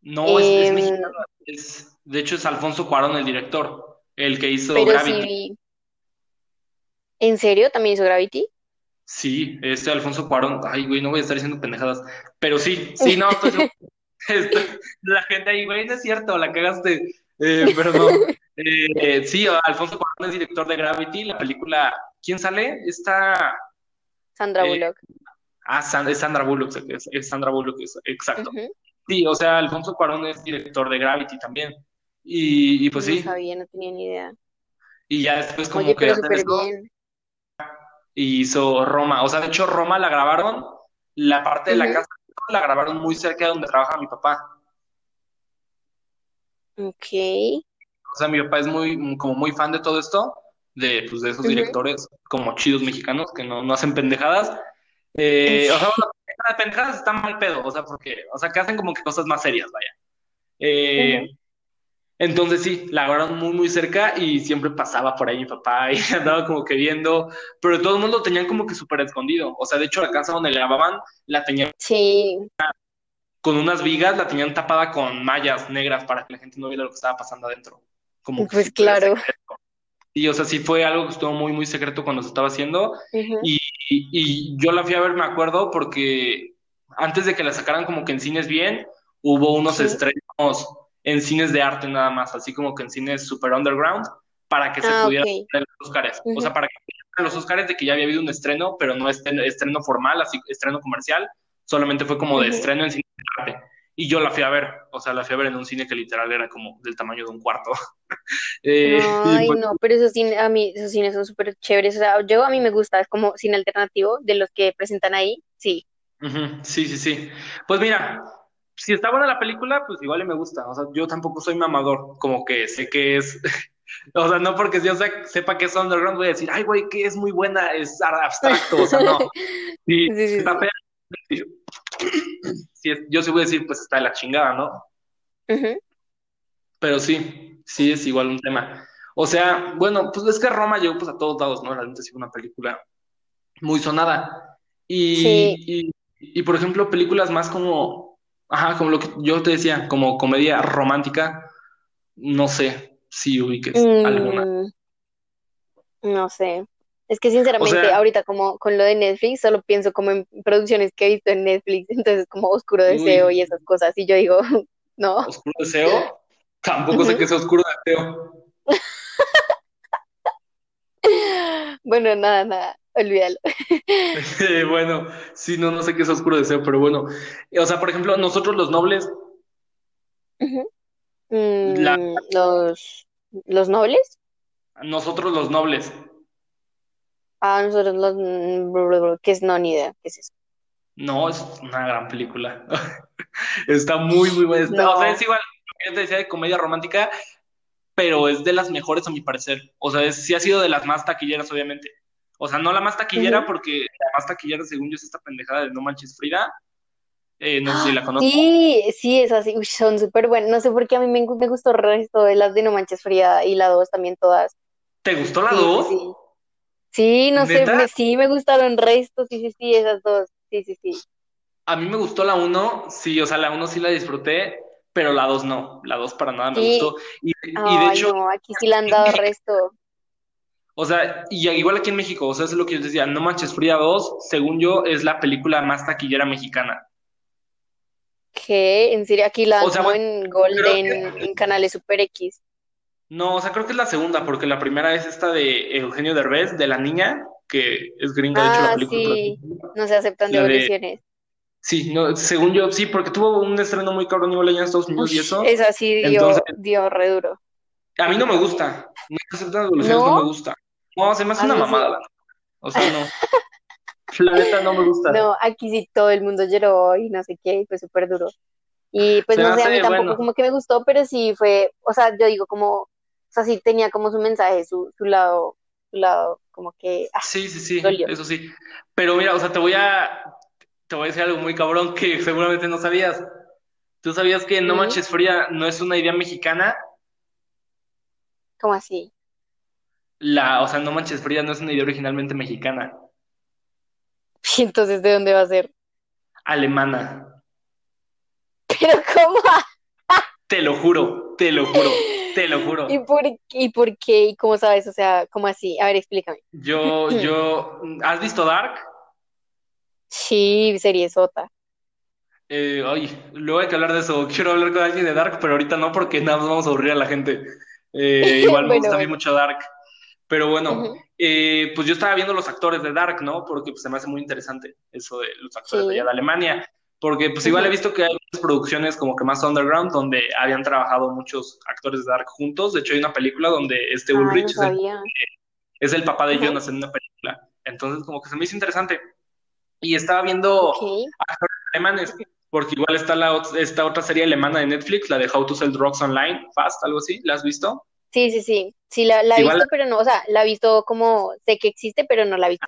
No, es, es
Em,
mexicana. Es, de hecho, es Alfonso Cuarón el director, el que hizo
sí
Gravity.
vi, ¿en serio? ¿También hizo Gravity?
Sí, este Alfonso Cuarón. Ay, güey, no voy a estar diciendo pendejadas. Pero sí, sí, no. Estoy- la gente ahí, güey, no es cierto, la cagaste. Eh, pero no. Eh, sí, Alfonso Cuarón es director de Gravity, la película ¿quién sale? Está...
Sandra
eh,
Bullock.
ah, es Sandra Bullock, es, es Sandra Bullock, es- exacto. Sí, o sea, Alfonso Cuarón es director de Gravity también. Y, y pues
No
sí,
sabía, no tenía ni idea.
y ya después como
Oye,
que
bien.
y hizo Roma. O sea, de hecho, Roma la grabaron, la parte de la casa la grabaron muy cerca de donde trabaja mi papá.
Ok.
O sea, mi papá es muy, como muy fan de todo esto, de, pues, de esos directores como chidos mexicanos que no, no hacen pendejadas. Eh, o sea, bueno, las pendejadas están mal pedo, o sea, porque, o sea, que hacen como que cosas más serias, vaya. Eh,
Ujú.
entonces sí, la grabaron muy, muy cerca y siempre pasaba por ahí mi papá y andaba como que viendo, pero todo el mundo lo tenían como que súper escondido. O sea, de hecho, la casa donde grababan la tenían
Sí,
con unas vigas, la tenían tapada con mallas negras para que la gente no viera lo que estaba pasando adentro. Como que
pues claro.
secreto. Y, o sea, sí fue algo que estuvo muy, muy secreto cuando se estaba haciendo. Y, y- y yo la fui a ver, me acuerdo, porque antes de que la sacaran como que en cines bien, hubo unos
Sí.
estrenos en cines de arte nada más, así como que en cines super underground, para que se
Ah,
pudiera
ok.
ver los Oscars. O sea, para que los Oscars de que ya había habido un estreno, pero no estreno, estreno formal, así estreno comercial, solamente fue como de estreno en cine de arte. Y yo la fui a ver, o sea, la fui a ver en un cine que literal era como del tamaño de un cuarto. Eh,
Ay,
pues,
no, pero esos cines, a mí, esos cines son súper chéveres. O sea, yo a mí me gusta, es como cine alternativo de los que presentan ahí. Sí.
Ujú, Sí, sí, sí. Pues mira, si está buena la película, pues igual me gusta. O sea, yo tampoco soy mamador, como que sé que es, o sea, no porque yo se- sepa que es underground voy a decir, ay, güey, que es muy buena, es abstracto, o sea, no. Si
Sí, sí,
está
sí.
fea, si es- yo sí voy a decir, pues está de la chingada, ¿no? Pero sí, sí es igual un tema. O sea, bueno, pues es que Roma llegó pues a todos lados, ¿no? Realmente sí fue una película muy sonada.
Sí.
Y, y, y, por ejemplo, películas más como, ajá, como lo que yo te decía, como comedia romántica, no sé si ubiques alguna.
Mm, no sé. Es que sinceramente,
O sea-
ahorita como con lo de Netflix, solo pienso como en producciones que he visto en Netflix, entonces como Oscuro
Uy.
Deseo y esas cosas. Y yo digo, no.
Oscuro Deseo, tampoco sé qué es Oscuro Deseo.
Bueno, nada, nada, olvídalo.
Eh, Bueno, sí, no, no sé qué es Oscuro Deseo, pero bueno. O sea, por ejemplo, nosotros los nobles,
Mm, los, los nobles.
nosotros los nobles,
Ah, nosotros los... mm, ¿Qué es? No, ni idea. ¿Qué es eso?
no, es una gran película. Está muy, muy buena. Está- O sea, es igual, lo que yo te decía de comedia romántica, pero es de las mejores a mi parecer. O sea, es- sí ha sido de las más taquilleras, obviamente. O sea, no la más taquillera, porque la más taquillera, según yo, es esta pendejada de No Manches Frida. Eh, no sé si la conozco.
Sí, sí, es así. Uy, son súper buenas. No sé por qué a mí me, me gustó el resto de las de No Manches Frida y la 2 también todas.
¿Te gustó la
Sí, sí,
2?
sí. Sí, no sé, sí me gustaron resto, sí, sí, sí, esas dos. Sí, sí, sí.
A mí me gustó la 1, sí, o sea, la 1 sí la disfruté, pero la 2 no. La 2 para nada me
Sí.
gustó. Y, y de hecho,
no, aquí sí le han dado resto.
O sea, y igual aquí en México, o sea, eso es lo que yo decía, No Manches Frida 2, según yo, es la película más taquillera mexicana.
¿Qué? En serio, aquí la
O sea, bueno,
en Golden, en canales Super X.
No, o sea, creo que es la segunda, porque la primera es esta de Eugenio Derbez, de la niña, que es gringa, de hecho, la
Ah,
película.
sí, no se aceptan
La de-
devoluciones.
Sí, no, según yo, sí, porque tuvo un estreno muy cabrón igual allá en Estados Unidos y eso.
esa sí dio,
Entonces-
dio re duro.
A mí no me gusta. No aceptan devoluciones,
¿No?
no me gusta. No, se me hace
A
una
sí.
mamada. la neta. O sea, no. La neta no me gusta.
No, aquí sí todo el mundo lloró y no sé qué, y fue súper duro. Y pues
Se
no sé, a mí tampoco
bueno.
como que me gustó, pero sí fue, o sea, yo digo como, o sea, sí tenía como su mensaje, su, su lado, su lado, como que, ah,
Sí, sí, sí,
Dolió.
eso sí. Pero mira, o sea, te voy a, te voy a decir algo muy cabrón que seguramente no sabías. ¿Tú sabías que No. Manches Frida no es una idea mexicana?
como así.
La, o sea, No Manches Frida no es una idea originalmente mexicana,
Entonces, ¿de dónde va a ser?
alemana.
Pero ¿cómo?
Te lo juro, te lo juro, te lo juro.
¿Y por, y por qué? ¿Y cómo sabes? O sea, ¿cómo así? A ver, explícame.
Yo, yo, ¿has visto Dark?
Sí, serie sota.
Eh, ay, luego hay que hablar de eso. Quiero hablar con alguien de Dark, pero ahorita no porque nada más vamos a aburrir a la gente. Eh, igual me
Bueno,
gusta
bueno.
mucho Dark. Pero bueno, eh, pues yo estaba viendo los actores de Dark, ¿no? Porque pues, se me hace muy interesante eso de los actores de allá de Alemania. Porque pues igual he visto que hay producciones como que más underground donde habían trabajado muchos actores de Dark juntos. De hecho hay una película donde este ah, Ulrich es, el, papá de Jonas en una película. Entonces como que se me hizo interesante. Y estaba viendo actores alemanes, porque igual está la, esta otra serie alemana de Netflix, la de How to Sell Drugs Online, Fast, algo así. ¿La has visto?
Sí, sí, sí. Sí, la, he visto, pero no, o sea, la he visto como, sé que existe, pero no la he visto.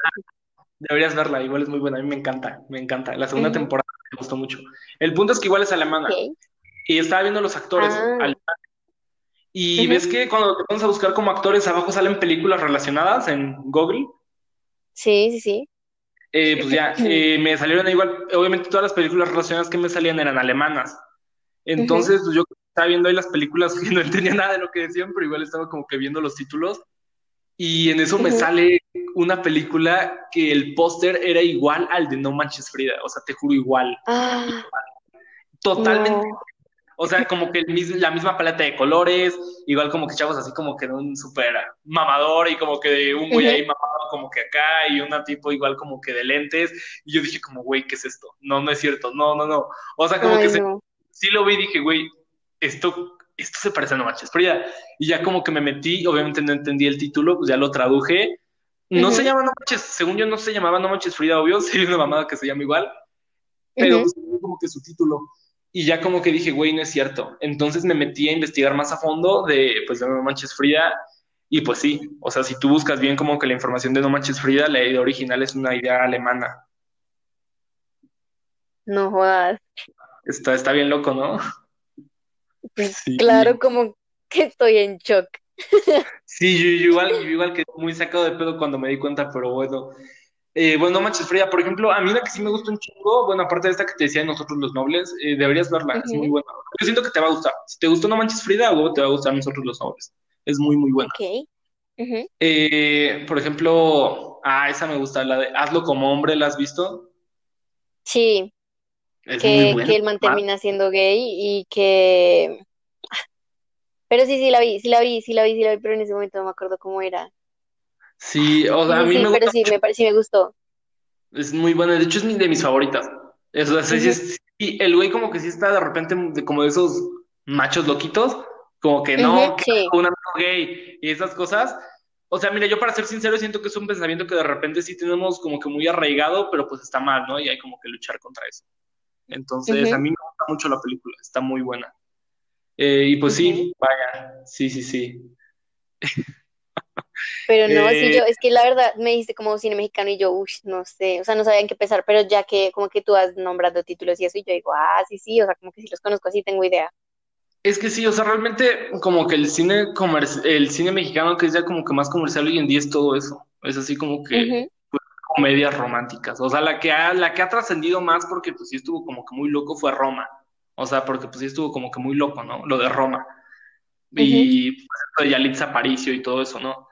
Deberías verla, igual es muy buena, a mí me encanta, me encanta. La segunda temporada me gustó mucho. El punto es que igual es alemana. Y estaba viendo los actores ah. alemanes. Y ves que cuando te pones a buscar como actores, abajo salen películas relacionadas en Google.
Sí, sí, sí.
Eh, pues ya, eh, me salieron igual, obviamente todas las películas relacionadas que me salían eran alemanas. Entonces, pues yo estaba viendo ahí las películas y no entendía nada de lo que decían, pero igual estaba como que viendo los títulos. Y en eso me sale una película que el póster era igual al de No Manches Frida, o sea, te juro igual. Ah, Totalmente. O sea, como que el, la misma paleta de colores, igual como que chavos así como que de un súper mamador y como que de un güey ahí mamado como que acá y una tipo igual como que de lentes. Y yo dije como, güey, ¿qué es esto? No, no es cierto, no, no, no. O sea, como que sí lo vi y dije, güey, esto, esto se parece a No Manches Frida. Y ya como que me metí, obviamente no entendí el título, pues ya lo traduje. No se llama No Manches, según yo no se llamaba No Manches Frida, obvio, hay una mamada que se llama igual, pero como que su título. Y ya como que dije, güey, no es cierto. Entonces me metí a investigar más a fondo de, pues, de No Manches Frida. Y pues sí, o sea, si tú buscas bien como que la información de No Manches Frida, la idea original es una idea alemana.
No jodas.
Está, está bien loco, ¿no?
Pues claro, como que estoy en shock.
Sí, yo, igual, igual que muy sacado de pedo cuando me di cuenta, pero bueno. Eh, bueno, no manches fría, por ejemplo, a mí la que sí me gusta un chingo, bueno, aparte de esta que te decía nosotros los nobles, eh, deberías verla, es muy buena. Yo siento que te va a gustar. Si te gustó No Manches Frida, te va a gustar nosotros los nobles. Es muy, muy buena. Ok. Eh, por ejemplo, ah, esa me gusta, la de Hazlo como hombre, ¿la has visto?
Sí, que, que el man termina siendo gay y que... Pero sí, sí la vi, sí la vi, sí la vi, sí la vi, pero en ese momento no me acuerdo cómo era.
Sí, o sea, a mí
sí,
me
pero sí, me, sí me gustó.
Es muy buena, de hecho es de mis favoritas. Eso, y el güey como que sí está de repente como de esos machos loquitos, como que no, que un amigo gay y esas cosas. O sea, mira, yo para ser sincero siento que es un pensamiento que de repente sí tenemos como que muy arraigado, pero pues está mal, ¿no? Y hay como que luchar contra eso. Entonces, a mí me gusta mucho la película, está muy buena. Eh, y pues sí, vaya, sí, sí, sí.
Pero no, sí, eh, yo, es que la verdad me dijiste como cine mexicano y yo, uff, no sé, o sea, no sabía en qué empezar, pero ya que como que tú has nombrado títulos y eso, y yo digo, ah, sí, sí, o sea, como que si los conozco así tengo idea.
Es que sí, o sea, realmente como que el cine el cine mexicano que es ya como que más comercial hoy en día es todo eso. Es así como que comedias románticas. O sea, la que ha, la que ha trascendido más porque pues sí estuvo como que muy loco fue Roma. O sea, porque pues sí estuvo como que muy loco, ¿no? Lo de Roma. Y pues, de Yalitza Aparicio y todo eso, ¿no?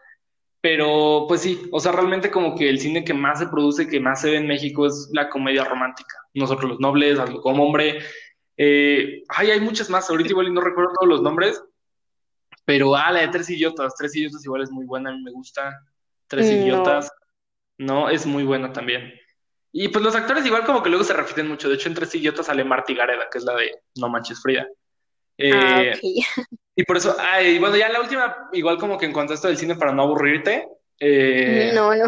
Pero pues sí, o sea, realmente como que el cine que más se produce, que más se ve en México es la comedia romántica. Nosotros los nobles, algo como hombre. Eh, ay, hay muchas más, ahorita igual no recuerdo todos los nombres, pero ah, la de Tres Idiotas, Tres Idiotas igual es muy buena, a mí me gusta. Tres Idiotas. ¿No? Es muy buena también. Y pues los actores igual como que luego se repiten mucho. De hecho, entre sí idiotas sale Marty Gareda, que es la de No Manches Frida. ah, eh, Y por eso, ay, bueno, ya la última, igual como que en cuanto a esto del cine para no aburrirte.
Eh, no, no.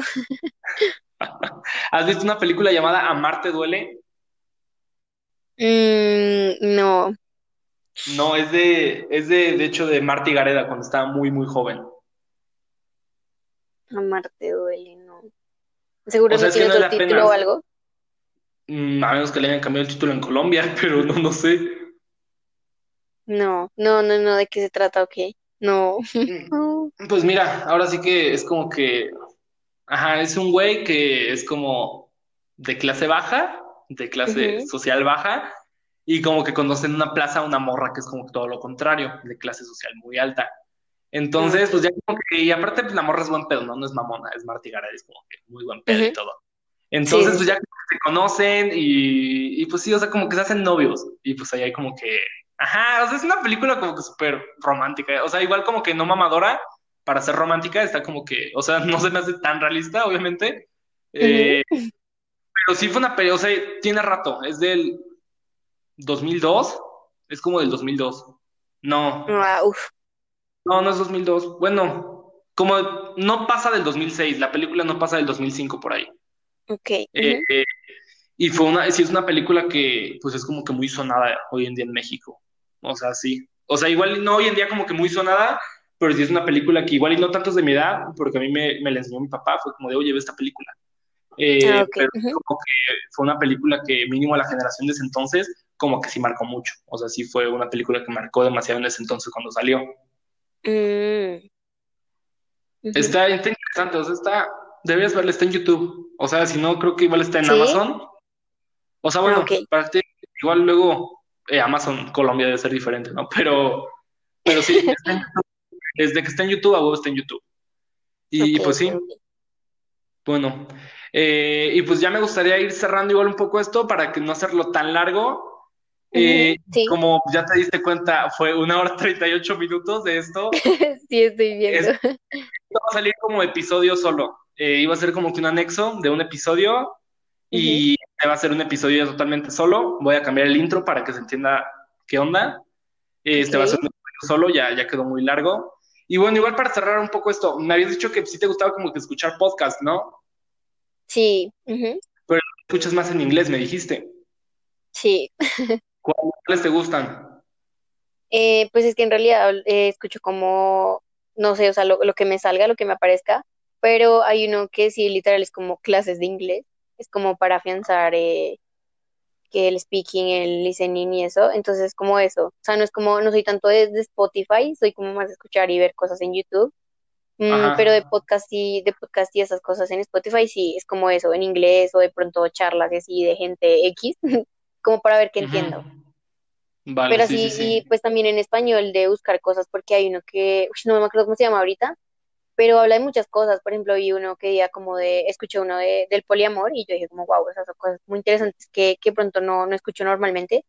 ¿Has visto una película llamada Amarte duele?
Mm, no.
No, es de, es de, de hecho, de Marty Gareda cuando estaba muy, muy joven.
Amarte duele, no. Seguro no tiene otro título o algo.
Mm, a menos que le hayan cambiado el título en Colombia, pero no, no sé.
No, no, no, no, ¿de qué se trata? Ok, no.
Mm, pues mira, ahora sí que es como que, ajá, es un güey que es como de clase baja, de clase social baja, y como que conoce en una plaza una morra que es como todo lo contrario, de clase social muy alta. Entonces, pues ya como que, y aparte, pues la morra es buen pedo, ¿no? No es mamona, es Marty Gareda, es como que muy buen pedo y todo. Entonces, pues ya se conocen y, y pues sí, o sea, como que se hacen novios. Y pues ahí hay como que, ajá, o sea, es una película como que súper romántica. O sea, igual como que no mamadora, para ser romántica, está como que, o sea, no se me hace tan realista, obviamente. Eh, pero sí fue una película, o sea, tiene rato, es del 2002, es como del 2002. No.
Uf.
No, no es 2002. Bueno, como no pasa del 2006, la película no pasa del 2005 por ahí.
Ok.
Eh, eh, y fue una, sí es una película que pues es como que muy sonada hoy en día en México. O sea, sí. O sea, igual no hoy en día como que muy sonada, pero sí es una película que igual y no tantos de mi edad, porque a mí me, me la enseñó mi papá, fue como de, oye, ve esta película. Eh,
Ah, ok,
pero como que fue una película que mínimo a la generación de ese entonces, como que sí marcó mucho. O sea, sí fue una película que marcó demasiado en ese entonces cuando salió.
Mm.
Está, está interesante, o sea, está, deberías verla, está en YouTube. O sea, si no, creo que igual está en
¿Sí?
Amazon. O sea,
Ah,
bueno, para ti, igual luego eh, Amazon Colombia debe ser diferente, ¿no? Pero, pero sí, está en YouTube. Desde que está en YouTube, a huevo está en YouTube. Y pues sí, bueno. Eh, y pues ya me gustaría ir cerrando igual un poco esto para que no hacerlo tan largo. Eh,
Sí,
como ya te diste cuenta, fue una hora 38 minutos de esto.
sí estoy viendo.
Es- va a salir como episodio solo. Eh, iba a ser como que un anexo de un episodio y este va a ser un episodio totalmente solo. Voy a cambiar el intro para que se entienda qué onda. Este va a ser un episodio solo, ya, ya quedó muy largo. Y bueno, igual para cerrar un poco esto, me habías dicho que sí te gustaba como que escuchar podcast, ¿no?
Sí, ujú,
Escuchas más en inglés, me dijiste.
Sí.
¿Cuáles te gustan?
Eh, pues es que en realidad eh, escucho como, no sé, o sea, lo, lo que me salga, lo que me aparezca, pero hay uno que sí, literal, es como clases de inglés, es como para afianzar eh, que el speaking, el listening y eso, entonces es como eso, o sea, no es como, no soy tanto de, de Spotify, soy como más de escuchar y ver cosas en YouTube, Mm, pero de podcast y, de podcast y esas cosas en Spotify sí, es como eso, en inglés o de pronto charlas así de gente X, como para ver qué entiendo.
Vale,
Pero
sí,
sí,
sí, sí.
y pues también en español de buscar cosas, porque hay uno que, uy, no me acuerdo cómo se llama ahorita, pero habla de muchas cosas. Por ejemplo, vi uno que decía como de, escuché uno de, del poliamor y yo dije como, wow, esas son cosas muy interesantes que, que pronto no, no escucho normalmente.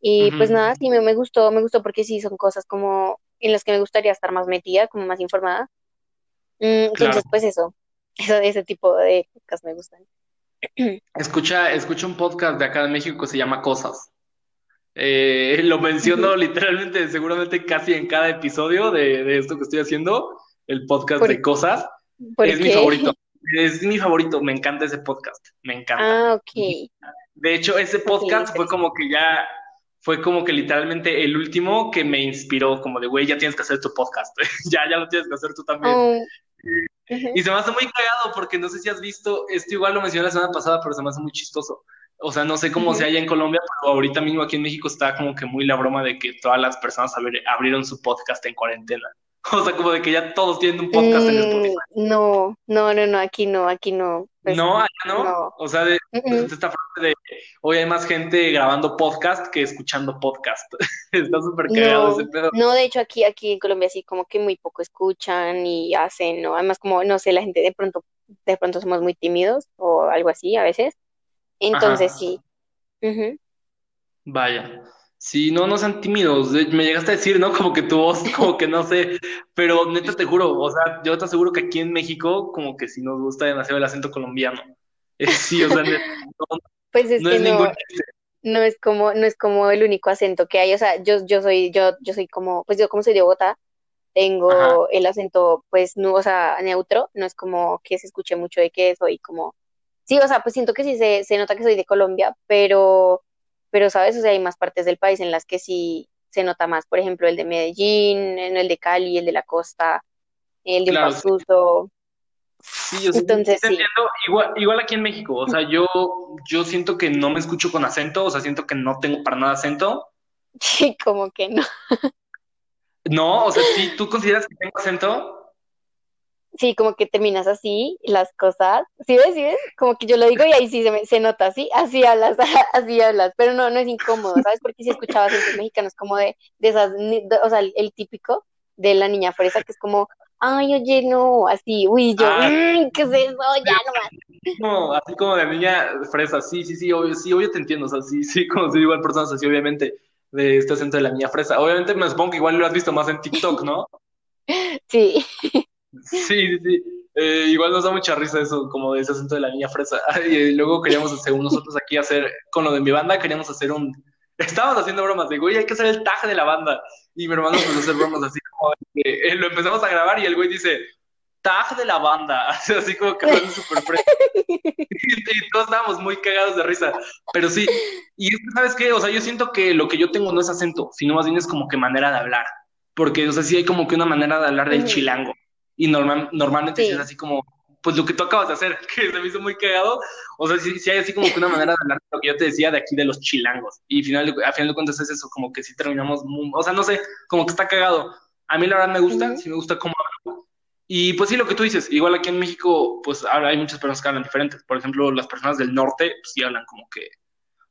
Y pues nada, sí, me, me gustó, me gustó porque sí son cosas como en las que me gustaría estar más metida, como más informada. Mm,
Claro.
Entonces, pues eso, eso, ese tipo de cosas me gustan.
Escucha, escucha un podcast de acá de México que se llama Cosas. Eh, lo menciono literalmente, seguramente casi en cada episodio de, de esto que estoy haciendo, el podcast
¿Por-
de Cosas.
¿Por
Es mi favorito. Es mi favorito, me encanta ese podcast, me encanta.
Ah, ok.
De hecho, ese podcast fue como que ya, fue como que literalmente el último que me inspiró, como de, güey, ya tienes que hacer tu podcast, ya, ya lo tienes que hacer tú también.
Oh,
Y se me hace muy cagado porque no sé si has visto, esto igual lo mencioné la semana pasada, pero se me hace muy chistoso. O sea, no sé cómo
Ujú.
sea allá en Colombia, pero ahorita mismo aquí en México está como que muy la broma de que todas las personas abri- abrieron su podcast en cuarentena. O sea, como de que ya todos tienen un podcast en
Mm,
Spotify.
no, no, no, no, aquí no, aquí no. Pues,
No, allá no.
no.
O sea, de,
Mm, mm.
esta frase de hoy hay más gente grabando podcast que escuchando podcast. Está súper cagado
No,
ese pedo.
no, de hecho aquí, aquí en Colombia sí como que muy poco escuchan y hacen, ¿no? Además como, no sé, la gente de pronto, de pronto somos muy tímidos o algo así a veces. Entonces
Ajá.
sí.
Vaya. Sí, no, no sean tímidos. Me llegaste a decir, ¿no? Como que tu voz, como que no sé. Pero neta te juro, o sea, yo te aseguro que aquí en México, como que sí nos gusta demasiado el acento colombiano. Eh, sí, o sea, neta, no,
Pues es
no
que
es
no, no es como, no es como el único acento que hay. O sea, yo, yo soy, yo, yo soy como, pues yo como soy de Bogotá,
Ajá,
tengo el acento, pues, no, o sea, neutro, no es como que se escuche mucho de que soy como, sí, o sea, pues siento que sí se, se nota que soy de Colombia, pero, pero, ¿sabes? O sea, hay más partes del país en las que sí se nota más, por ejemplo, el de Medellín, el de Cali, el de la costa, el de
claro, sí.
pastuso,
Sí, o sea, sí, sí
entonces
te
sí,
entiendo. Igual, igual aquí en México, o sea, yo, yo siento que no me escucho con acento, o sea, siento que no tengo para nada acento.
sí, como que no,
No, o sea, sí, ¿tú consideras que tengo acento?
Sí, como que terminas así las cosas, ¿sí ves? ¿Sí ves? Como que yo lo digo y ahí sí se, me, se nota, ¿sí? Así hablas, así hablas, pero no, no es incómodo, ¿sabes? Porque si escuchabas acentos mexicanos como de, de esas, de- o sea, el, el típico de la niña fresa que es como, ay, oye, no, así, uy, yo,
Ah,
"Mm, ¿qué es eso? Ya nomás.
como, así como de niña fresa, sí, sí, sí, obvio, sí, obvio te entiendo, o sea, sí, sí, como si igual personas así, obviamente, de este acento de la niña fresa. Obviamente me supongo que igual lo has visto más en TikTok, ¿no?
Sí.
Sí, sí. Eh, igual nos da mucha risa eso, como de ese acento de la niña fresa. Y luego queríamos, según nosotros aquí, hacer, con lo de mi banda, queríamos hacer un... Estábamos haciendo bromas de, güey, hay que hacer el taje de la banda. Y mi hermano empezó a hacer bromas así como, eh, lo empezamos a grabar y el güey dice, tag de la banda, así como que fue súper fresco. y, todos estábamos muy cagados de risa, pero sí, y ¿sabes qué? O sea, yo siento que lo que yo tengo no es acento, sino más bien es como que manera de hablar, porque, o sea, sí hay como que una manera de hablar del chilango, y normal, normalmente es así como, pues lo que tú acabas de hacer, que se me hizo muy cagado, o sea, sí, hay así como que una manera de hablar lo que yo te decía de aquí de los chilangos, y final, a final de cuentas es eso, como que sí terminamos, o sea, no sé, como que está cagado. A mí la verdad me gusta, sí me gusta cómo hablo, y pues sí, lo que tú dices, igual aquí en México, pues ahora hay muchas personas que hablan diferentes. Por ejemplo, las personas del norte, pues sí hablan como que,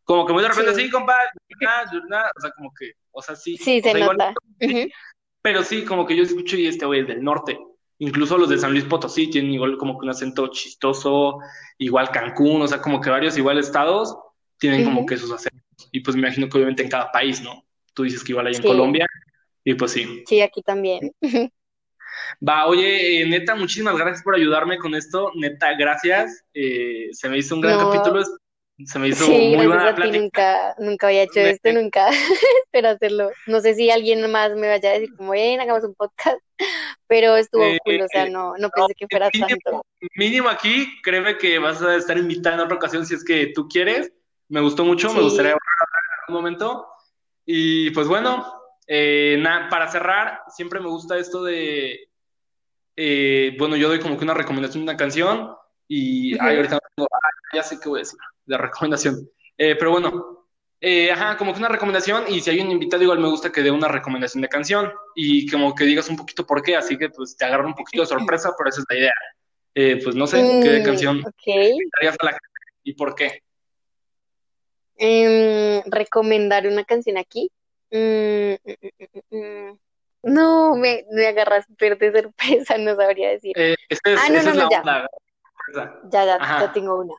como que muy de repente, sí, compadre, o sea, como que, o sea, sí.
Sí, se nota.
Pero sí, como que yo escucho y este güey es del norte. Incluso los de San Luis Potosí tienen igual como que un acento chistoso, igual Cancún, o sea, como que varios igual estados tienen como que sus acentos. Y pues me imagino que obviamente en cada país, ¿no? Tú dices que igual hay en Colombia, y pues sí.
Sí, aquí también.
Va, oye, eh, neta, muchísimas gracias por ayudarme con esto. Neta, gracias. Eh, se me hizo un gran capítulo. Se me hizo muy buena plática.
Nunca, nunca había hecho esto, nunca espero hacerlo. No sé si alguien más me vaya a decir, como, ven, hagamos un podcast, pero estuvo eh, cool, o sea, no, no pensé que fuera tanto.
Mínimo aquí, créeme que vas a estar invitada en otra ocasión si es que tú quieres. Me gustó mucho, me gustaría hablar en algún momento. Y pues bueno, eh, para cerrar, siempre me gusta esto de eh, bueno, yo doy como que una recomendación de una canción y ahorita ya sé qué voy a decir, de recomendación. Eh, pero bueno, eh, ajá, como que una recomendación y si hay un invitado igual me gusta que dé una recomendación de canción y como que digas un poquito por qué, así que pues te agarro un poquito de sorpresa, pero esa es la idea. pues no sé, ¿qué mm, canción
okay.
a la y por qué?
Em, recomendar una canción aquí. Mm, mm, no, me, me agarras de sorpresa, no sabría decir.
Eh, ah, no, no, no, ya.
ya. Ya, ya, tengo una.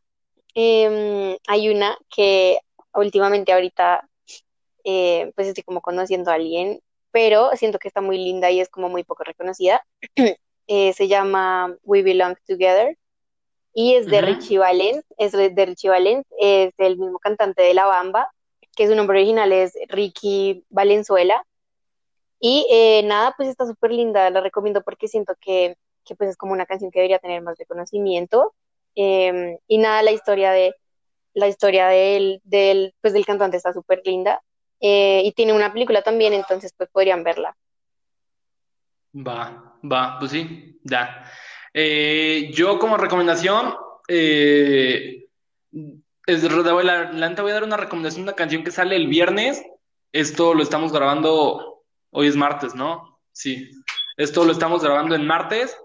Em, hay una que últimamente ahorita eh, pues estoy como conociendo a alguien, pero siento que está muy linda y es como muy poco reconocida. Eh, se llama We Belong Together y es de Richie Valens, es de Richie Valens, es el mismo cantante de La Bamba, que su nombre original es Ricky Valenzuela y eh, nada, pues está súper linda, la recomiendo porque siento que, que, pues es como una canción que debería tener más reconocimiento. Em, y nada, la historia de la historia del, del, pues del cantante está súper linda. Eh, y tiene una película también, entonces pues podrían verla.
Va, va, pues sí, ya. Eh, yo como recomendación, eh, es, la, la, voy a dar una recomendación, una canción que sale el viernes. Esto lo estamos grabando Hoy es martes, ¿no? Sí. Esto lo estamos grabando en martes.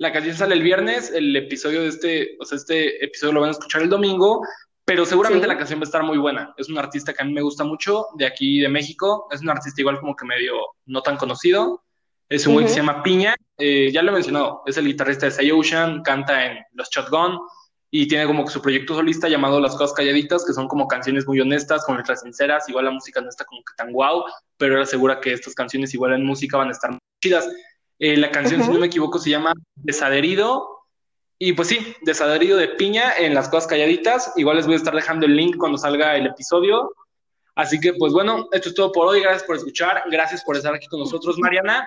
La canción sale el viernes, el episodio de este, o sea, este episodio lo van a escuchar el domingo, pero seguramente la canción va a estar muy buena. Es un artista que a mí me gusta mucho, de aquí de México. Es un artista igual como que medio no tan conocido. Es un güey que se llama Piña. Eh, ya lo he mencionado, es el guitarrista de Say Ocean, canta en Los Shotgun y tiene como que su proyecto solista llamado Las Cosas Calladitas, que son como canciones muy honestas, con letras sinceras, igual la música no está como que tan guau, pero era segura que estas canciones igual en música van a estar muy chidas. Eh, la canción, si no me equivoco, se llama Desadherido, y pues sí, Desadherido de Piña en Las Cosas Calladitas, igual les voy a estar dejando el link cuando salga el episodio, así que pues bueno, esto es todo por hoy, gracias por escuchar, gracias por estar aquí con nosotros, Mariana,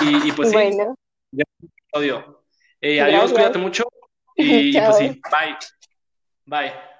y, pues sí,
bueno.
episodio. Eh, adiós, cuídate mucho. Y, pues sí, bye. Bye.